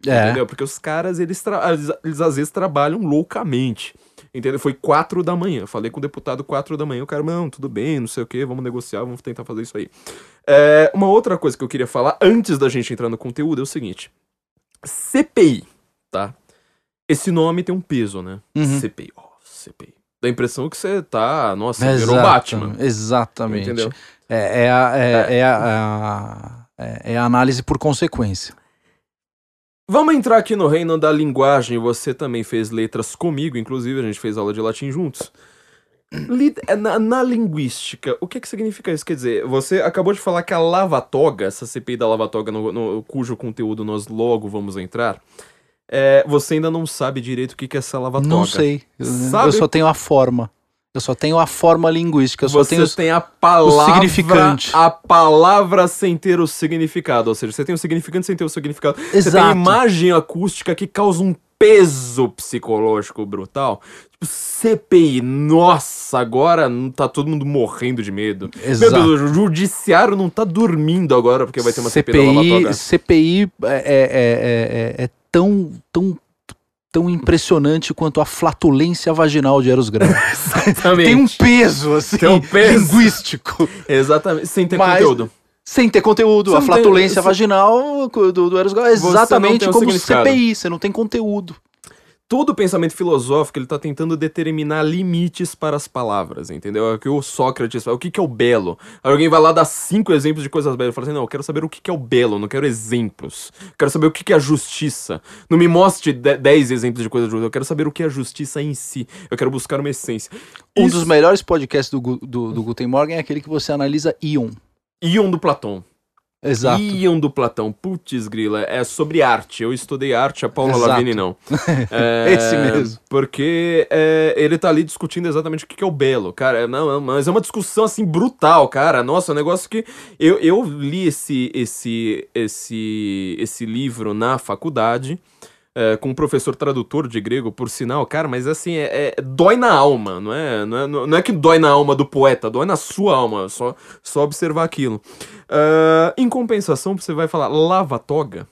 É. Entendeu? Porque os caras, eles, eles, eles às vezes trabalham loucamente. Entendeu? Foi quatro da manhã. Falei com o deputado quatro da manhã. O cara, não, tudo bem, não sei o que, vamos negociar, vamos tentar fazer isso aí. É, uma outra coisa que eu queria falar antes da gente entrar no conteúdo é o seguinte: CPI, tá? Esse nome tem um peso, né? Uhum. CPI, ó, CPI. Dá a impressão que você tá, nossa, virou Exato, Batman. Exatamente. Entendeu? É, é, a, é, é a, é- é a análise por consequência. Vamos entrar aqui no reino da linguagem. Você também fez letras comigo, inclusive a gente fez aula de latim juntos. É, Na, na linguística, o que, que significa isso? Quer dizer, você acabou de falar que a lava-toga, essa CPI da lava-toga, no, no- cujo conteúdo nós logo vamos entrar, é, você ainda não sabe direito o que, que é essa lava-toga. Não sei. Sabe- Eu só tenho a forma. Eu só tenho a forma linguística. Eu só você tenho os- tem a palavra, significante. a palavra sem ter o significado, ou seja, você tem o significante sem ter o significado. Você tem Exato. imagem acústica que causa um peso psicológico brutal. Tipo, CPI, nossa, agora não tá todo mundo morrendo de medo. Exato. Meu Deus, o judiciário não tá dormindo agora porque vai ter uma CPI, CPI. CPI é, é, é, é- é tão, tão, tão impressionante quanto a flatulência vaginal de Eros Grande. Exatamente. Tem um peso, assim, Tem um peso. linguístico. Exatamente, sem ter Mas- conteúdo. Sem ter conteúdo. Você a tem- flatulência você- vaginal do, do Eros Grande é exatamente tem como significado. CPI, você não tem conteúdo. Todo pensamento filosófico ele tá tentando determinar limites para as palavras, entendeu? É o que o Sócrates fala, o que, que é o belo? Aí alguém vai lá dar cinco exemplos de coisas belas, fala assim, não, eu quero saber o que, que é o belo, não quero exemplos. Eu quero saber o que, que é a justiça. Não me mostre de- dez exemplos de coisas justas, eu quero saber o que é a justiça em si. Eu quero buscar uma essência. Um Isso- dos melhores podcasts do, do, do Guten Morgen é aquele que você analisa íon. Íon do Platão. Exato. Íon do Platão. Putz, grila. É sobre arte. Eu estudei arte, a Paula Exato. Lavigne não. É, Esse mesmo. Porque é, ele tá ali discutindo exatamente o que que é o belo. Cara, não, não, mas é uma discussão assim brutal, cara. Nossa, é um negócio que. Eu, eu li esse, esse, esse, esse livro na faculdade. É, com um professor tradutor de grego, por sinal, cara, mas assim, é, é- dói na alma, não é, não é? Não é que dói na alma do poeta, dói na sua alma, só, só observar aquilo. Ah, em compensação, você vai falar lava-toga,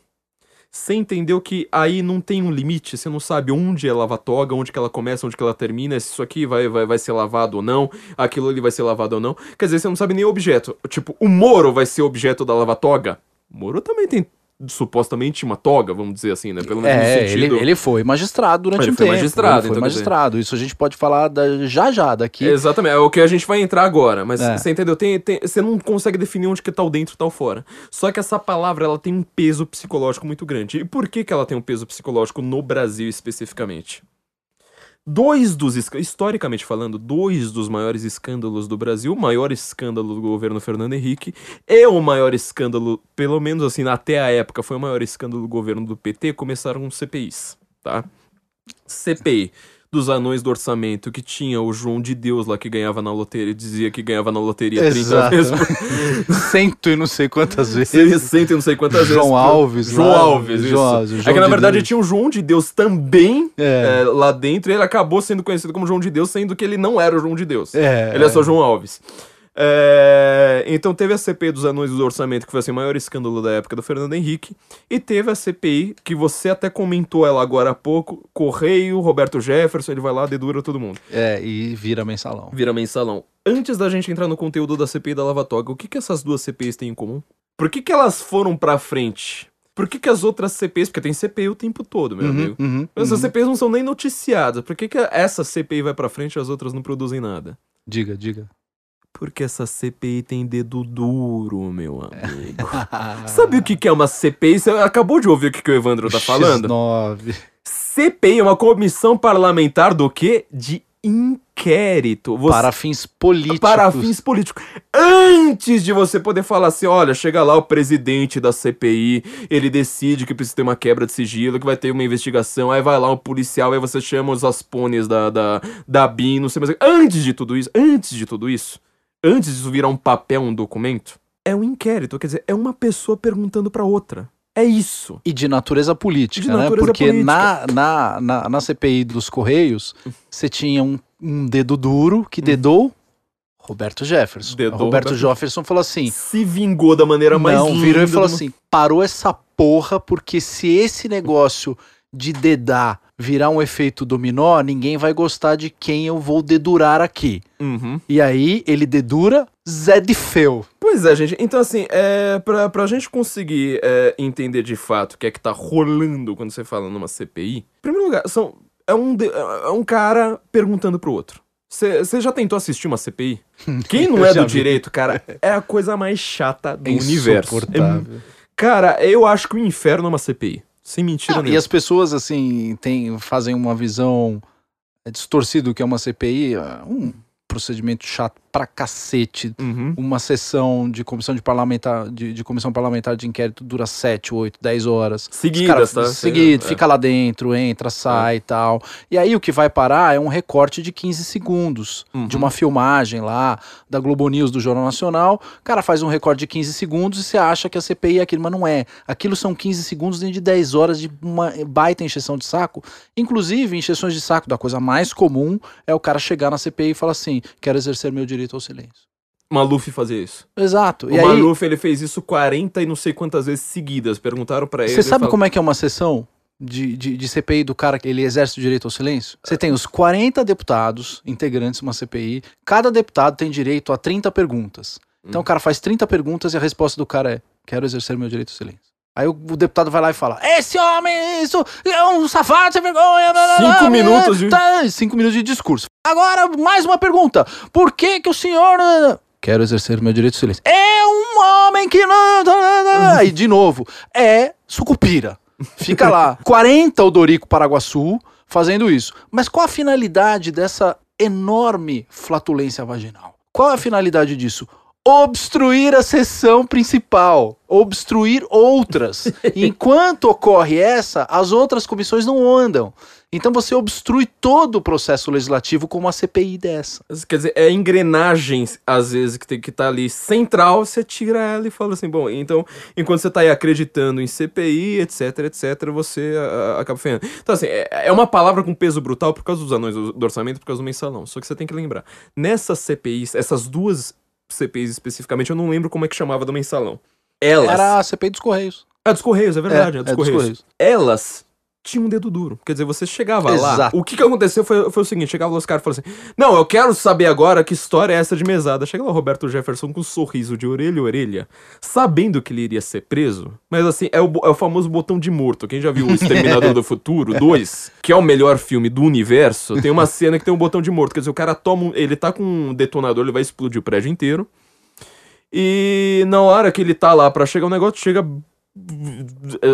você entendeu que aí não tem um limite, você não sabe onde é lava-toga, onde que ela começa, onde que ela termina, se isso aqui vai, vai, vai ser lavado ou não, aquilo ali vai ser lavado ou não. Quer dizer, você não sabe nem o objeto. Tipo, o Moro vai ser objeto da lava-toga? Moro também tem supostamente uma toga, vamos dizer assim, né? Pelo menos É, no ele, sentido... ele foi magistrado durante Ele um foi tempo. magistrado, ele foi então, magistrado. Isso a gente pode falar da- já já daqui. Exatamente, é o que a gente vai entrar agora, mas É. você entendeu? Tem, tem- você não consegue definir onde que tá o dentro e tá o fora. Só que essa palavra, ela tem um peso psicológico muito grande. E por que que ela tem um peso psicológico no Brasil especificamente? Dois dos, historicamente falando, dois dos maiores escândalos do Brasil, o maior escândalo do governo Fernando Henrique e o maior escândalo, pelo menos assim, até a época, foi o maior escândalo do governo do PT, começaram com CPIs, tá? CPI dos anões do orçamento, que tinha o João de Deus lá que ganhava na loteria, dizia que ganhava na loteria 30 Exato. vezes por Cento e não sei quantas vezes. 60 e não sei quantas vezes. João por- Alves João lá, Alves, isso. João- é João que na de verdade Deus. tinha o João de Deus também É. é, lá dentro, e ele acabou sendo conhecido como João de Deus, sendo que ele não era o João de Deus. É. Ele é só João Alves. É, então teve a CPI dos anões do orçamento, que foi assim, o maior escândalo da época do Fernando Henrique. E teve a CPI, que você até comentou ela agora há pouco, Correio, Roberto Jefferson, ele vai lá, dedura todo mundo. É, e vira mensalão. Vira mensalão. Antes da gente entrar no conteúdo da CPI da Lava Toga, o que, que essas duas CPIs têm em comum? Por que, que elas foram pra frente? Por que, que as outras CPIs, porque tem CPI o tempo todo, meu amigo. uhum, Essas uhum. CPIs não são nem noticiadas. Por que, que essa CPI vai pra frente e as outras não produzem nada? Diga, diga. Porque essa CPI tem dedo duro, meu amigo. Sabe o que, que é uma CPI? Você acabou de ouvir o que, que o Evandro tá falando? X9. CPI é uma comissão parlamentar do quê? De inquérito. Você- Para fins políticos. para fins políticos. Antes de você poder falar assim, olha, chega lá o presidente da CPI, ele decide que precisa ter uma quebra de sigilo, que vai ter uma investigação, aí vai lá o policial, aí você chama os aspones da, da, da BIM, não sei mais. Antes de tudo isso, antes de tudo isso, antes disso virar um papel, um documento, é um inquérito, quer dizer, é uma pessoa perguntando pra outra. É isso. E de natureza política, De né? natureza Porque política. Na, na, na, na CPI dos Correios, você tinha um, um dedo duro que dedou Roberto Jefferson. Hum. Dedou Roberto Roberto- Jefferson falou assim: Se vingou da maneira mais Não, virou e falou assim: parou essa porra, porque se esse negócio de dedar virar um efeito dominó, ninguém vai gostar de quem eu vou dedurar aqui. Uhum. E aí ele dedura Zé de Feu. Pois é, gente. Então, assim, é, pra, pra gente conseguir é, entender de fato o que é que tá rolando quando você fala numa CPI, em primeiro lugar, são, é, um, de- é um cara perguntando pro outro. Você já tentou assistir uma CPI? Quem não é do vi. direito, cara, é a coisa mais chata do É universo. É- cara, eu acho que o inferno é uma CPI. Sem mentira Não, e nenhuma. as pessoas, assim, tem, fazem uma visão é, distorcida do que é uma CPI, é um procedimento chato pra cacete. Uhum. Uma sessão de comissão de parlamentar de, de comissão parlamentar de inquérito dura 7, 8, 10 horas. Seguidas, caras- tá? Seguido, É. fica lá dentro, entra, sai e tal. E aí o que vai parar é um recorte de 15 segundos Uhum. de uma filmagem lá da Globo News do Jornal Nacional. O cara faz um recorte de 15 segundos e você acha que a CPI é aquilo, mas não é. Aquilo são 15 segundos dentro de 10 horas de uma baita encheção de saco. Inclusive, encheções de saco da coisa mais comum é o cara chegar na CPI e falar assim: quero exercer meu direito ao silêncio. Maluf fazia isso. Exato. O e aí, Maluf, ele fez isso 40 e não sei quantas vezes seguidas. Perguntaram pra ele. Você sabe como é que é uma sessão de, de, de CPI do cara que ele exerce o direito ao silêncio? Você tem os 40 deputados integrantes de uma CPI, cada deputado tem direito a 30 perguntas. Então Hum. o cara faz 30 perguntas e a resposta do cara é: quero exercer meu direito ao silêncio. Aí o, o deputado vai lá e fala: Esse homem, isso é um safado, sem vergonha. Cinco blá, minutos de- Tá, cinco minutos de discurso. Agora, mais uma pergunta: Por que que o senhor. Quero exercer meu direito ao silêncio. É um homem que não. Aí, de novo, é sucupira. Fica lá. 40 o Dorico Paraguaçu fazendo isso. Mas qual a finalidade dessa enorme flatulência vaginal? Qual é a finalidade disso? Obstruir a sessão principal, obstruir outras. Enquanto ocorre essa, as outras comissões não andam. Então você obstrui todo o processo legislativo com uma CPI dessa. Quer dizer, é engrenagens, às vezes, que tem que estar ali central, você tira ela e fala assim, bom, então, enquanto você tá aí acreditando em CPI, etc, etc, você ah, acaba ferrando. Então, assim, é, é uma palavra com peso brutal por causa dos anões do, do orçamento, por causa do mensalão. Só que você tem que lembrar, nessas CPIs, essas duas CPIs especificamente, eu não lembro como é que chamava do mensalão. Elas... Era a CPI dos Correios. É dos Correios, é verdade, é, dos, é dos Correios. Correios. Elas tinham um dedo duro. Quer dizer, você chegava lá. Exato. O que, que aconteceu foi, foi o seguinte: chegava lá os caras e falavam assim: Não, eu quero saber agora que história é essa de mesada. Chega lá o Roberto Jefferson com um sorriso de orelha a orelha, sabendo que ele iria ser preso. Mas assim, é o, é o famoso botão de morto. Quem já viu o Exterminador do Futuro 2, que é o melhor filme do universo, tem uma cena que tem um botão de morto. Quer dizer, o cara toma. um- Ele tá com um detonador, ele vai explodir o prédio inteiro. E na hora que ele tá lá pra chegar o negócio, chega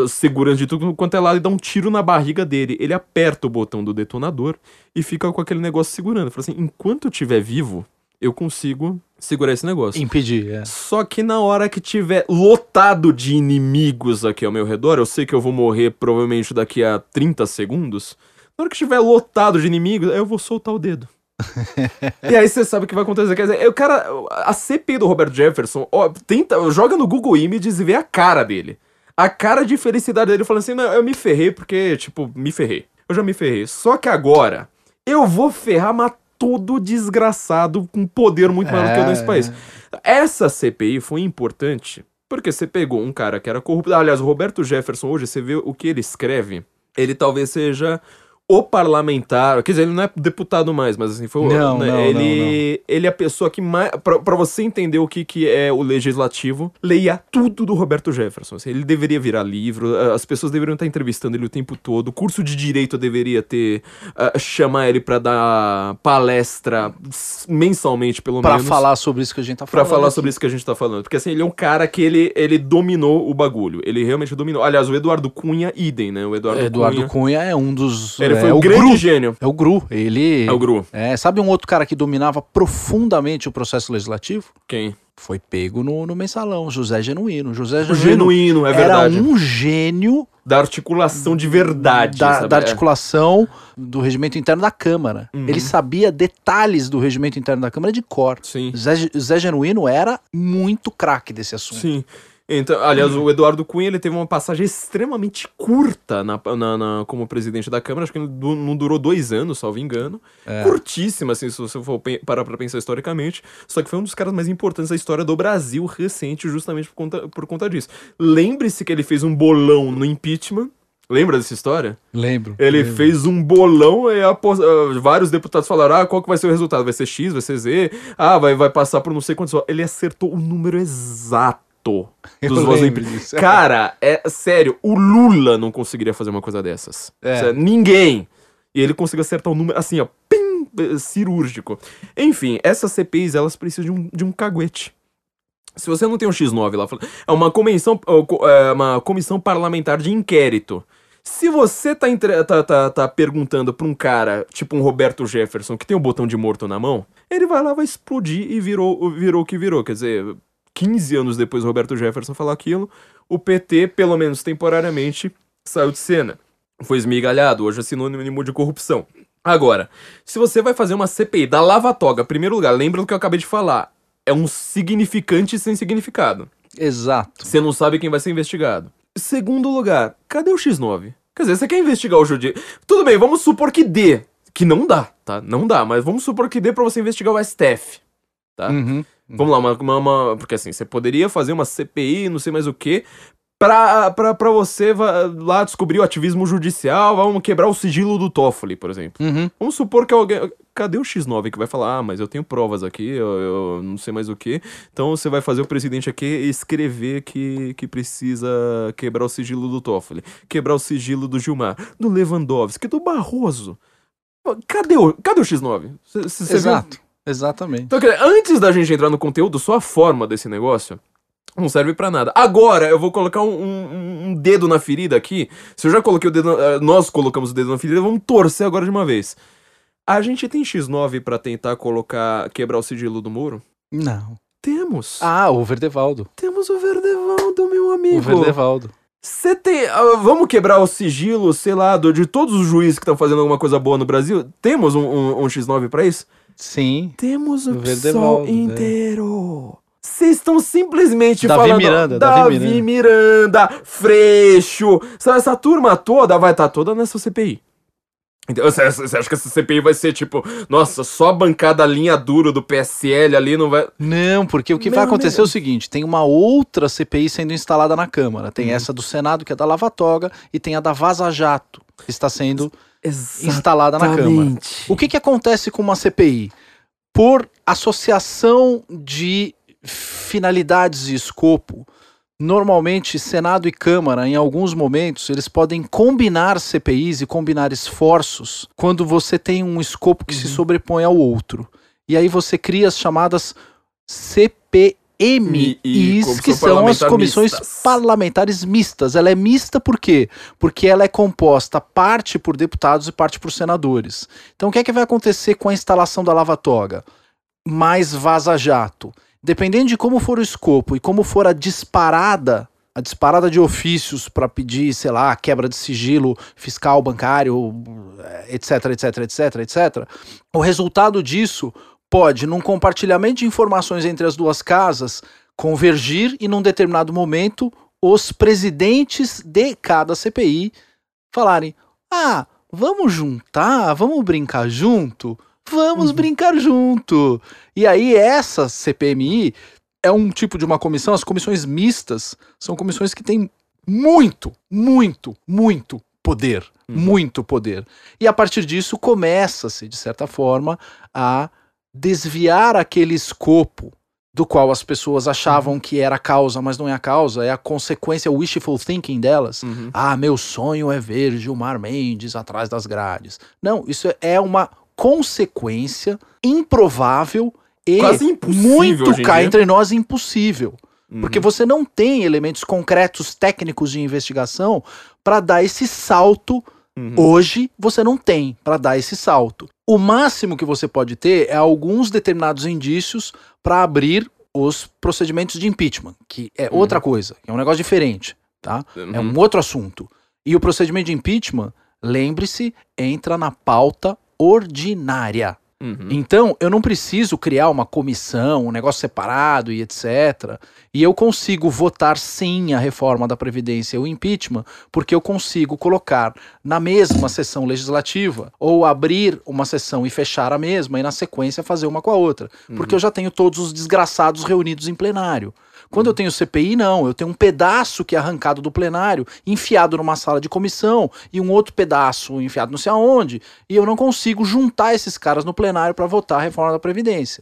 segurança de tudo quanto é lado e dá um tiro na barriga dele. Ele aperta o botão do detonador e fica com aquele negócio segurando. Fala assim: enquanto eu estiver vivo, eu consigo segurar esse negócio. Impedir, é. Só que na hora que tiver lotado de inimigos aqui ao meu redor, eu sei que eu vou morrer provavelmente daqui a 30 segundos. Na hora que tiver lotado de inimigos, eu vou soltar o dedo. e aí você sabe o que vai acontecer. Quer dizer, o cara, a CPI do Robert Jefferson, ó, tenta, joga no Google Images e vê a cara dele. A cara de felicidade dele falando assim: não, eu me ferrei porque, tipo, me ferrei. Eu já me ferrei. Só que agora, eu vou ferrar, mas todo desgraçado com poder muito maior do que eu nesse É, país. Essa CPI foi importante porque você pegou um cara que era corrupto. Aliás, o Roberto Jefferson, hoje, você vê o que ele escreve, ele talvez seja o parlamentar. Quer dizer, ele não é deputado mais, mas assim, foi o- Não, né, não, ele, ele é a pessoa que mais. Pra, pra você entender o que, que é o legislativo, leia tudo do Roberto Jefferson. Assim, ele deveria virar livro, as pessoas deveriam estar entrevistando ele o tempo todo. O curso de direito deveria ter. ah, chamar ele pra dar palestra mensalmente, pelo Pra menos. falar sobre isso que a gente tá Pra falando. falar aqui. sobre isso que a gente tá falando. Porque assim, ele é um cara que ele, ele dominou o bagulho. Ele realmente dominou. Aliás, o Eduardo Cunha, idem, né? O Eduardo, Eduardo Cunha. Cunha é um dos. Ele é, foi o um grande Gru. gênio. É o Gru. Ele. É o Gru. É, sabe um outro cara que dominava profundamente o processo legislativo? Quem? Foi pego no, no mensalão, José Genuíno. José O Genuíno, genuíno, é era verdade. um gênio Da articulação de verdade. da, da É. articulação do regimento interno da Câmara. Uhum. Ele sabia detalhes do regimento interno da Câmara de cor. Sim. Zé, Zé Genuíno era muito craque desse assunto. Sim. Então, aliás, o Eduardo Cunha ele teve uma passagem extremamente curta na, na- na- como presidente da Câmara. Acho que du- não durou dois anos, salvo engano. É. Curtíssima, assim, se você for parar pra pensar historicamente. Só que foi um dos caras mais importantes da história do Brasil recente, justamente por conta, por conta disso. Lembre-se que ele fez um bolão no impeachment. Lembra dessa história? Lembro. Ele lembro. fez um bolão e apos- ah, vários deputados falaram: ah, qual que vai ser o resultado? Vai ser X, vai ser Z? Ah, vai, vai passar por não sei quantos. Ele acertou o número exato Eu dos disso. Cara, é sério, o Lula não conseguiria fazer uma coisa dessas. É. Sério, Ninguém. E ele conseguiu acertar o número assim, ó, pim, eh, cirúrgico. Enfim, essas CPIs, elas precisam de um, de um caguete. Se você não tem um X9 lá, é uma comissão, é uma comissão parlamentar de inquérito. Se você tá, entre- tá, tá, tá perguntando pra um cara, tipo um Roberto Jefferson, que tem o botão de morto na mão, ele vai lá, vai explodir e virou, virou o que virou. Quer dizer, 15 anos depois do Roberto Jefferson falar aquilo, o PT, pelo menos temporariamente, saiu de cena. Foi esmigalhado, hoje é sinônimo de corrupção. Agora, se você vai fazer uma CPI da Lava Toga, em primeiro lugar, lembra do que eu acabei de falar, é um significante sem significado. Exato. Você não sabe quem vai ser investigado. Segundo lugar, cadê o X9? Quer dizer, você quer investigar o Judi... Tudo bem, vamos supor que dê. Que não dá, tá? Não dá, mas vamos supor que dê pra você investigar o STF. Tá? Uhum. Vamos lá, uma, uma, uma- Porque assim, você poderia fazer uma CPI, não sei mais o que, pra, pra, pra você lá descobrir o ativismo judicial, vamos quebrar o sigilo do Toffoli, por exemplo. Uhum. Vamos supor que alguém. Cadê o X9 que vai falar, ah, mas eu tenho provas aqui, eu, eu não sei mais o que. Então você vai fazer o presidente aqui escrever que, que precisa quebrar o sigilo do Toffoli, quebrar o sigilo do Gilmar, do Lewandowski, do Barroso. Cadê o, cadê o X9? Cê- cê- cê viu? Exatamente. Então, antes da gente entrar no conteúdo, só a forma desse negócio não serve pra nada. Agora eu vou colocar um, um- um dedo na ferida aqui. Se eu já coloquei o dedo, na- eh, nós colocamos o dedo na ferida, vamos torcer agora de uma vez. A gente tem X9 pra tentar colocar, quebrar o sigilo do muro? Não. Temos. Ah, o Verdevaldo. Temos o Verdevaldo, meu amigo. O Verdevaldo. Você tem. ah, vamos quebrar o sigilo, sei lá, de todos os juízes que estão fazendo alguma coisa boa no Brasil? Temos um, um- um X9 pra isso? Sim. Temos o PSOL Verdevaldo, né? inteiro. Vocês estão simplesmente Davi falando. Miranda, Davi Davi Miranda, Freixo. Essa turma toda vai estar toda nessa CPI. Você você acha que essa CPI vai ser tipo, nossa, só a bancada linha dura do PSL ali não vai. Não, porque o que Meu vai acontecer é o seguinte: tem uma outra CPI sendo instalada na Câmara. Tem Uhum. essa do Senado, que é da Lava Toga, e tem a da Vaza Jato, que está sendo instalada na Câmara. O que, que acontece com uma CPI? Por associação de finalidades e escopo, normalmente Senado e Câmara, em alguns momentos, eles podem combinar CPIs e combinar esforços quando você tem um escopo que se sobrepõe ao outro. E aí você cria as chamadas E- e comissão que são as comissões mistas. parlamentares mistas. Ela é mista por quê? Porque ela é composta parte por deputados e parte por senadores. Então o que é que vai acontecer com a instalação da Lava Toga? Mais vaza-jato. Dependendo de como for o escopo e como for a disparada, a disparada de ofícios para pedir, sei lá, quebra de sigilo fiscal, bancário, etc, etc, etc, etc, o resultado disso pode, num compartilhamento de informações entre as duas casas, convergir e, num determinado momento, os presidentes de cada CPI falarem: ah, vamos juntar, vamos brincar junto, vamos Uhum. brincar junto. E aí, essa CPMI é um tipo de uma comissão, as comissões mistas são comissões que têm muito, muito, muito poder. Uhum. Muito poder. E a partir disso começa-se, de certa forma, a desviar aquele escopo do qual as pessoas achavam que era a causa, mas não é a causa, é a consequência, o wishful thinking delas. Uhum. Ah, meu sonho é ver Gilmar Mendes atrás das grades. Não, isso é uma consequência improvável e muito cá entre nós impossível. Uhum. Porque você não tem elementos concretos técnicos de investigação para dar esse salto Uhum. Hoje você não tem para dar esse salto. O máximo que você pode ter é alguns determinados indícios para abrir os procedimentos de impeachment, que é Uhum. outra coisa, é um negócio diferente, tá? É Uhum. um outro assunto. E o procedimento de impeachment, lembre-se, entra na pauta ordinária. Uhum. Então, eu não preciso criar uma comissão, um negócio separado e etc. E eu consigo votar sim a reforma da Previdência e o impeachment, porque eu consigo colocar na mesma sessão legislativa, ou abrir uma sessão e fechar a mesma, e na sequência fazer uma com a outra. Porque eu já tenho todos os desgraçados reunidos em plenário. Quando eu tenho CPI, não. Eu tenho um pedaço que é arrancado do plenário, enfiado numa sala de comissão, e um outro pedaço enfiado não sei aonde, e eu não consigo juntar esses caras no plenário para votar a reforma da Previdência.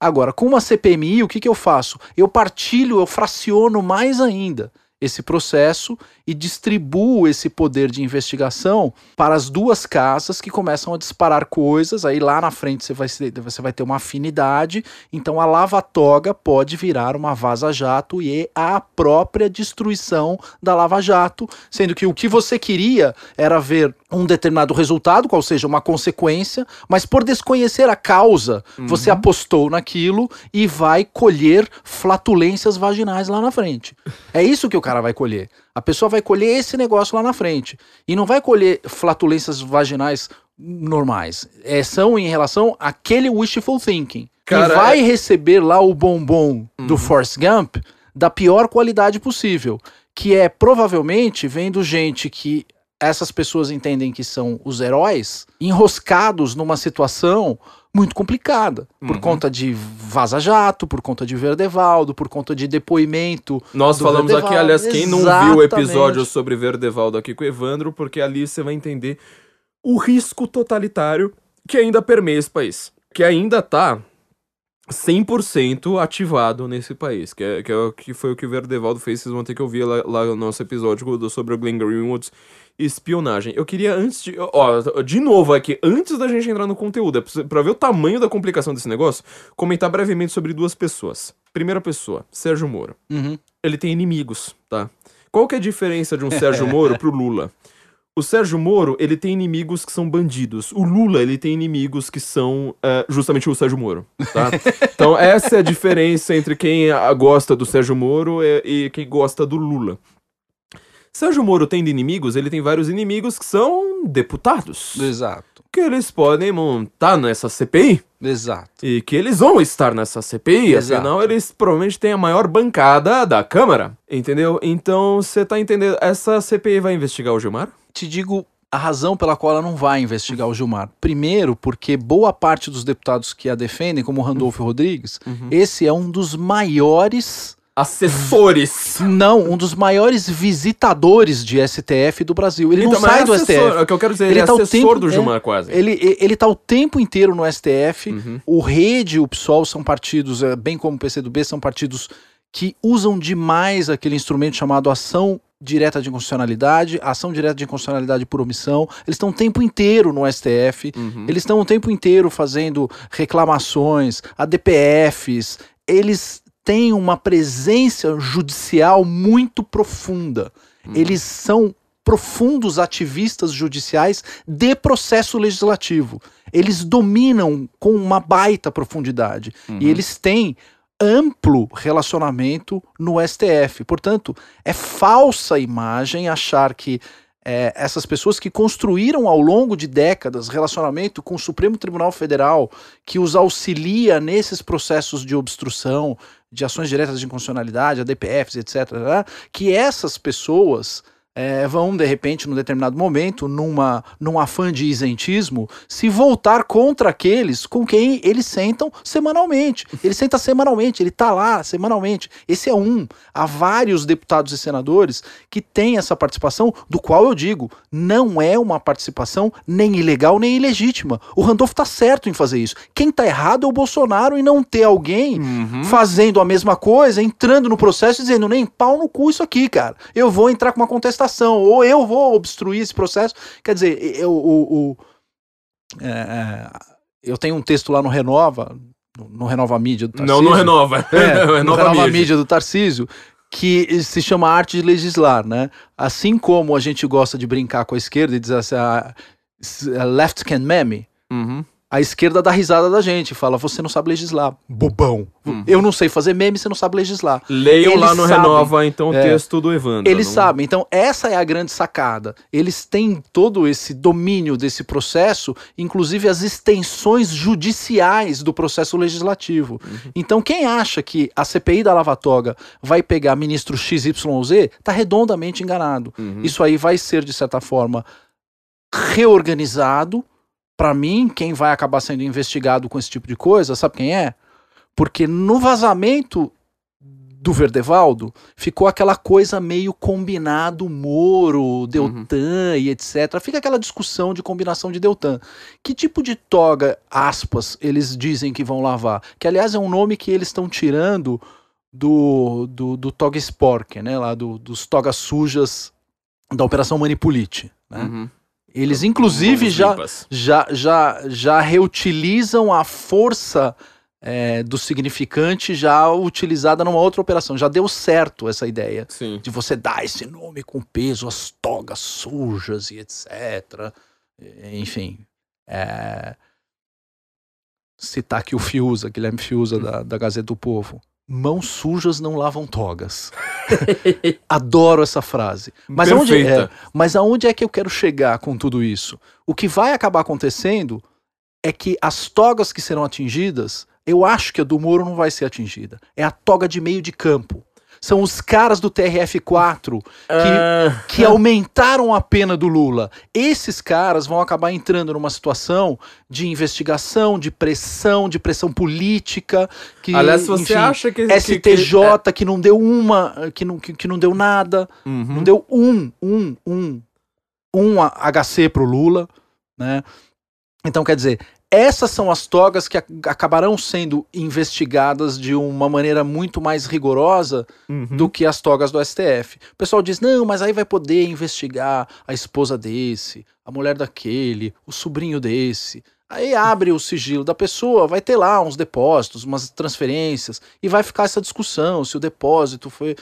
Agora, com uma CPMI, o que, que eu faço? Eu partilho, eu fraciono mais ainda esse processo e distribuo esse poder de investigação para as duas casas que começam a disparar coisas. Aí lá na frente você vai, você vai ter uma afinidade. Então a lava-toga pode virar uma vaza-jato e é a própria destruição da lava-jato, sendo que o que você queria era ver um determinado resultado, qual seja uma consequência, mas por desconhecer a causa, você apostou naquilo e vai colher flatulências vaginais lá na frente. É isso que o cara vai colher. A pessoa vai colher esse negócio lá na frente. E não vai colher flatulências vaginais normais. É, são em relação àquele wishful thinking. Cara, e vai receber lá o bombom do Force Gump da pior qualidade possível. Que é provavelmente vendo gente que essas pessoas entendem que são os heróis, enroscados numa situação muito complicada. Por Uhum. conta de vaza-jato, por conta de Verdevaldo, por conta de depoimento. Nós falamos aqui, Verdevaldo, aliás, quem não viu o episódio sobre Verdevaldo aqui com o Evandro, porque ali você vai entender o risco totalitário que ainda permeia esse país. Que ainda tá 100% ativado nesse país. Que, é, que, é que foi o que o Verdevaldo fez. Vocês vão ter que ouvir lá, lá no nosso episódio sobre o Glenn Greenwoods espionagem. Eu queria antes de. Ó, de novo aqui, antes da gente entrar no conteúdo, é pra ver o tamanho da complicação desse negócio, comentar brevemente sobre duas pessoas. Primeira pessoa, Sérgio Moro Uhum. ele tem inimigos, tá? Qual que é a diferença de um Sérgio Moro pro Lula? O Sérgio Moro, ele tem inimigos que são bandidos. O Lula, ele tem inimigos que são é, justamente o Sérgio Moro, tá? Então essa é a diferença entre quem ah, gosta do Sérgio Moro e, e quem gosta do Lula. Sérgio Moro tendo inimigos, ele tem vários inimigos que são deputados. Exato. Que eles podem montar nessa CPI. Exato. E que eles vão estar nessa CPI, Exato. afinal eles provavelmente têm a maior bancada da Câmara, entendeu? Então você tá entendendo, essa CPI vai investigar o Gilmar? Te digo a razão pela qual ela não vai investigar o Gilmar. Primeiro, porque boa parte dos deputados que a defendem, como o Randolfo Rodrigues, esse é um dos maiores. Assessores! Não, um dos maiores visitadores de STF do Brasil. Ele não Então, mas sai é do assessor, STF. É o que eu quero dizer, Ele ele, é tá assessor tempo- do é. Gilmar quase. Ele, ele tá o tempo inteiro no STF. Uhum. O Rede e o PSOL são partidos, eh, bem como o PCdoB, são partidos que usam demais aquele instrumento chamado ação direta de inconstitucionalidade, ação direta de inconstitucionalidade por omissão. Eles estão o tempo inteiro no STF. Uhum. Eles estão o tempo inteiro fazendo reclamações, ADPFs. Eles têm uma presença judicial muito profunda. Hum. Eles são profundos ativistas judiciais de processo legislativo. Eles dominam com uma baita profundidade. Uhum. E eles têm amplo relacionamento no STF. Portanto, é falsa imagem achar que é, essas pessoas que construíram ao longo de décadas relacionamento com o Supremo Tribunal Federal, que os auxilia nesses processos de obstrução, de ações diretas de inconstitucionalidade, ADPFs, etc., né, que essas pessoas é, vão, de repente, num determinado momento, numa, num afã de isentismo, se voltar contra aqueles com quem eles sentam semanalmente. Ele senta semanalmente, ele está lá semanalmente. Esse é um. Há vários deputados e senadores que têm essa participação, do qual eu digo, não é uma participação nem ilegal nem ilegítima. O Randolph está certo em fazer isso. Quem está errado é o Bolsonaro em não ter alguém Uhum. fazendo a mesma coisa, entrando no processo e dizendo, nem pau no cu isso aqui, cara. Eu vou entrar com uma contestação, ou eu vou obstruir esse processo. Quer dizer, eu, o, o- é, é, eu tenho um texto lá no Renova, no, no Renova Mídia do Não, não renova. é, no renova Renova mídia. Mídia do Tarcísio, que se chama Arte de Legislar, né? Assim como a gente gosta de brincar com a esquerda e dizer assim, s- ah, left can meme, Uhum. A esquerda dá risada da gente, fala, você não sabe legislar, bobão. Uhum. Eu não sei fazer meme, você não sabe legislar. Leiam Eles lá no sabem. Renova, então, o É. texto do Evandro. Eles não- sabem, então essa é a grande sacada. Eles têm todo esse domínio desse processo, inclusive as extensões judiciais do processo legislativo. Então quem acha que a CPI da Lava Toga vai pegar ministro XYZ, tá redondamente enganado. Uhum. Isso aí vai ser de certa forma reorganizado. Para mim, quem vai acabar sendo investigado com esse tipo de coisa, sabe quem é? Porque no vazamento do Verdevaldo ficou aquela coisa meio combinado Moro, Deltan e etc. Fica aquela discussão de combinação de Deltan. Que tipo de toga, aspas, eles dizem que vão lavar? Que aliás é um nome que eles estão tirando do, do, do Toga Spork, né? Lá do- dos togas sujas da Operação Manipulite. Né? Uhum. Eles inclusive já, limpas. já, já, já reutilizam a força é, do significante já utilizada numa outra operação. Já deu certo essa ideia Sim. de você dar esse nome com peso às togas sujas e etc. E, Enfim. é, Citar aqui o Fiuza, Guilherme Fiuza da, da Gazeta do Povo. Mãos sujas não lavam togas. Adoro essa frase. Mas aonde, é, mas aonde é que eu quero chegar com tudo isso? O que vai acabar acontecendo é que as togas que serão atingidas, eu acho que a do Moro não vai ser atingida. É a toga de meio de campo. São os caras do TRF4 Ah, que aumentaram a pena do Lula. Esses caras vão acabar entrando numa situação de investigação, de pressão, de pressão política. Que, Aliás, você enfim, acha que... que- STJ que, não deu uma, que não, que, que não deu nada, que- Uhum. não deu um, um, um, um HC pro Lula, né? Então, quer dizer, essas são as togas que ac- acabarão sendo investigadas de uma maneira muito mais rigorosa Uhum. do que as togas do STF. O pessoal diz: não, mas aí vai poder investigar a esposa desse, a mulher daquele, o sobrinho desse. Aí abre o sigilo da pessoa, vai ter lá uns depósitos, umas transferências, e vai ficar essa discussão se o depósito foi.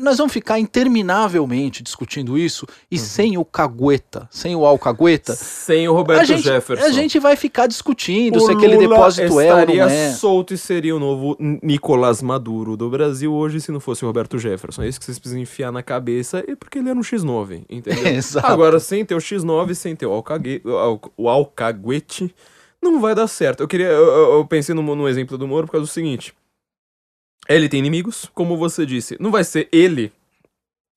Nós vamos ficar interminavelmente discutindo isso e sem o cagueta, sem o alcagueta, Sem o Roberto a gente, Jefferson. a gente vai ficar discutindo o se aquele Lula depósito é ou não é. solto e seria o novo Nicolás Maduro do Brasil hoje se não fosse o Roberto Jefferson. É isso que vocês precisam enfiar na cabeça e porque ele era um X9, entendeu? Exato. Agora, sem ter o X9, sem ter o, alcague... o al- o alcaguete, não vai dar certo. Eu queria. Eu- eu pensei no, no exemplo do Moro por causa do seguinte. Ele tem inimigos, como você disse. Não vai ser ele,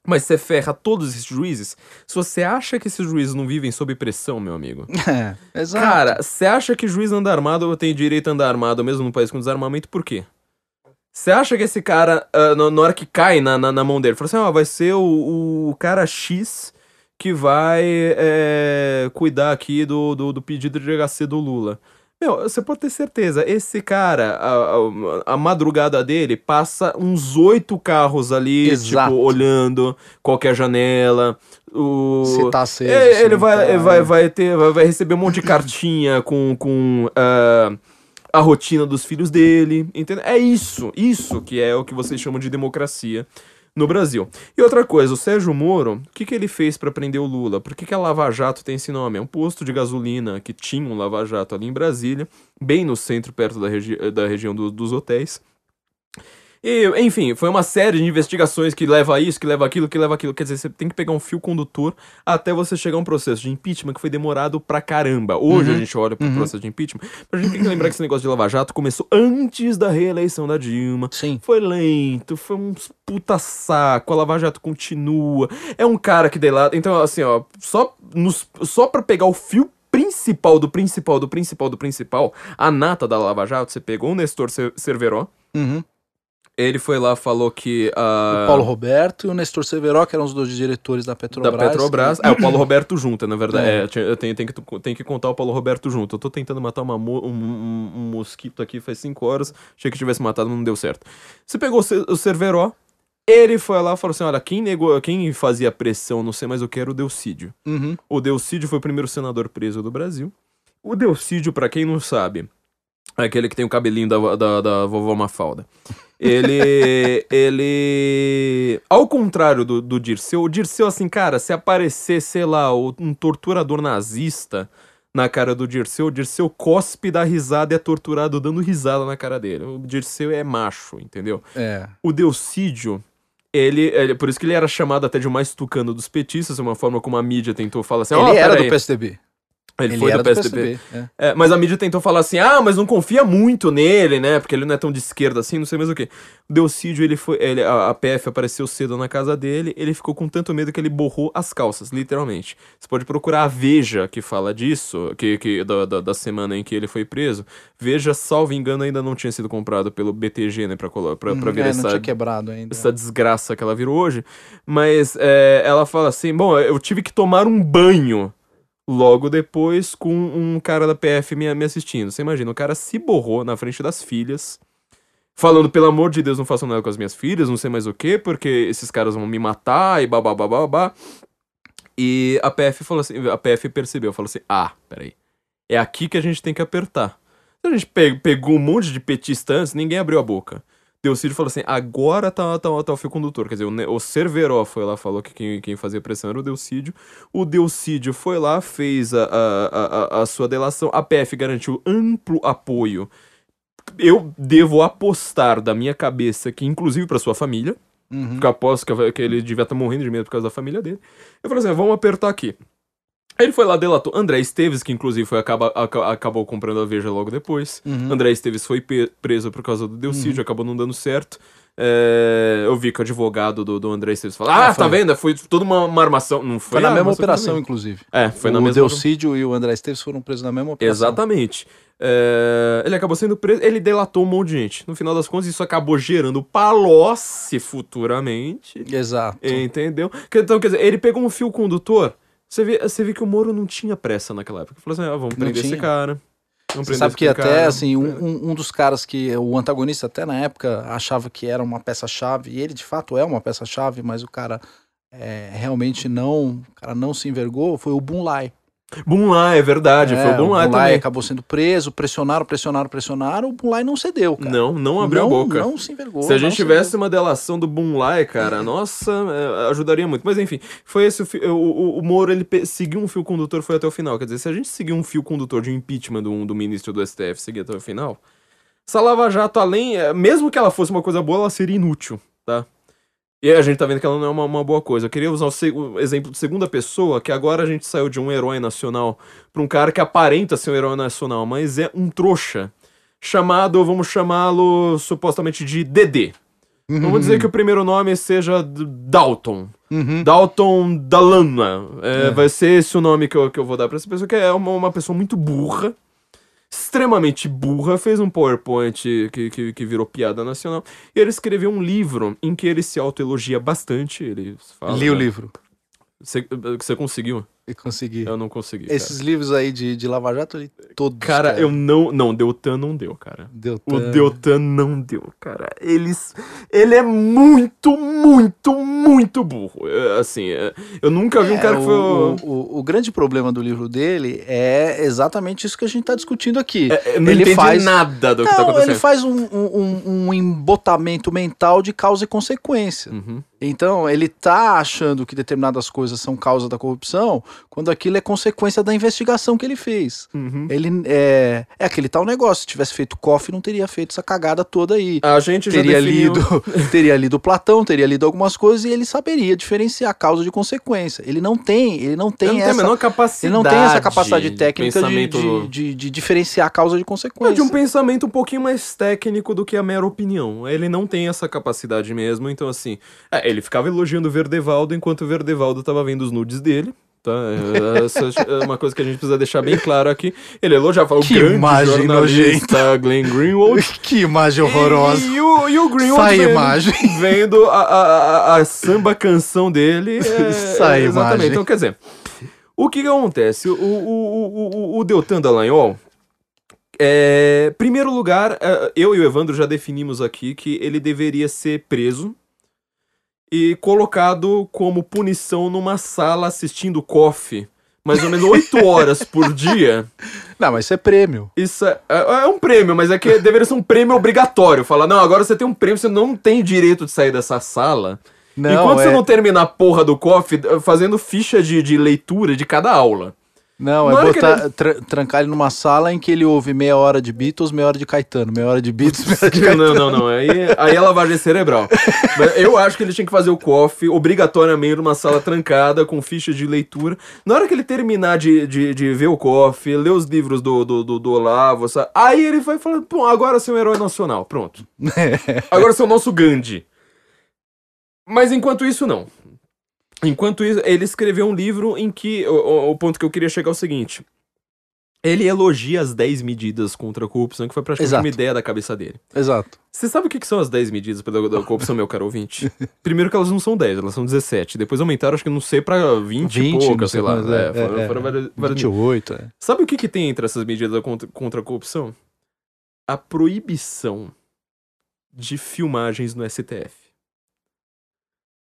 mas você ferra todos esses juízes. Se você acha que esses juízes não vivem sob pressão, meu amigo. É, exato. Cara, você acha que juiz anda armado tem direito a andar armado mesmo no país com desarmamento? Por quê? Você acha que esse cara, ah, na, na hora que cai na, na, na mão dele, fala assim: ó, vai ser o, o cara X que vai é, cuidar aqui do, do, do pedido de HC do Lula. Meu, você pode ter certeza, esse cara, a, a, a madrugada dele, passa uns oito carros ali, Exato. tipo, olhando qualquer janela. O... Se tá aceso. É, ele não vai, tá. vai, vai, ter, vai, vai receber um monte de cartinha com, com ah, a rotina dos filhos dele, entendeu? É isso, isso que é o que vocês chamam de democracia no Brasil. E outra coisa, o Sérgio Moro, o que, que ele fez para prender o Lula? Por que, que a Lava Jato tem esse nome? É um posto de gasolina que tinha um Lava Jato ali em Brasília, bem no centro, perto da, regi da região do, dos hotéis. E, enfim, foi uma série de investigações que leva a isso, que leva aquilo, que leva aquilo. Quer dizer, você tem que pegar um fio condutor até você chegar a um processo de impeachment que foi demorado pra caramba. Hoje Uhum. a gente olha pro Uhum. processo de impeachment, mas a gente tem que lembrar que esse negócio de Lava Jato começou antes da reeleição da Dilma. Sim. Foi lento, foi um puta saco, a Lava Jato continua. É um cara que delata. Então, assim, ó, só, nos, só pra pegar o fio principal do principal do principal do principal, a nata da Lava Jato, você pegou o Nestor Cer- Cerveró, Uhum. Ele foi lá, falou que. ah, O Paulo Roberto e o Nestor Severo, que eram os dois diretores da da Petrobras. Petrobras. É, o Paulo Roberto junto, na verdade. É. É, eu tenho, tenho, que, tenho que contar o Paulo Roberto junto. Eu tô tentando matar uma um, um- um mosquito aqui faz cinco horas. Achei que tivesse matado, mas não deu certo. Você pegou o Ce- o Cerveró, ele foi lá e falou assim: olha, quem, negou, quem fazia pressão, não sei mais o que, era o Delcídio. Uhum. O Delcídio foi o primeiro senador preso do Brasil. O Delcídio, pra quem não sabe, é aquele que tem o cabelinho da, da, da vovó Mafalda. Ele. ele. Ao contrário do, do Dirceu, o Dirceu, assim, cara, se aparecer, sei lá, um torturador nazista na cara do Dirceu, o Dirceu cospe, dá risada e é torturado dando risada na cara dele. O Dirceu é macho, entendeu? É. O Delcídio, ele, ele- Por isso que ele era chamado até de mais tucano dos petistas, uma forma como a mídia tentou falar assim: Ele ó, era do PSDB. Ele, foi era do PSDB. é. É, mas a mídia tentou falar assim: ah, mas não confia muito nele, né? Porque ele não é tão de esquerda assim, não sei mais o que. O Delcídio, ele foi. Ele, a, a PF apareceu cedo na casa dele, ele ficou com tanto medo que ele borrou as calças, literalmente. Você pode procurar a Veja que fala disso, que, que da, da, da semana em que ele foi preso. Veja, salvo engano, ainda não tinha sido comprado pelo BTG, né? Pra, pra, pra Uhum, ver é, essa, quebrado ainda. essa desgraça que ela virou hoje. Mas é, ela fala assim: bom, eu tive que tomar um banho logo depois com um cara da PF me, me assistindo. Você imagina, o cara se borrou na frente das filhas. Falando, pelo amor de Deus, não façam nada com as minhas filhas, não sei mais o que, porque esses caras vão me matar e babá, babá. E a PF falou assim, a PF percebeu, falou assim: "Ah, peraí. É aqui que a gente tem que apertar". A gente pe- pegou um monte de petista antes, ninguém abriu a boca. Delcídio falou assim: agora tá, tá, tá o fio condutor. Quer dizer, o, o Cerveró foi lá, falou que quem, quem fazia pressão era o Delcídio. O Delcídio foi lá, fez a, a, a, a- sua delação. A PF garantiu amplo apoio. Eu devo apostar da minha cabeça que, inclusive pra sua família, Uhum. porque eu aposto que, que ele devia estar morrendo de medo por causa da família dele. Eu falei assim: vamos apertar aqui. Ele foi lá, delatou. André Esteves, que inclusive foi, acaba, aca- acabou comprando a Veja logo depois. Uhum. André Esteves foi preso por causa do Delcídio, acabou não dando certo. É, eu vi que o advogado do, do André Esteves falou: Ah, Ah, tá vendo? Foi toda uma, uma armação. Não foi, Foi na mesma operação, inclusive. É, foi o na mesma Delcídio e o André Esteves foram presos na mesma operação. Exatamente. É, ele acabou sendo preso, ele delatou um monte de gente. No final das contas, isso acabou gerando Palocci futuramente. Exato. Entendeu? Então, quer dizer, ele pegou um fio condutor. Você vê, você vê que o Moro não tinha pressa naquela época. Falou assim: ah, vamos prender esse cara. Você sabe que até, cara. assim, um, um- dos caras que o antagonista até na época achava que era uma peça-chave, e ele de fato é uma peça-chave, mas o cara é, realmente não, o cara não se envergou, foi o Bunlai. Bunlai, é verdade. foi o Bunlai também. acabou sendo preso, pressionaram, pressionaram, pressionaram, o Bunlai não cedeu, cara. Não, não abriu não, a boca. Não se envergou. Se a gente tivesse uma delação do Bunlai, cara, nossa, é, ajudaria muito. Mas enfim, foi esse o, o, o, Moro, ele seguiu um fio condutor, foi até o final. Quer dizer, se a gente seguir um fio condutor de impeachment do, do ministro do STF, seguir até o final, essa Lava Jato, além, é, mesmo que ela fosse uma coisa boa, ela seria inútil, tá? E a gente tá vendo que ela não é uma, uma boa coisa. Eu queria usar o, exemplo de segunda pessoa, que agora a gente saiu de um herói nacional pra um cara que aparenta ser um herói nacional, mas é um trouxa. Chamado, vamos chamá-lo supostamente de Dedê. Vamos dizer que o primeiro nome seja Dalton. Uhum. Dalton Dalana. É, É. Vai ser esse o nome que eu, que eu vou dar pra essa pessoa, que é uma, uma pessoa muito burra. Extremamente burra, fez um PowerPoint que, que, que virou piada nacional. E ele escreveu um livro em que ele se autoelogia bastante. Ele fala. Li o livro. Você, você conseguiu? E consegui. Eu não consegui. Esses livros aí de, de Lava Jato, ali, todos. Cara, eu não. Não, Deltan não deu, cara. Deu O Deltan não deu, cara. Eles. Ele é muito, muito, muito burro. É, Assim, é, eu nunca vi um cara que foi. o, o, o grande problema do livro dele é exatamente isso que a gente tá discutindo aqui. É, eu não ele faz- nada do que tá Não, acontecendo. ele faz um, um, um- um embotamento mental de causa e consequência. Uhum. Então, ele tá achando que determinadas coisas são causa da corrupção, quando aquilo é consequência da investigação que ele fez. Uhum. Ele é, é aquele tal negócio. Se tivesse feito COF, não teria feito essa cagada toda aí. A gente já Teria definiu... lido, teria lido Platão, teria lido algumas coisas e ele saberia diferenciar causa de consequência. Ele não tem, ele não tem Ele não tem a essa, menor capacidade. ele não tem essa capacidade técnica de, pensamento- de, de- de diferenciar causa de É consequência. de um pensamento um pouquinho mais técnico do que a mera opinião. Ele não tem essa capacidade mesmo, então assim. é, ele ficava elogiando o Verdevaldo enquanto o Verdevaldo tava vendo os nudes dele. Tá? É, é uma coisa que a gente precisa deixar bem claro aqui. Ele elogiava falou, o Que grande imagem jornalista Glenn Greenwald. que imagem horrorosa. E, e o, e o Greenwald Sai vendo, imagem. vendo a, a, a- samba canção dele. É, Sai é, exatamente. imagem. Então, quer dizer, o que, que acontece? O, o, o, o, o Deltan Dallagnol, é, primeiro lugar, é, eu e o Evandro já definimos aqui que ele deveria ser preso e colocado como punição numa sala assistindo COF mais ou menos 8 horas por dia. Não, mas isso é prêmio. Isso é, é- é um prêmio, mas é que deveria ser um prêmio obrigatório. Falar, não, agora você tem um prêmio, você não tem direito de sair dessa sala. Não, enquanto é, você não terminar a porra do COF eh, fazendo ficha de, de leitura de cada aula. Não, é botar, tra- trancar ele numa sala em que ele ouve meia hora de Beatles, meia hora de Caetano, meia hora de Beatles, meia hora de Caetano. não, não, não. Aí, aí é lavagem cerebral. Mas eu acho que ele tinha que fazer o COF obrigatoriamente numa sala trancada, com ficha de leitura. Na hora que ele terminar de, de, de ver o COF, ler os livros do, do, do, do Olavo, sabe? aí ele vai falando, pô, agora você é um herói nacional. Pronto. Agora você é o nosso Gandhi. Mas enquanto isso, não. Enquanto isso, ele escreveu um livro em que. O, o- ponto que eu queria chegar é o seguinte. Ele elogia as 10 medidas contra a corrupção, que foi praticamente Exato. uma ideia da cabeça dele. Exato. Você sabe o que, que são as 10 medidas pela da corrupção, meu caro ouvinte? Primeiro que elas não são 10, elas são 17. Depois aumentaram, acho que não sei, pra 20, 20, e poucas, sei sei lá. É, é, foram, é, foram é. várias, várias 28, é. Sabe o que, que tem entre essas medidas contra, contra a corrupção? A proibição de filmagens no STF.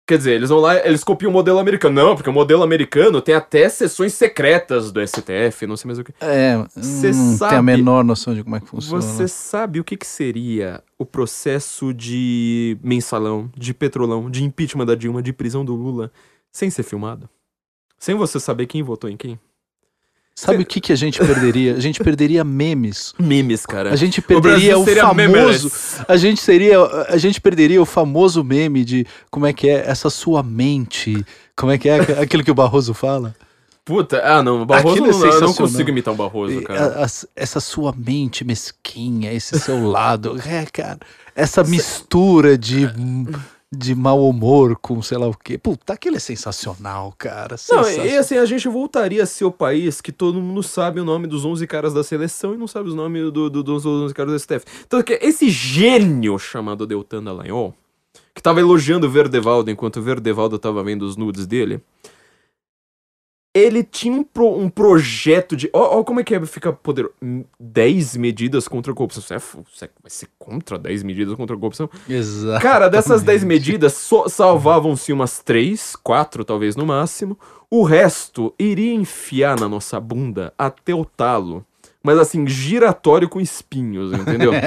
Quer dizer, eles vão lá, eles copiam o modelo americano. Não, porque o modelo americano tem até sessões secretas do STF, não sei mais o que. É, Cê não tem a menor noção de como é que funciona. Você sabe o que, que seria o processo de mensalão, de petrolão, de impeachment da Dilma, de prisão do Lula, sem ser filmado? Sem você saber quem votou em quem? Sabe o que, que a gente perderia? A gente perderia memes. Memes, cara. A gente É. O perderia o, seria famoso. memeless. A gente seria. A gente perderia o famoso meme de como é que é essa sua mente. Como é que é aqu- aquilo que o Barroso fala? Puta, ah não, o Barroso Aquilo é não, eu não consigo imitar o Barroso, cara. a- as- essa sua mente mesquinha, esse seu lado. É, cara. Essa mistura de, de mau humor com sei lá o quê. Puta, aquilo é sensacional, cara. Não, Sensacional. e assim, a gente voltaria a ser o país que todo mundo sabe o nome dos 11 caras da seleção e não sabe os nomes do, do- dos 11 caras do STF. Então, que esse gênio chamado Deltan Dallagnol, que tava elogiando o Verdevaldo enquanto o Verdevaldo tava vendo os nudes dele, ele tinha um, pro- um projeto de... Ó, ó como é que é, fica poder... 10 medidas contra a corrupção. Você, é, você vai ser contra 10 medidas contra a corrupção? Exato. Cara, dessas 10 medidas, só salvavam-se umas 3, 4 talvez no máximo. O resto iria enfiar na nossa bunda até o talo. Mas assim, giratório com espinhos, entendeu?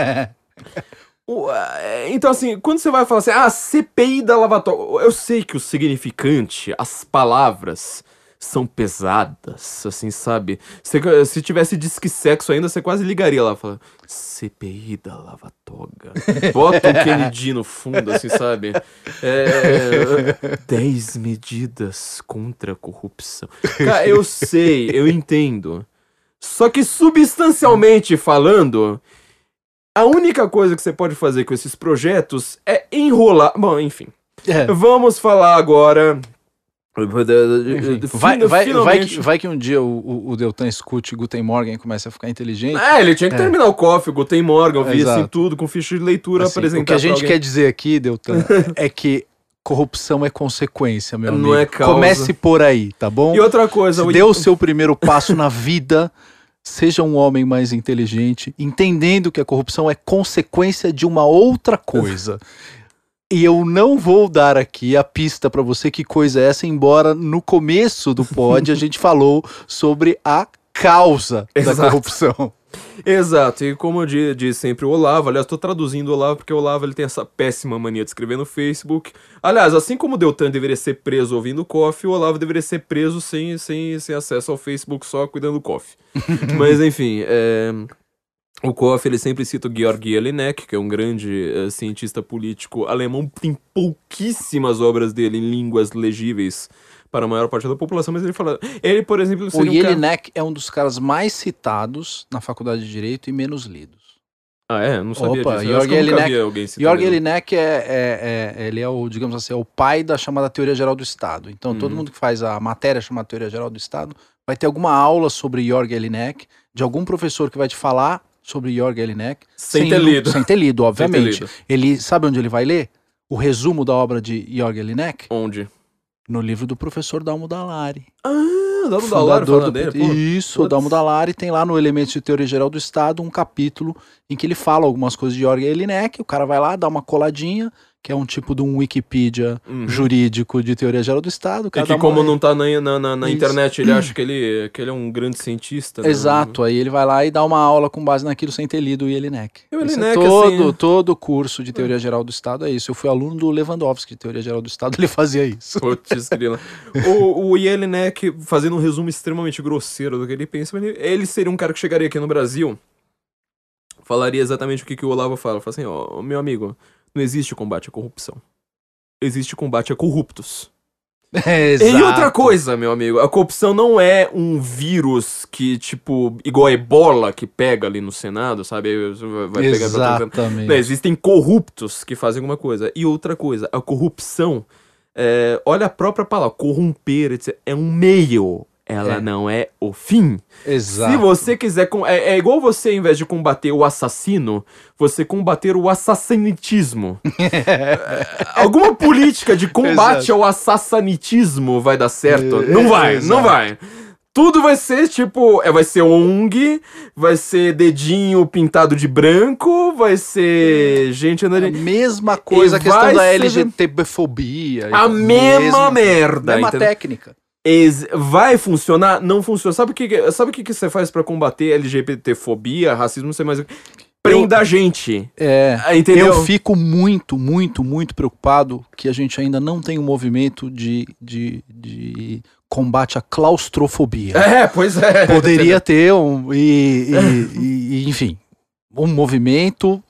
É, então, assim, quando você vai falar assim, ah, CPI da lavatória. Eu sei que o significante, as palavras são pesadas, assim, sabe? Você- se tivesse disque sexo ainda, você quase ligaria lá, fala, CPI da lavatoga. Bota o Kennedy no fundo, assim, sabe? É, 10 medidas contra a corrupção. Cara, eu sei, eu entendo. Só que substancialmente falando, a única coisa que você pode fazer com esses projetos é enrolar. Bom, enfim. É. Vamos falar agora. Enfim, vai, vai, vai, que, vai que um dia o, o, Deltan escute Guten Morgen e comece a ficar inteligente. É, ele tinha que É. terminar o coffee, o Guten Morgan, ouvir assim tudo, com ficha de leitura, Assim, apresentar o que a gente quer dizer aqui, Deltan, é que Corrupção é consequência, meu Não amigo. é causa. Comece por aí, tá bom? E outra coisa, Se dê o seu primeiro passo na vida, seja um homem mais inteligente, entendendo que a corrupção é consequência de uma outra coisa. E eu não vou dar aqui a pista pra você que coisa é essa, embora no começo do pod a gente falou sobre a causa da Exato. corrupção. Exato, e como eu di- disse sempre o Olavo, aliás, tô traduzindo o Olavo porque o Olavo ele tem essa péssima mania de escrever no Facebook. Aliás, assim como o Deltan deveria ser preso ouvindo coffee, o Olavo deveria ser preso sem, sem, sem acesso ao Facebook, só cuidando do coffee. Mas enfim, é, o Koff ele sempre cita o Georg Jelinek, que é um grande eh, cientista político alemão, tem pouquíssimas obras dele em línguas legíveis para a maior parte da população, mas ele fala, ele por exemplo, O seria um cara... Jelinek é um dos caras mais citados na faculdade de Direito e menos lidos. Ah, é? Não sabia Opa, disso. Nunca Jelinek- ele. Jelinek é, é, é- ele é o, digamos assim, é o pai da chamada teoria geral do Estado. Então, todo Uhum. mundo que faz a matéria chamada teoria geral do Estado vai ter alguma aula sobre Georg Jelinek, de algum professor que vai te falar sobre Georg Jelinek. Sem ter lido. Sem ter lido, obviamente. lido. Ele sabe onde ele vai ler? O resumo da obra de Georg Jelinek? Onde? No livro do professor Dalmo Dallari. Ah, fundador falando do dele, PT. pô. Isso, o Putz. Dalmo Dallari tem lá no Elementos de Teoria Geral do Estado um capítulo em que ele fala algumas coisas de Georg Jelinek, o cara vai lá, dá uma coladinha, que é um tipo de um Wikipedia Uhum. jurídico de Teoria Geral do Estado. O E que como não tá na, na, na- internet, ele acha que ele, que ele é um grande cientista. né? Exato, aí ele vai lá e dá uma aula com base naquilo sem ter lido o Jelinek. E o Jelinek, é todo, assim, é- todo curso de Teoria Geral do Estado é isso. Eu fui aluno do Lewandowski de Teoria Geral do Estado, ele fazia isso. Putz, o, o Jelinek, fazendo um resumo extremamente grosseiro do que ele pensa, ele, ele seria um cara que chegaria aqui no Brasil, falaria exatamente o que, que o Olavo fala. Fala assim, ó, meu amigo, não existe combate à corrupção. Existe combate a corruptos. E outra coisa, meu amigo, a corrupção não é um vírus que, tipo, igual a ebola que pega ali no Senado, sabe? Vai pegar Exatamente. Não, existem corruptos que fazem alguma coisa. E outra coisa, a corrupção, é, olha a própria palavra, corromper, etc. É um meio. Ela É. não é o fim. Exato. Se você quiser. É, é igual você, ao invés de combater o assassino, você combater o assassinitismo. Alguma política de combate Exato. ao assassinitismo vai dar certo? Não vai, exato. não vai. Tudo vai ser tipo. É, vai ser ONG, vai ser dedinho pintado de branco, vai ser gente andando. A mesma coisa, a questão da LGTB-fobia. A mesma merda, Mesma técnica. Vai funcionar? Não funciona. Sabe o que, sabe o que, que você faz pra combater LGBTfobia, racismo, não sei mais o que? Prenda a gente. É. Ah, Entendeu? Eu fico muito, muito, muito preocupado que a gente ainda não tem um movimento de, de, de combate à claustrofobia. É, pois é. Poderia ter um. E- e- e, enfim, um movimento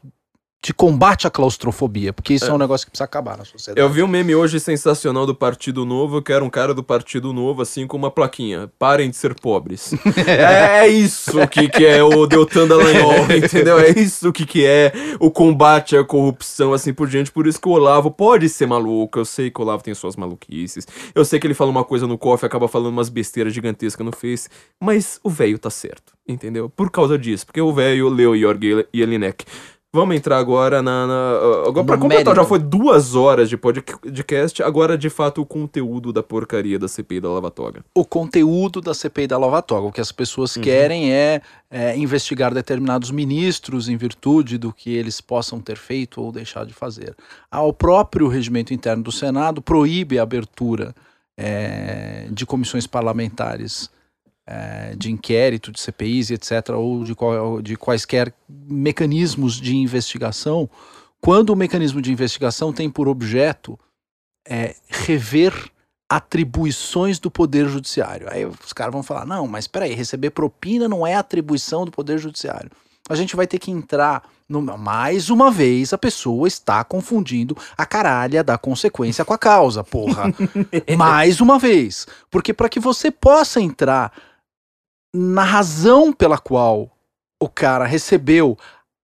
de combate à claustrofobia, porque isso é, um negócio que precisa acabar na sociedade. Eu vi um meme hoje sensacional do Partido Novo, que era um cara do Partido Novo, assim, com uma plaquinha. Parem de ser pobres. é isso que, que é o Deltan Dallagnol, entendeu? É isso que, que é o combate à corrupção, assim por diante. Por isso que o Olavo pode ser maluco. Eu sei que o Olavo tem suas maluquices. Eu sei que ele fala uma coisa no cofre, acaba falando umas besteiras gigantescas no Face. Mas o velho tá certo, entendeu? Por causa disso. Porque o velho leu Jorg Jelinek. Vamos entrar agora na. na agora, pra completar, já mérito. foi duas horas de podcast. Agora, de fato, o conteúdo da porcaria da CPI da Lava Toga. o conteúdo da CPI da Lava Toga. O que as pessoas Uhum. querem é, é, investigar determinados ministros em virtude do que eles possam ter feito ou deixado de fazer. Ah, O próprio regimento interno do Senado proíbe a abertura é, de comissões parlamentares é, de inquérito, de CPIs, etc., ou de, qual- de quaisquer mecanismos de investigação, quando o mecanismo de investigação tem por objeto é, rever atribuições do Poder Judiciário. Aí os caras vão falar: não, mas peraí, receber propina não é atribuição do Poder Judiciário. A gente vai ter que entrar. No, mais uma vez, a pessoa está confundindo a caralha da consequência com a causa, porra. mais uma vez. Porque para que você possa entrar na razão pela qual o cara recebeu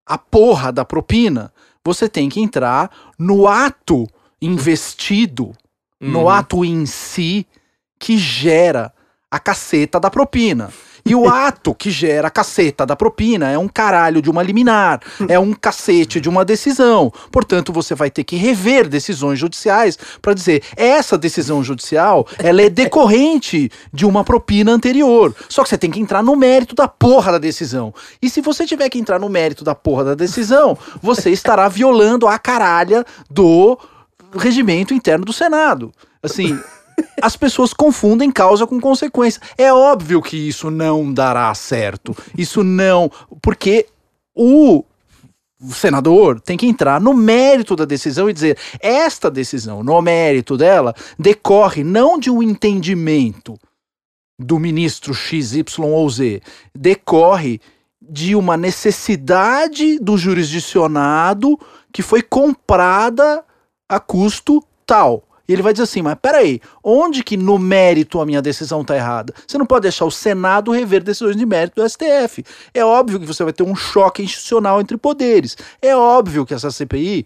a porra da propina, você tem que entrar no ato investido no Uhum. ato em si que gera a caceta da propina. E o ato que gera a caceta da propina é um caralho de uma liminar, é um cacete de uma decisão. Portanto, você vai ter que rever decisões judiciais para dizer essa decisão judicial ela é decorrente de uma propina anterior. Só que você tem que entrar no mérito da porra da decisão. E se você tiver que entrar no mérito da porra da decisão, você estará violando a caralha do regimento interno do Senado. Assim, as pessoas confundem causa com consequência. É óbvio que isso não dará certo. Isso não. Porque o senador tem que entrar no mérito da decisão e dizer: esta decisão, no mérito dela, decorre não de um entendimento do ministro X, Y ou Z, decorre de uma necessidade do jurisdicionado que foi comprada a custo tal. E ele vai dizer assim, mas peraí, onde que no mérito a minha decisão está errada? Você não pode deixar o Senado rever decisões de mérito do STF. É óbvio que você vai ter um choque institucional entre poderes. É óbvio que essa CPI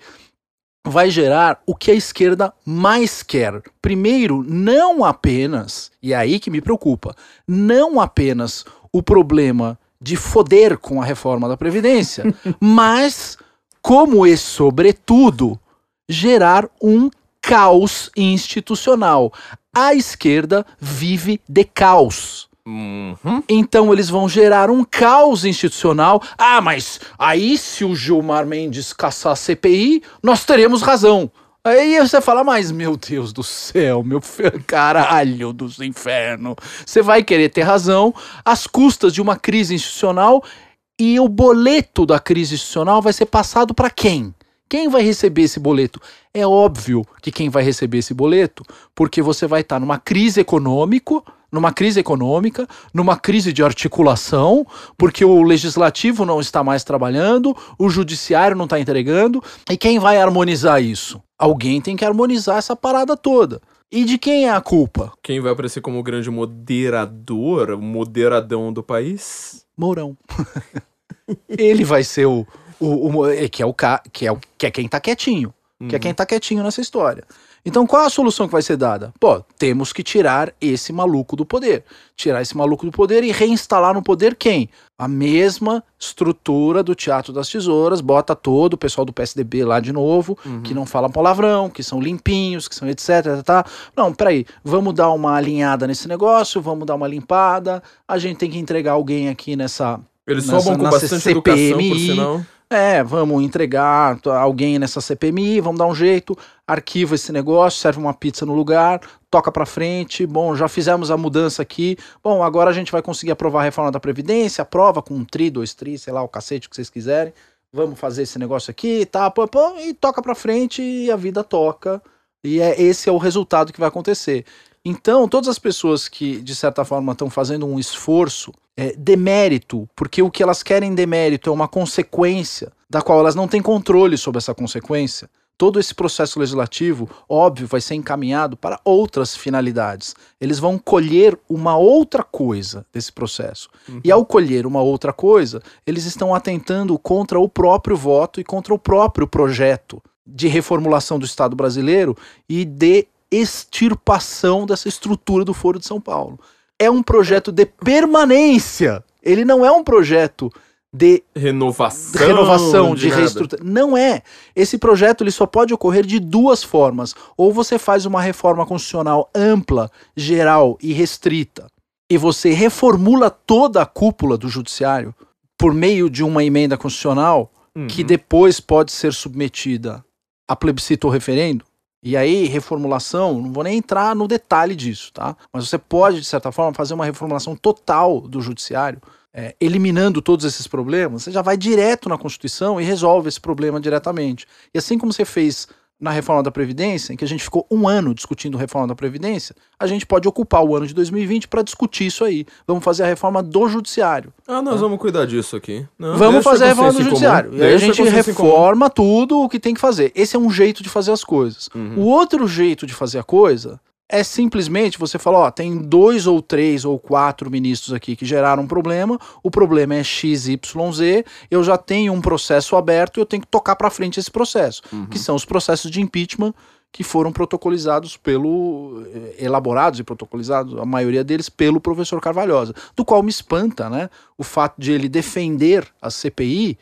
vai gerar o que a esquerda mais quer. Primeiro, não apenas, e é aí que me preocupa, não apenas o problema de foder com a reforma da Previdência, mas, como e sobretudo, gerar um caos institucional. A esquerda vive de caos. Uhum. Então eles vão gerar um caos institucional. Ah, mas aí se o Gilmar Mendes caçar a CPI, nós teremos razão. Aí você fala, mas meu Deus do céu, meu caralho dos infernos. Você vai querer ter razão às custas de uma crise institucional e o boleto da crise institucional vai ser passado para quem? Quem vai receber esse boleto? É óbvio que quem vai receber esse boleto, porque você vai estar numa crise econômica, numa crise econômica, numa crise de articulação, porque o legislativo não está mais trabalhando, o judiciário não está entregando, e quem vai harmonizar isso? Alguém tem que harmonizar essa parada toda. E de quem é a culpa? Quem vai aparecer como o grande moderador, o moderadão do país? Mourão. Ele vai ser o, o, o, é, que é o que é o que é quem tá quietinho, uhum. que é quem tá quietinho nessa história. Então qual a solução que vai ser dada? Pô, temos que tirar esse maluco do poder. Tirar esse maluco do poder e reinstalar no poder quem? A mesma estrutura do Teatro das Tesouras, bota todo o pessoal do PSDB lá de novo, uhum. que não fala palavrão, que são limpinhos, que são etc, tá? Não, peraí, vamos dar uma alinhada nesse negócio, vamos dar uma limpada, a gente tem que entregar alguém aqui nessa eles nessa, sobam com bastante CPMI, educação, por sinal. É, vamos entregar alguém nessa CPMI, vamos dar um jeito, arquiva esse negócio, serve uma pizza no lugar, toca para frente. Bom, já fizemos a mudança aqui. Bom, agora a gente vai conseguir aprovar a reforma da Previdência, aprova com um tri, dois tri, sei lá, o cacete que vocês quiserem. Vamos fazer esse negócio aqui, tá? Pô, pô, e toca para frente e a vida toca. E é esse é o resultado que vai acontecer. Então, todas as pessoas que, de certa forma, estão fazendo um esforço é, demérito, porque o que elas querem demérito é uma consequência da qual elas não têm controle sobre essa consequência. Todo esse processo legislativo, óbvio, vai ser encaminhado para outras finalidades. Eles vão colher uma outra coisa desse processo. Uhum. E ao colher uma outra coisa, eles estão atentando contra o próprio voto e contra o próprio projeto de reformulação do Estado brasileiro e de extirpação dessa estrutura do Foro de São Paulo. É um projeto de permanência. Ele não é um projeto de renovação, renovação de, de reestruturação. Não é. Esse projeto ele só pode ocorrer de duas formas. Ou você faz uma reforma constitucional ampla, geral e restrita, e você reformula toda a cúpula do judiciário por meio de uma emenda constitucional uhum. que depois pode ser submetida a plebiscito ou referendo. E aí, reformulação, não vou nem entrar no detalhe disso, tá? Mas você pode, de certa forma, fazer uma reformulação total do judiciário, é, eliminando todos esses problemas. Você já vai direto na Constituição e resolve esse problema diretamente. E assim como você fez na reforma da Previdência, em que a gente ficou um ano discutindo a reforma da Previdência, a gente pode ocupar o ano de 2020 para discutir isso aí. Vamos fazer a reforma do Judiciário. Ah, nós tá? vamos cuidar disso aqui. Não, vamos fazer a reforma do Judiciário. E aí a gente reforma tudo o que tem que fazer. Esse é um jeito de fazer as coisas. Uhum. O outro jeito de fazer a coisa é simplesmente você falar, ó, tem dois ou três ou quatro ministros aqui que geraram um problema, o problema é XYZ, eu já tenho um processo aberto e eu tenho que tocar para frente esse processo, uhum. que são os processos de impeachment que foram protocolizados pelo. Eh, elaborados e protocolizados, a maioria deles, pelo professor Carvalhosa. Do qual me espanta né, o fato de ele defender a CPI,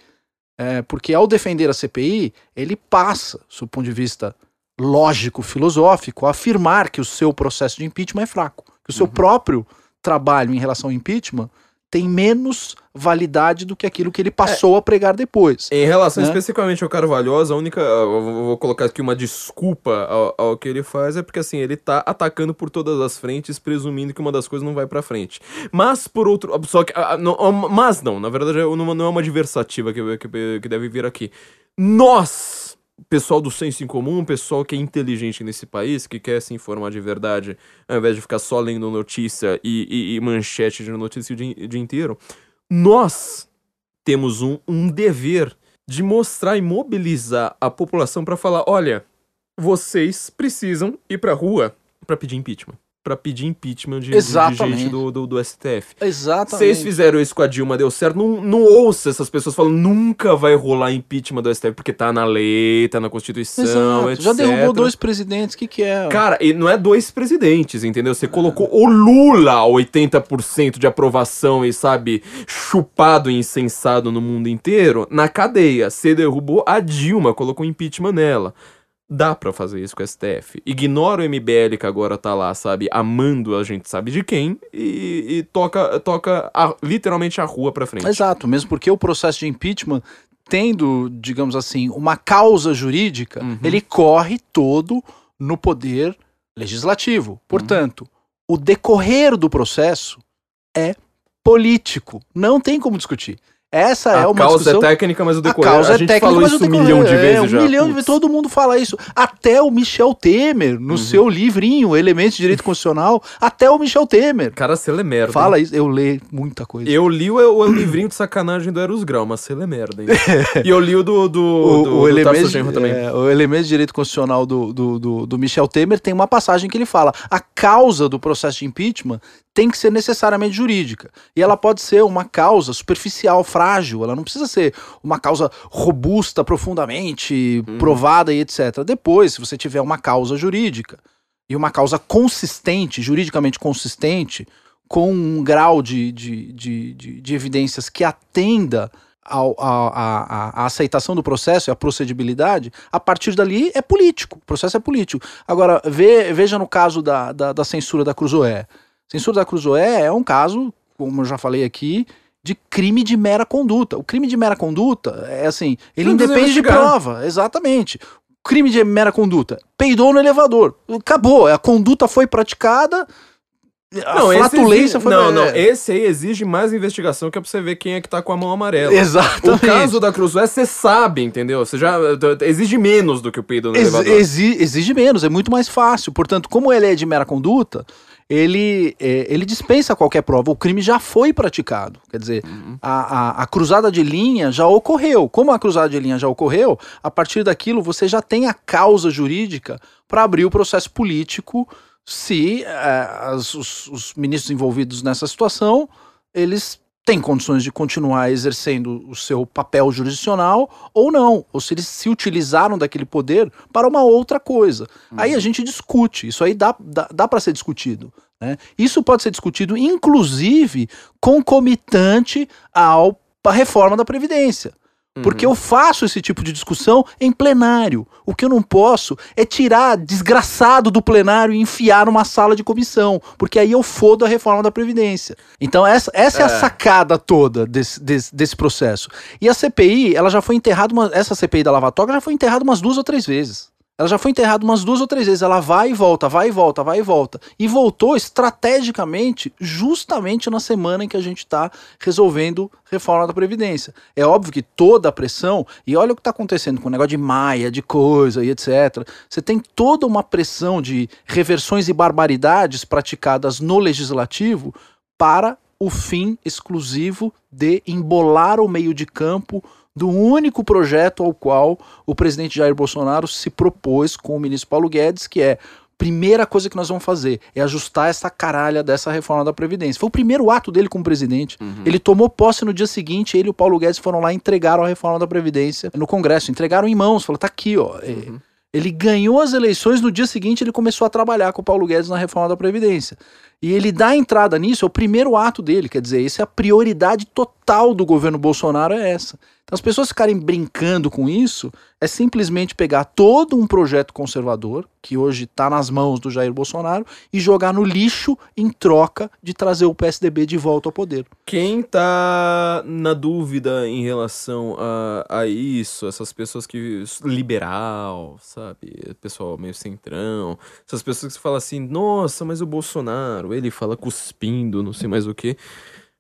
é, porque ao defender a CPI, ele passa, do ponto de vista lógico, filosófico, afirmar que o seu processo de impeachment é fraco. Que o seu uhum. próprio trabalho em relação ao impeachment tem menos validade do que aquilo que ele passou é, a pregar depois. Em relação né? especificamente ao Carvalhosa, a única. vou colocar aqui uma desculpa ao, ao, que ele faz, é porque assim, ele tá atacando por todas as frentes, presumindo que uma das coisas não vai pra frente. Mas, por outro. Só que. Não, mas não, na verdade, não, é uma adversativa que, que, que deve vir aqui. Nós pessoal do senso em comum, pessoal que é inteligente nesse país, que quer se informar de verdade, ao invés de ficar só lendo notícia e, e, e manchete de notícia o dia, dia, inteiro, nós temos um, um dever de mostrar e mobilizar a população para falar: olha, vocês precisam ir pra rua para pedir impeachment para pedir impeachment de, de gente do, do, do, STF. Exatamente. Vocês fizeram isso com a Dilma, deu certo. Não, não ouça essas pessoas falando nunca vai rolar impeachment do STF, porque tá na lei, tá na Constituição, Exato. etc. Já derrubou dois presidentes, o que, que é? Cara, e não é dois presidentes, entendeu? Você colocou o Lula a 80% de aprovação e, sabe, chupado e insensado no mundo inteiro na cadeia. Você derrubou a Dilma, colocou impeachment nela. Dá para fazer isso com o STF. Ignora o MBL que agora tá lá, sabe, amando a gente sabe de quem e, e toca, toca a, literalmente a rua pra frente. Exato, mesmo porque o processo de impeachment, tendo, digamos assim, uma causa jurídica, uhum. ele corre todo no poder legislativo. Portanto, uhum. o decorrer do processo é político. Não tem como discutir. Essa a é uma causa é discussão... é técnica, mas o decorrer. A, causa a é gente técnica, falou isso um milhão de vezes é, um já. milhão de todo mundo fala isso. Até o Michel Temer, no uhum. seu livrinho, Elementos de Direito Constitucional, até o Michel Temer. Cara, você lê merda. Fala isso, eu leio muita coisa. Eu li o, o livrinho de sacanagem do Eros Grau, mas você lê merda, hein? e eu li o do, do, o, do, o do também. É, o Elemento de Direito Constitucional do, do, do, do Michel Temer tem uma passagem que ele fala: a causa do processo de impeachment tem que ser necessariamente jurídica. E ela pode ser uma causa superficial, frágil, ela não precisa ser uma causa robusta, profundamente uhum. provada e etc. Depois, se você tiver uma causa jurídica e uma causa consistente, juridicamente consistente, com um grau de, de, de, de, de evidências que atenda a, aceitação do processo e a procedibilidade, a partir dali é político. O processo é político. Agora, ve, veja no caso da, da, da censura da Cruzoé. Censura da Cruzoé é um caso, como eu já falei aqui, de crime de mera conduta. O crime de mera conduta é assim, ele independe de prova, exatamente. Crime de mera conduta. Peidou no elevador. Acabou, a conduta foi praticada, a não, flatulência exige, foi... Não, não, esse aí exige mais investigação que é pra você ver quem é que tá com a mão amarela. Exatamente. O caso da Cruzoé, você sabe, entendeu? Você já... Exige menos do que o peido no Ex elevador. Exige, exige menos, é muito mais fácil. Portanto, como ele é de mera conduta, ele, é, ele dispensa qualquer prova. O crime já foi praticado. Quer dizer, uhum. a, a, a, cruzada de linha já ocorreu. Como a cruzada de linha já ocorreu, a partir daquilo você já tem a causa jurídica para abrir o processo político se é, as, os, os ministros envolvidos nessa situação eles têm condições de continuar exercendo o seu papel jurisdicional ou não, ou se eles se utilizaram daquele poder para uma outra coisa. Uhum. Aí a gente discute, isso aí dá, dá, dá para ser discutido. Né? Isso pode ser discutido, inclusive, concomitante ao, à reforma da Previdência. Porque eu faço esse tipo de discussão em plenário. O que eu não posso é tirar desgraçado do plenário e enfiar numa sala de comissão. Porque aí eu fodo a reforma da Previdência. Então, essa, essa é. é a sacada toda desse, desse, desse, processo. E a CPI, ela já foi enterrada, uma, essa CPI da Lava Toga já foi enterrada umas duas ou três vezes. Ela já foi enterrada umas duas ou três vezes. Ela vai e volta, vai e volta, vai e volta. E voltou estrategicamente, justamente na semana em que a gente está resolvendo reforma da Previdência. É óbvio que toda a pressão, e olha o que está acontecendo com o negócio de Maia, de coisa e etc. Você tem toda uma pressão de reversões e barbaridades praticadas no legislativo para o fim exclusivo de embolar o meio de campo do único projeto ao qual o presidente Jair Bolsonaro se propôs com o ministro Paulo Guedes, que é primeira coisa que nós vamos fazer é ajustar essa caralha dessa reforma da Previdência. Foi o primeiro ato dele como presidente. Uhum. Ele tomou posse no dia seguinte, ele e o Paulo Guedes foram lá e entregaram a reforma da Previdência no Congresso. Entregaram em mãos, falou, tá aqui, ó. É, uhum. Ele ganhou as eleições, no dia seguinte ele começou a trabalhar com o Paulo Guedes na reforma da Previdência. E ele dá entrada nisso, é o primeiro ato dele, quer dizer, essa é a prioridade total do governo Bolsonaro é essa. Então as pessoas ficarem brincando com isso é simplesmente pegar todo um projeto conservador, que hoje está nas mãos do Jair Bolsonaro, e jogar no lixo em troca de trazer o PSDB de volta ao poder. Quem tá na dúvida em relação a, a isso, essas pessoas que. liberal, sabe? Pessoal meio centrão, essas pessoas que falam assim, nossa, mas o Bolsonaro, ele fala cuspindo, não sei mais o que.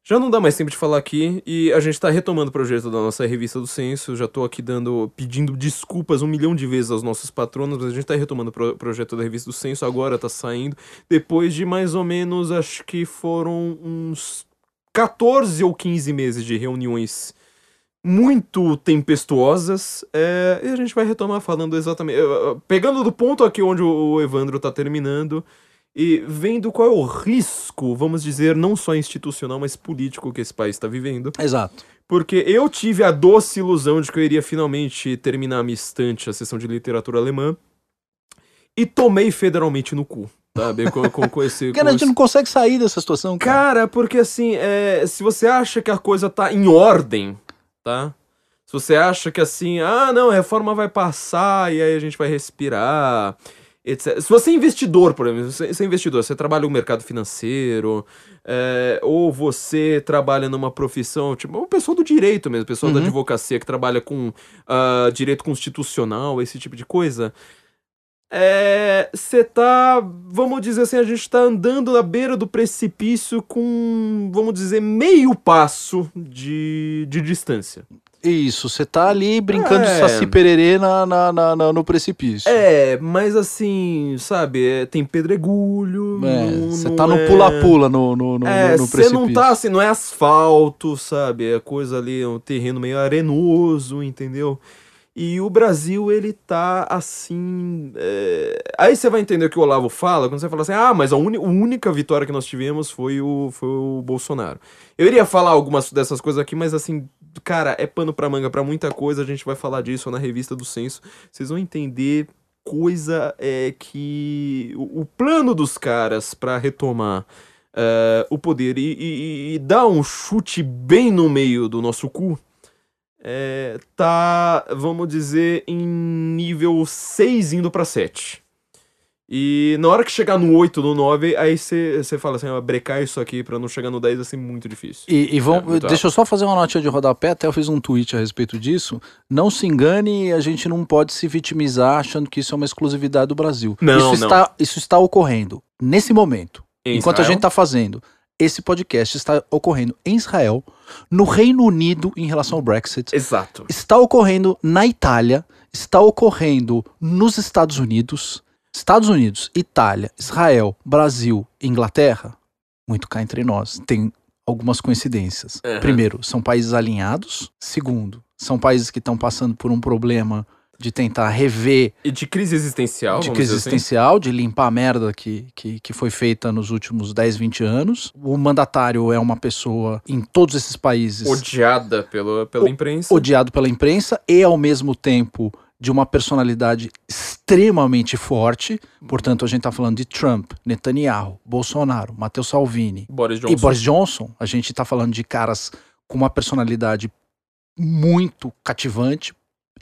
Já não dá mais tempo de falar aqui e a gente tá retomando o projeto da nossa revista do Censo. Já tô aqui dando, pedindo desculpas um milhão de vezes aos nossos patronos, mas a gente tá retomando o pro projeto da revista do Censo. Agora tá saindo. Depois de mais ou menos, acho que foram uns 14 ou 15 meses de reuniões muito tempestuosas. É, e a gente vai retomar falando exatamente. Pegando do ponto aqui onde o Evandro tá terminando e vendo qual é o risco, vamos dizer, não só institucional, mas político que esse país está vivendo. Exato. Porque eu tive a doce ilusão de que eu iria finalmente terminar a minha estante, a sessão de literatura alemã, e tomei federalmente no cu. Sabe? Com, com, com esse, Porque a gente não consegue sair dessa situação, cara. Cara, porque assim, é, se você acha que a coisa tá em ordem, tá? Se você acha que assim, ah, não, a reforma vai passar e aí a gente vai respirar etc. Se você é investidor, por exemplo, você é investidor, você trabalha no mercado financeiro, é, ou você trabalha numa profissão, tipo, o pessoal do direito mesmo, o pessoal uhum. da advocacia que trabalha com uh, direito constitucional, esse tipo de coisa. Você é, tá, vamos dizer assim, a gente tá andando na beira do precipício com, vamos dizer, meio passo de, de distância. Isso, você tá ali brincando é. de saci pererê na, na, na, na, no precipício. É, mas assim, sabe, é, tem pedregulho. Você é, tá no é pula-pula no, no, no, é, no precipício. Você não tá assim, não é asfalto, sabe? É coisa ali, um terreno meio arenoso, entendeu? E o Brasil, ele tá assim. É... Aí você vai entender o que o Olavo fala, quando você fala assim, ah, mas a, a única vitória que nós tivemos foi o, foi o Bolsonaro. Eu iria falar algumas dessas coisas aqui, mas assim, cara, é pano pra manga pra muita coisa, a gente vai falar disso na revista do Censo. Vocês vão entender coisa é que. O, o plano dos caras para retomar. Uh, o poder e, e, e dar um chute bem no meio do nosso cu é, tá, vamos dizer, em nível 6 indo para 7. E na hora que chegar no 8, no 9, aí você fala assim, ah, brecar isso aqui para não chegar no 10 vai ser muito difícil. E, e vamos, é, deixa eu só fazer uma notinha de rodapé, até eu fiz um tweet a respeito disso. Não se engane, a gente não pode se vitimizar achando que isso é uma exclusividade do Brasil. Não, isso, não. Está, isso está ocorrendo nesse momento, em enquanto Israel? a gente está fazendo esse podcast está ocorrendo em Israel, no Reino Unido em relação ao Brexit. Exato. Está ocorrendo na Itália, está ocorrendo nos Estados Unidos. Estados Unidos, Itália, Israel, Brasil, Inglaterra, muito cá entre nós. Tem algumas coincidências. Uhum. Primeiro, são países alinhados. Segundo, são países que estão passando por um problema de tentar rever. E de crise existencial. De crise assim. existencial, de limpar a merda que, que, que foi feita nos últimos 10, 20 anos. O mandatário é uma pessoa em todos esses países. Odiada pela, pela imprensa. Odiado pela imprensa e, ao mesmo tempo, de uma personalidade extremamente forte. Portanto, a gente está falando de Trump, Netanyahu, Bolsonaro, Matteo Salvini Boris e Boris Johnson. A gente está falando de caras com uma personalidade muito cativante,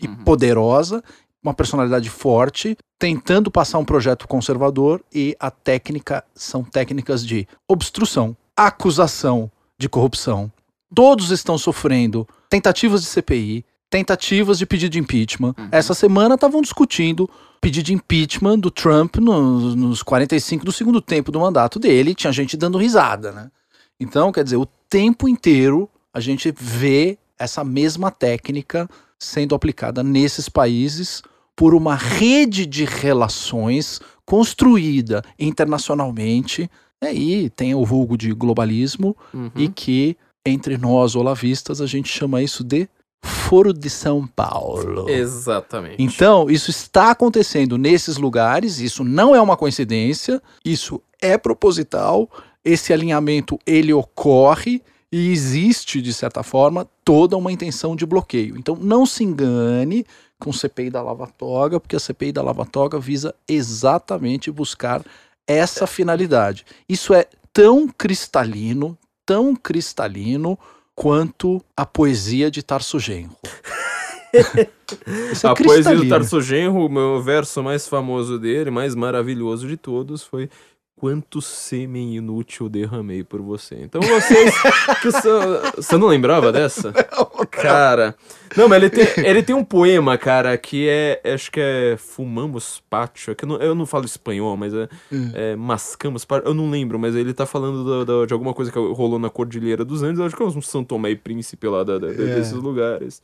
e uhum. poderosa, uma personalidade forte, tentando passar um projeto conservador e a técnica são técnicas de obstrução, acusação de corrupção. Todos estão sofrendo tentativas de CPI, tentativas de pedido de impeachment. Uhum. Essa semana estavam discutindo pedido de impeachment do Trump nos, nos 45 do segundo tempo do mandato dele, tinha gente dando risada, né? Então, quer dizer, o tempo inteiro a gente vê essa mesma técnica sendo aplicada nesses países por uma rede de relações construída internacionalmente. E aí tem o vulgo de globalismo uhum. e que entre nós olavistas a gente chama isso de Foro de São Paulo. Exatamente. Então, isso está acontecendo nesses lugares, isso não é uma coincidência, isso é proposital, esse alinhamento ele ocorre e existe, de certa forma, toda uma intenção de bloqueio. Então não se engane com CPI da Lava Toga, porque a CPI da Lava Toga visa exatamente buscar essa finalidade. Isso é tão cristalino, tão cristalino quanto a poesia de Tarso Genro. É a poesia do Tarso Genro, o meu verso mais famoso dele, mais maravilhoso de todos, foi quanto sêmen inútil derramei por você. Então vocês. que são, você não lembrava dessa? Não, cara. Não, mas ele tem, ele tem um poema, cara, que é. Acho que é Fumamos Pátio. É que eu, não, eu não falo espanhol, mas é, hum. é Mascamos Pátio. Eu não lembro, mas ele tá falando do, do, de alguma coisa que rolou na Cordilheira dos Andes. Eu acho que é um São Tomé e Príncipe lá da, da, é. desses lugares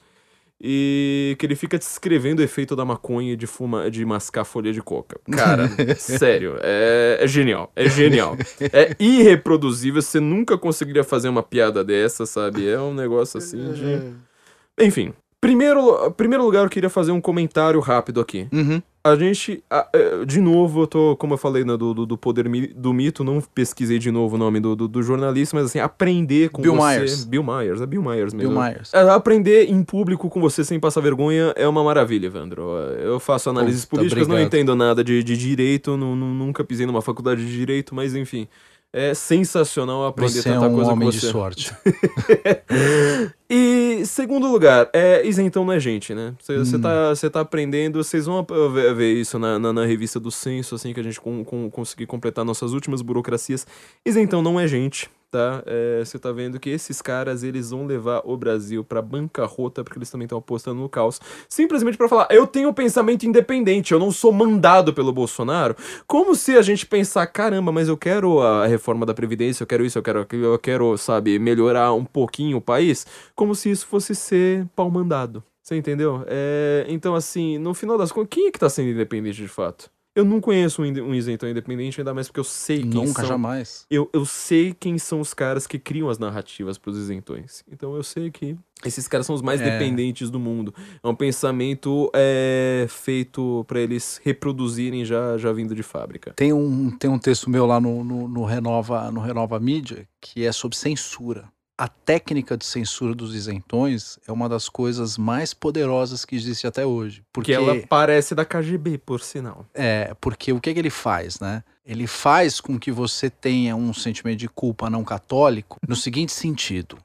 e que ele fica descrevendo o efeito da maconha de fuma, de mascar folha de coca. Cara, sério, é, é, genial, é genial. É irreproduzível, você nunca conseguiria fazer uma piada dessa, sabe? É um negócio assim de... É. Enfim, primeiro, primeiro lugar eu queria fazer um comentário rápido aqui. Uhum a gente, é, de novo, eu tô, como eu falei né, do, do poder do mito, não pesquisei de novo o nome do, do, do jornalista, mas assim, aprender com Bill você. Myers. Bill Myers, é Bill Myers mesmo. Bill Myers. É, aprender em público com você sem passar vergonha é uma maravilha, Evandro. Eu faço análises Puta, políticas, obrigado. não entendo nada de, de direito, não, não, nunca pisei numa faculdade de direito, mas enfim. É sensacional aprender você tanta é um coisa homem com você. de sorte. e segundo lugar, é isentão não é gente, né? Você hum. tá, tá aprendendo, vocês vão ver, ver isso na, na, na, revista do censo, assim que a gente com, com, conseguir completar nossas últimas burocracias. Isentão não é gente tá? Você é, tá vendo que esses caras, eles vão levar o Brasil pra bancarrota, porque eles também estão apostando no caos. Simplesmente para falar, eu tenho um pensamento independente, eu não sou mandado pelo Bolsonaro. Como se a gente pensar, caramba, mas eu quero a reforma da Previdência, eu quero isso, eu quero aquilo, eu quero, sabe, melhorar um pouquinho o país. Como se isso fosse ser pau mandado. Você entendeu? É, então, assim, no final das contas, quem é que tá sendo independente de fato? Eu não conheço um, isentão independente, ainda mais porque eu sei quem Nunca, são. jamais. Eu, eu sei quem são os caras que criam as narrativas para os isentões. Então eu sei que esses caras são os mais é. dependentes do mundo. É um pensamento é, feito para eles reproduzirem já, já vindo de fábrica. Tem um, tem um texto meu lá no, no, no Renova, no Renova Mídia que é sobre censura a técnica de censura dos isentões é uma das coisas mais poderosas que existe até hoje. Porque que ela parece da KGB, por sinal. É, porque o que, que ele faz, né? Ele faz com que você tenha um sentimento de culpa não católico no seguinte sentido.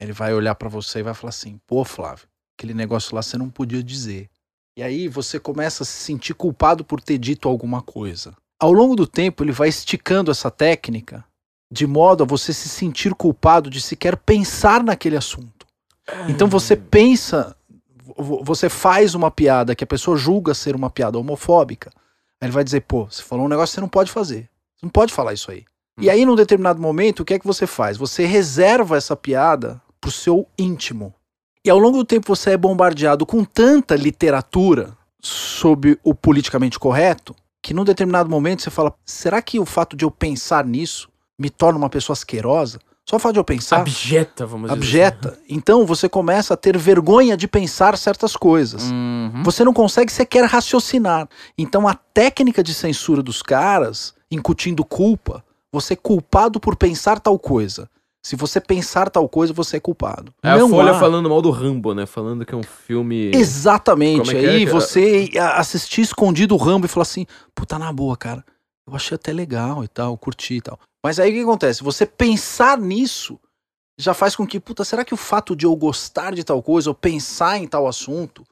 Ele vai olhar para você e vai falar assim: pô, Flávio, aquele negócio lá você não podia dizer. E aí você começa a se sentir culpado por ter dito alguma coisa. Ao longo do tempo, ele vai esticando essa técnica de modo a você se sentir culpado de sequer pensar naquele assunto. Então você pensa, você faz uma piada que a pessoa julga ser uma piada homofóbica. Aí ele vai dizer, pô, você falou um negócio que você não pode fazer. Você não pode falar isso aí. Hum. E aí, num determinado momento, o que é que você faz? Você reserva essa piada pro seu íntimo. E ao longo do tempo você é bombardeado com tanta literatura sobre o politicamente correto que num determinado momento você fala: será que o fato de eu pensar nisso me torna uma pessoa asquerosa? Só o fato de eu pensar. Abjeta, vamos abjeta. dizer. Abjeta. Então você começa a ter vergonha de pensar certas coisas. Uhum. Você não consegue sequer raciocinar. Então a técnica de censura dos caras, incutindo culpa, você é culpado por pensar tal coisa. Se você pensar tal coisa, você é culpado. É não a Folha há... falando mal do Rambo, né? Falando que é um filme. Exatamente. É Aí é? você assistir escondido o Rambo e falar assim: puta, na boa, cara. Eu achei até legal e tal, curti e tal. Mas aí o que acontece? Você pensar nisso já faz com que, puta, será que o fato de eu gostar de tal coisa ou pensar em tal assunto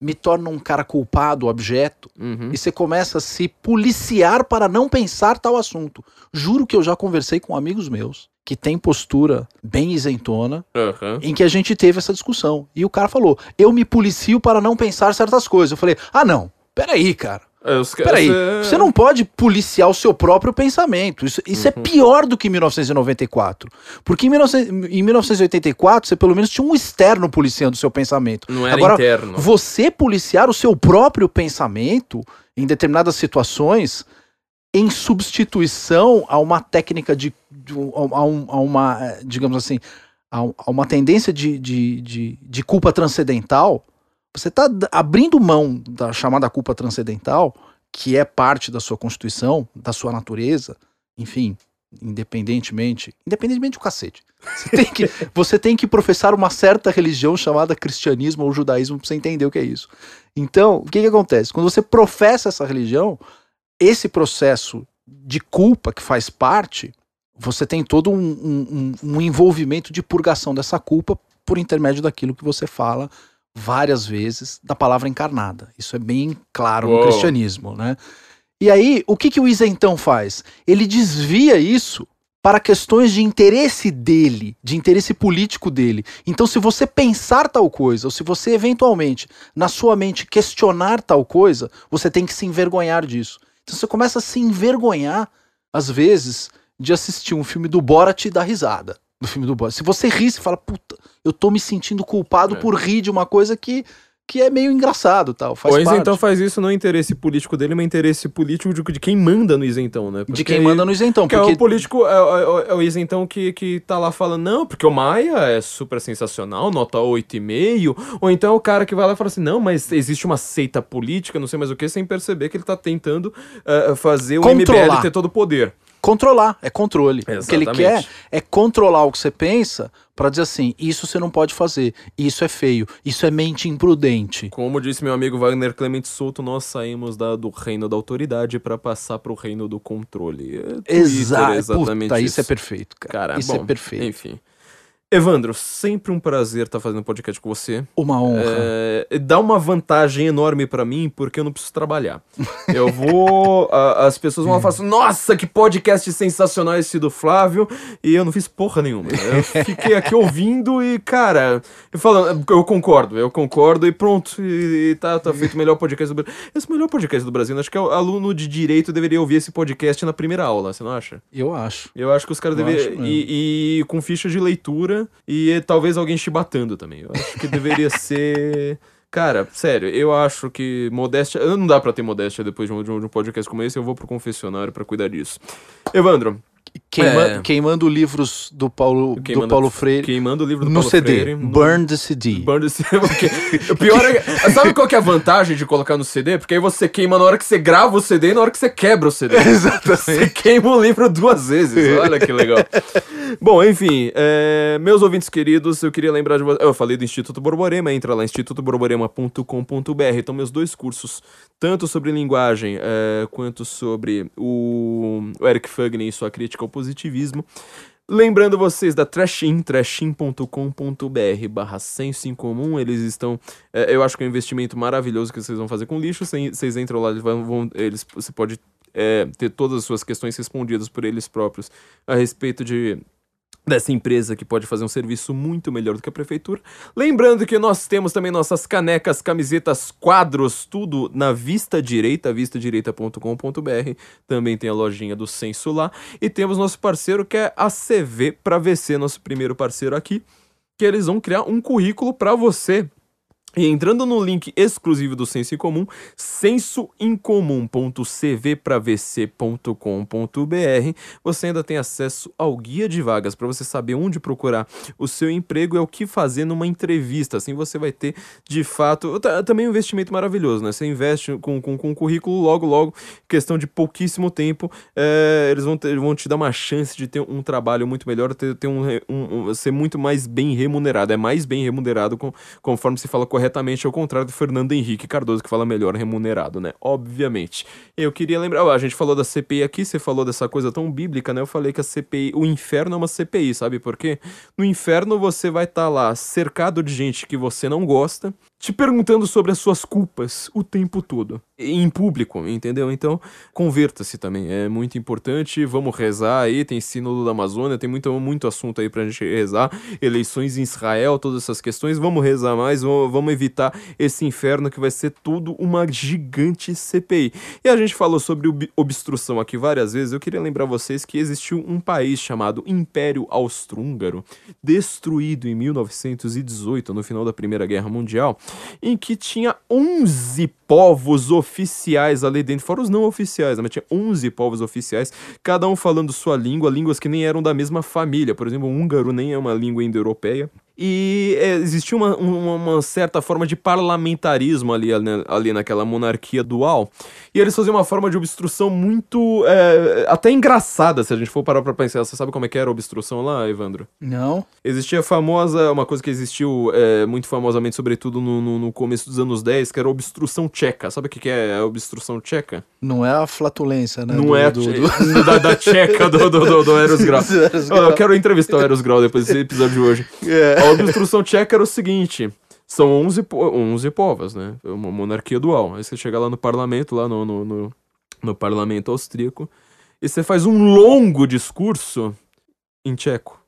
me torna um cara culpado, objeto? Uhum. E você começa a se policiar para não pensar tal assunto. Juro que eu já conversei com amigos meus que tem postura bem isentona, uhum. em que a gente teve essa discussão. E o cara falou: eu me policio para não pensar certas coisas. Eu falei: ah, não, peraí, cara. É. Peraí, você não pode policiar o seu próprio pensamento. Isso, isso é uhum. é pior do que 1994. Porque em, 19, em 1984 você pelo menos tinha um externo policiando o seu pensamento. Não era Agora, interno. Você policiar o seu próprio pensamento em determinadas situações em substituição a uma técnica de. a, um, a, uma, eh, digamos assim, a, a uma tendência de, de, de, de culpa transcendental você está abrindo mão da chamada culpa transcendental, que é parte da sua constituição, da sua natureza, enfim, independentemente, independentemente do cacete. Você tem, que, você tem que professar uma certa religião chamada cristianismo ou judaísmo pra você entender o que é isso. Então, o que, que acontece? Quando você professa essa religião, esse processo de culpa que faz parte, você tem todo um, um, um envolvimento de purgação dessa culpa por intermédio daquilo que você fala várias vezes da palavra encarnada. Isso é bem claro Uou. no cristianismo, né? E aí, o que, que o isentão faz? Ele desvia isso para questões de interesse dele, de interesse político dele. Então, se você pensar tal coisa, ou se você eventualmente, na sua mente, questionar tal coisa, você tem que se envergonhar disso. Então, você começa a se envergonhar, às vezes, de assistir um filme do Borat e dar risada. Do filme do Borat. Se você ri, você fala, puta, eu tô me sentindo culpado É. por rir de uma coisa que, que é meio engraçado tal. Faz o parte. isentão faz isso não é interesse político dele, mas interesse político de, de quem manda no isentão, né? De Porque quem aí- manda no isentão. Porque é Porque o político, é, é- é o isentão que, que tá lá falando, não, porque o Maia é super sensacional, nota 8,5. Ou então é o cara que vai lá e fala assim, não, mas existe uma seita política, não sei mais o que, sem perceber que ele tá tentando eh, fazer o Controlar. MBL ter todo o poder. Controlar, é controle. O que ele Exatamente. quer é controlar o que você pensa pra dizer assim, isso você não pode fazer, isso é feio, isso é mente imprudente. Como disse meu amigo Wagner Clemente Souto, nós saímos da- do reino da autoridade pra passar pro reino do controle. É Twitter, Exato. exatamente Puta, isso. isso é perfeito, cara. Cara, isso bom, é perfeito. Enfim. Evandro, sempre um prazer estar fazendo podcast com você. Uma honra. É, dá uma vantagem enorme pra mim, porque eu não preciso trabalhar. Eu vou. a- as pessoas vão lá e falar assim: Nossa, que podcast sensacional esse do Flávio. E eu não fiz porra nenhuma. Eu fiquei aqui ouvindo e, cara, eu falando, eu concordo, eu concordo e pronto. E, e tá, tá feito o melhor podcast do Brasil. Esse é o melhor podcast do Brasil. Acho que o aluno de direito deveria ouvir esse podcast na primeira aula, você não acha? Eu acho. Eu acho que os caras deveriam. E, e com ficha de leitura e talvez alguém chibatando também. Eu acho que deveria ser. Cara, sério, eu acho que modéstia. Não dá pra ter modéstia depois de um, de um- de podcast como esse. Eu vou pro confessionário pra cuidar disso. Evandro, Queima, É. Queimando livros do Paulo, do Queimando- Paulo Freire queimando o livro do no Paulo CD. Freire, no- Burn the CD. Burn the CD. porque- O pior é. Sabe qual que é a vantagem de colocar no CD? Porque aí você queima na hora que você grava o CD e na hora que você quebra o CD. Você Exatamente. queima o livro duas vezes. Olha que legal. Bom, enfim, é, meus ouvintes queridos, eu queria lembrar de vocês. Eu falei do Instituto Borborema, entra lá, institutoborborema.com.br. Então, meus dois cursos, tanto sobre linguagem é, quanto sobre o, o Eric Fagner e sua crítica ao positivismo. Lembrando vocês da Trashin, trashin.com.br barra senso em comum, eles estão, é, eu acho que é um investimento maravilhoso que vocês vão fazer com lixo, Cê- vocês entram lá, eles vão- eles, você pode é, ter todas as suas questões respondidas por eles próprios a respeito de dessa empresa que pode fazer um serviço muito melhor do que a prefeitura. Lembrando que nós temos também nossas canecas, camisetas, quadros, tudo na Vista Direita, vistadireita.com.br. Também tem a lojinha do Censo lá. E temos nosso parceiro que é a CV para VC, nosso primeiro parceiro aqui, que eles vão criar um currículo para você. E entrando no link exclusivo do Senso em Comum, sensoincomum.cvpravc.com.br, você ainda tem acesso ao guia de vagas para você saber onde procurar o seu emprego e o que fazer numa entrevista. Assim você vai ter, de fato, ta- também um investimento maravilhoso, né? Você investe com, com, com um currículo logo, logo, questão de pouquíssimo tempo, é, eles vão, ter- vão te dar uma chance de ter um trabalho muito melhor, ter, ter um, um- um- ser muito mais bem remunerado. É mais bem remunerado com, conforme se fala corretamente, ao contrário do Fernando Henrique Cardoso, que fala melhor remunerado, né? Obviamente. Eu queria lembrar, a gente falou da CPI aqui, você falou dessa coisa tão bíblica, né? Eu falei que a CPI, o inferno é uma CPI, sabe por quê? No inferno você vai estar lá cercado de gente que você não gosta, te perguntando sobre as suas culpas o tempo todo. Em público, entendeu? Então, converta-se também. É muito importante. Vamos rezar aí. Tem sínodo da Amazônia, tem muito, muito assunto aí pra gente rezar. Eleições em Israel, todas essas questões. Vamos rezar mais, vamos, evitar esse inferno que vai ser tudo uma gigante CPI. E a gente falou sobre ob- obstrução aqui várias vezes. Eu queria lembrar vocês que existiu um país chamado Império Austro-Húngaro, destruído em 1918, no final da Primeira Guerra Mundial, em que tinha 11 povos oficiais ali dentro, fora os não oficiais, né? mas tinha 11 povos oficiais, cada um falando sua língua, línguas que nem eram da mesma família. Por exemplo, o húngaro nem é uma língua indo-europeia. E é, existia uma, uma, uma certa forma de parlamentarismo ali, ali, naquela monarquia dual. E eles faziam uma forma de obstrução muito. é, até engraçada, se a gente for parar pra pensar. Você sabe como é que era a obstrução lá, Evandro? Não? Existia a famosa, uma coisa que existiu é, muito famosamente, sobretudo no, no, no começo dos anos 10, que era a obstrução tcheca. Sabe o que, que é a obstrução tcheca? Não é a flatulência, né? Não do- é do- do- da, da tcheca do, do, do, do Eros Grau. Eros Ó, Eu Grau. quero entrevistar o Eros Grau depois desse episódio de hoje. É. A obstrução tcheca era o seguinte: são 11, po 11 povas, né? É uma monarquia dual. Aí você chega lá no parlamento, lá no, no, no, no parlamento austríaco, e você faz um longo discurso em tcheco.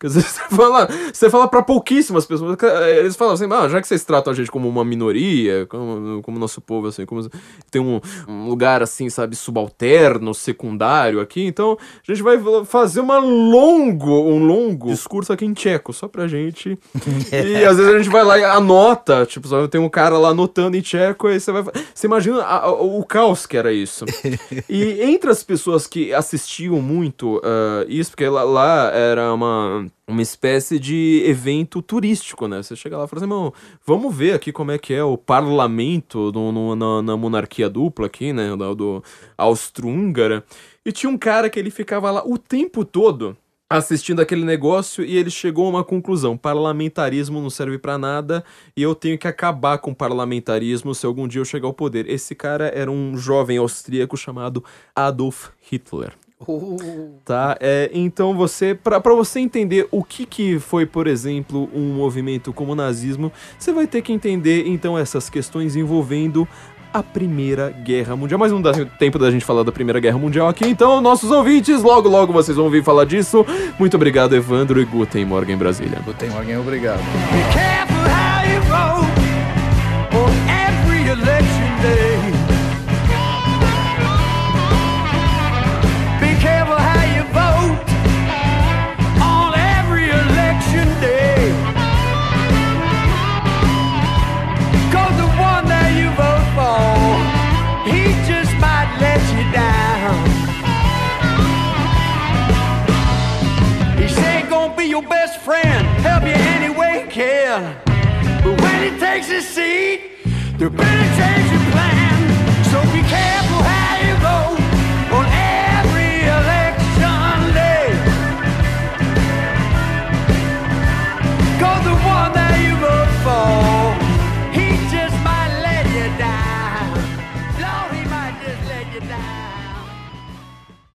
Quer dizer, você fala, você fala pra pouquíssimas pessoas. Eles falam assim, ah, já que vocês tratam a gente como uma minoria, como, como nosso povo, assim, como tem um, um lugar assim, sabe, subalterno, secundário aqui, então a gente vai fazer uma longo, um longo discurso aqui em tcheco, só pra gente. E às vezes a gente vai lá e anota, tipo, só tem um cara lá anotando em tcheco, aí você vai. Você imagina a- a- o caos que era isso. E entre as pessoas que assistiam muito ah, isso, porque lá, lá era uma, uma espécie de evento turístico, né? Você chega lá e fala assim, vamos ver aqui como é que é o parlamento no, no- na, na monarquia dupla aqui, né? Do, do Austro-Húngara. E tinha um cara que ele ficava lá o tempo todo assistindo aquele negócio e ele chegou a uma conclusão: parlamentarismo não serve pra nada e eu tenho que acabar com o parlamentarismo se algum dia eu chegar ao poder. Esse cara era um jovem austríaco chamado Adolf Hitler. Uh, Tá, é, então você, pra pra você entender o que que foi, por exemplo, um movimento como o nazismo, você vai ter que entender, então, essas questões envolvendo a Primeira Guerra Mundial. Mas não dá tempo da gente falar da Primeira Guerra Mundial aqui, então, nossos ouvintes, logo, logo vocês vão ouvir falar disso. Muito obrigado, Evandro e Guten Morgen, Brasília. Guten Morgen, obrigado. But when he takes his seat, there better change your plan. So be careful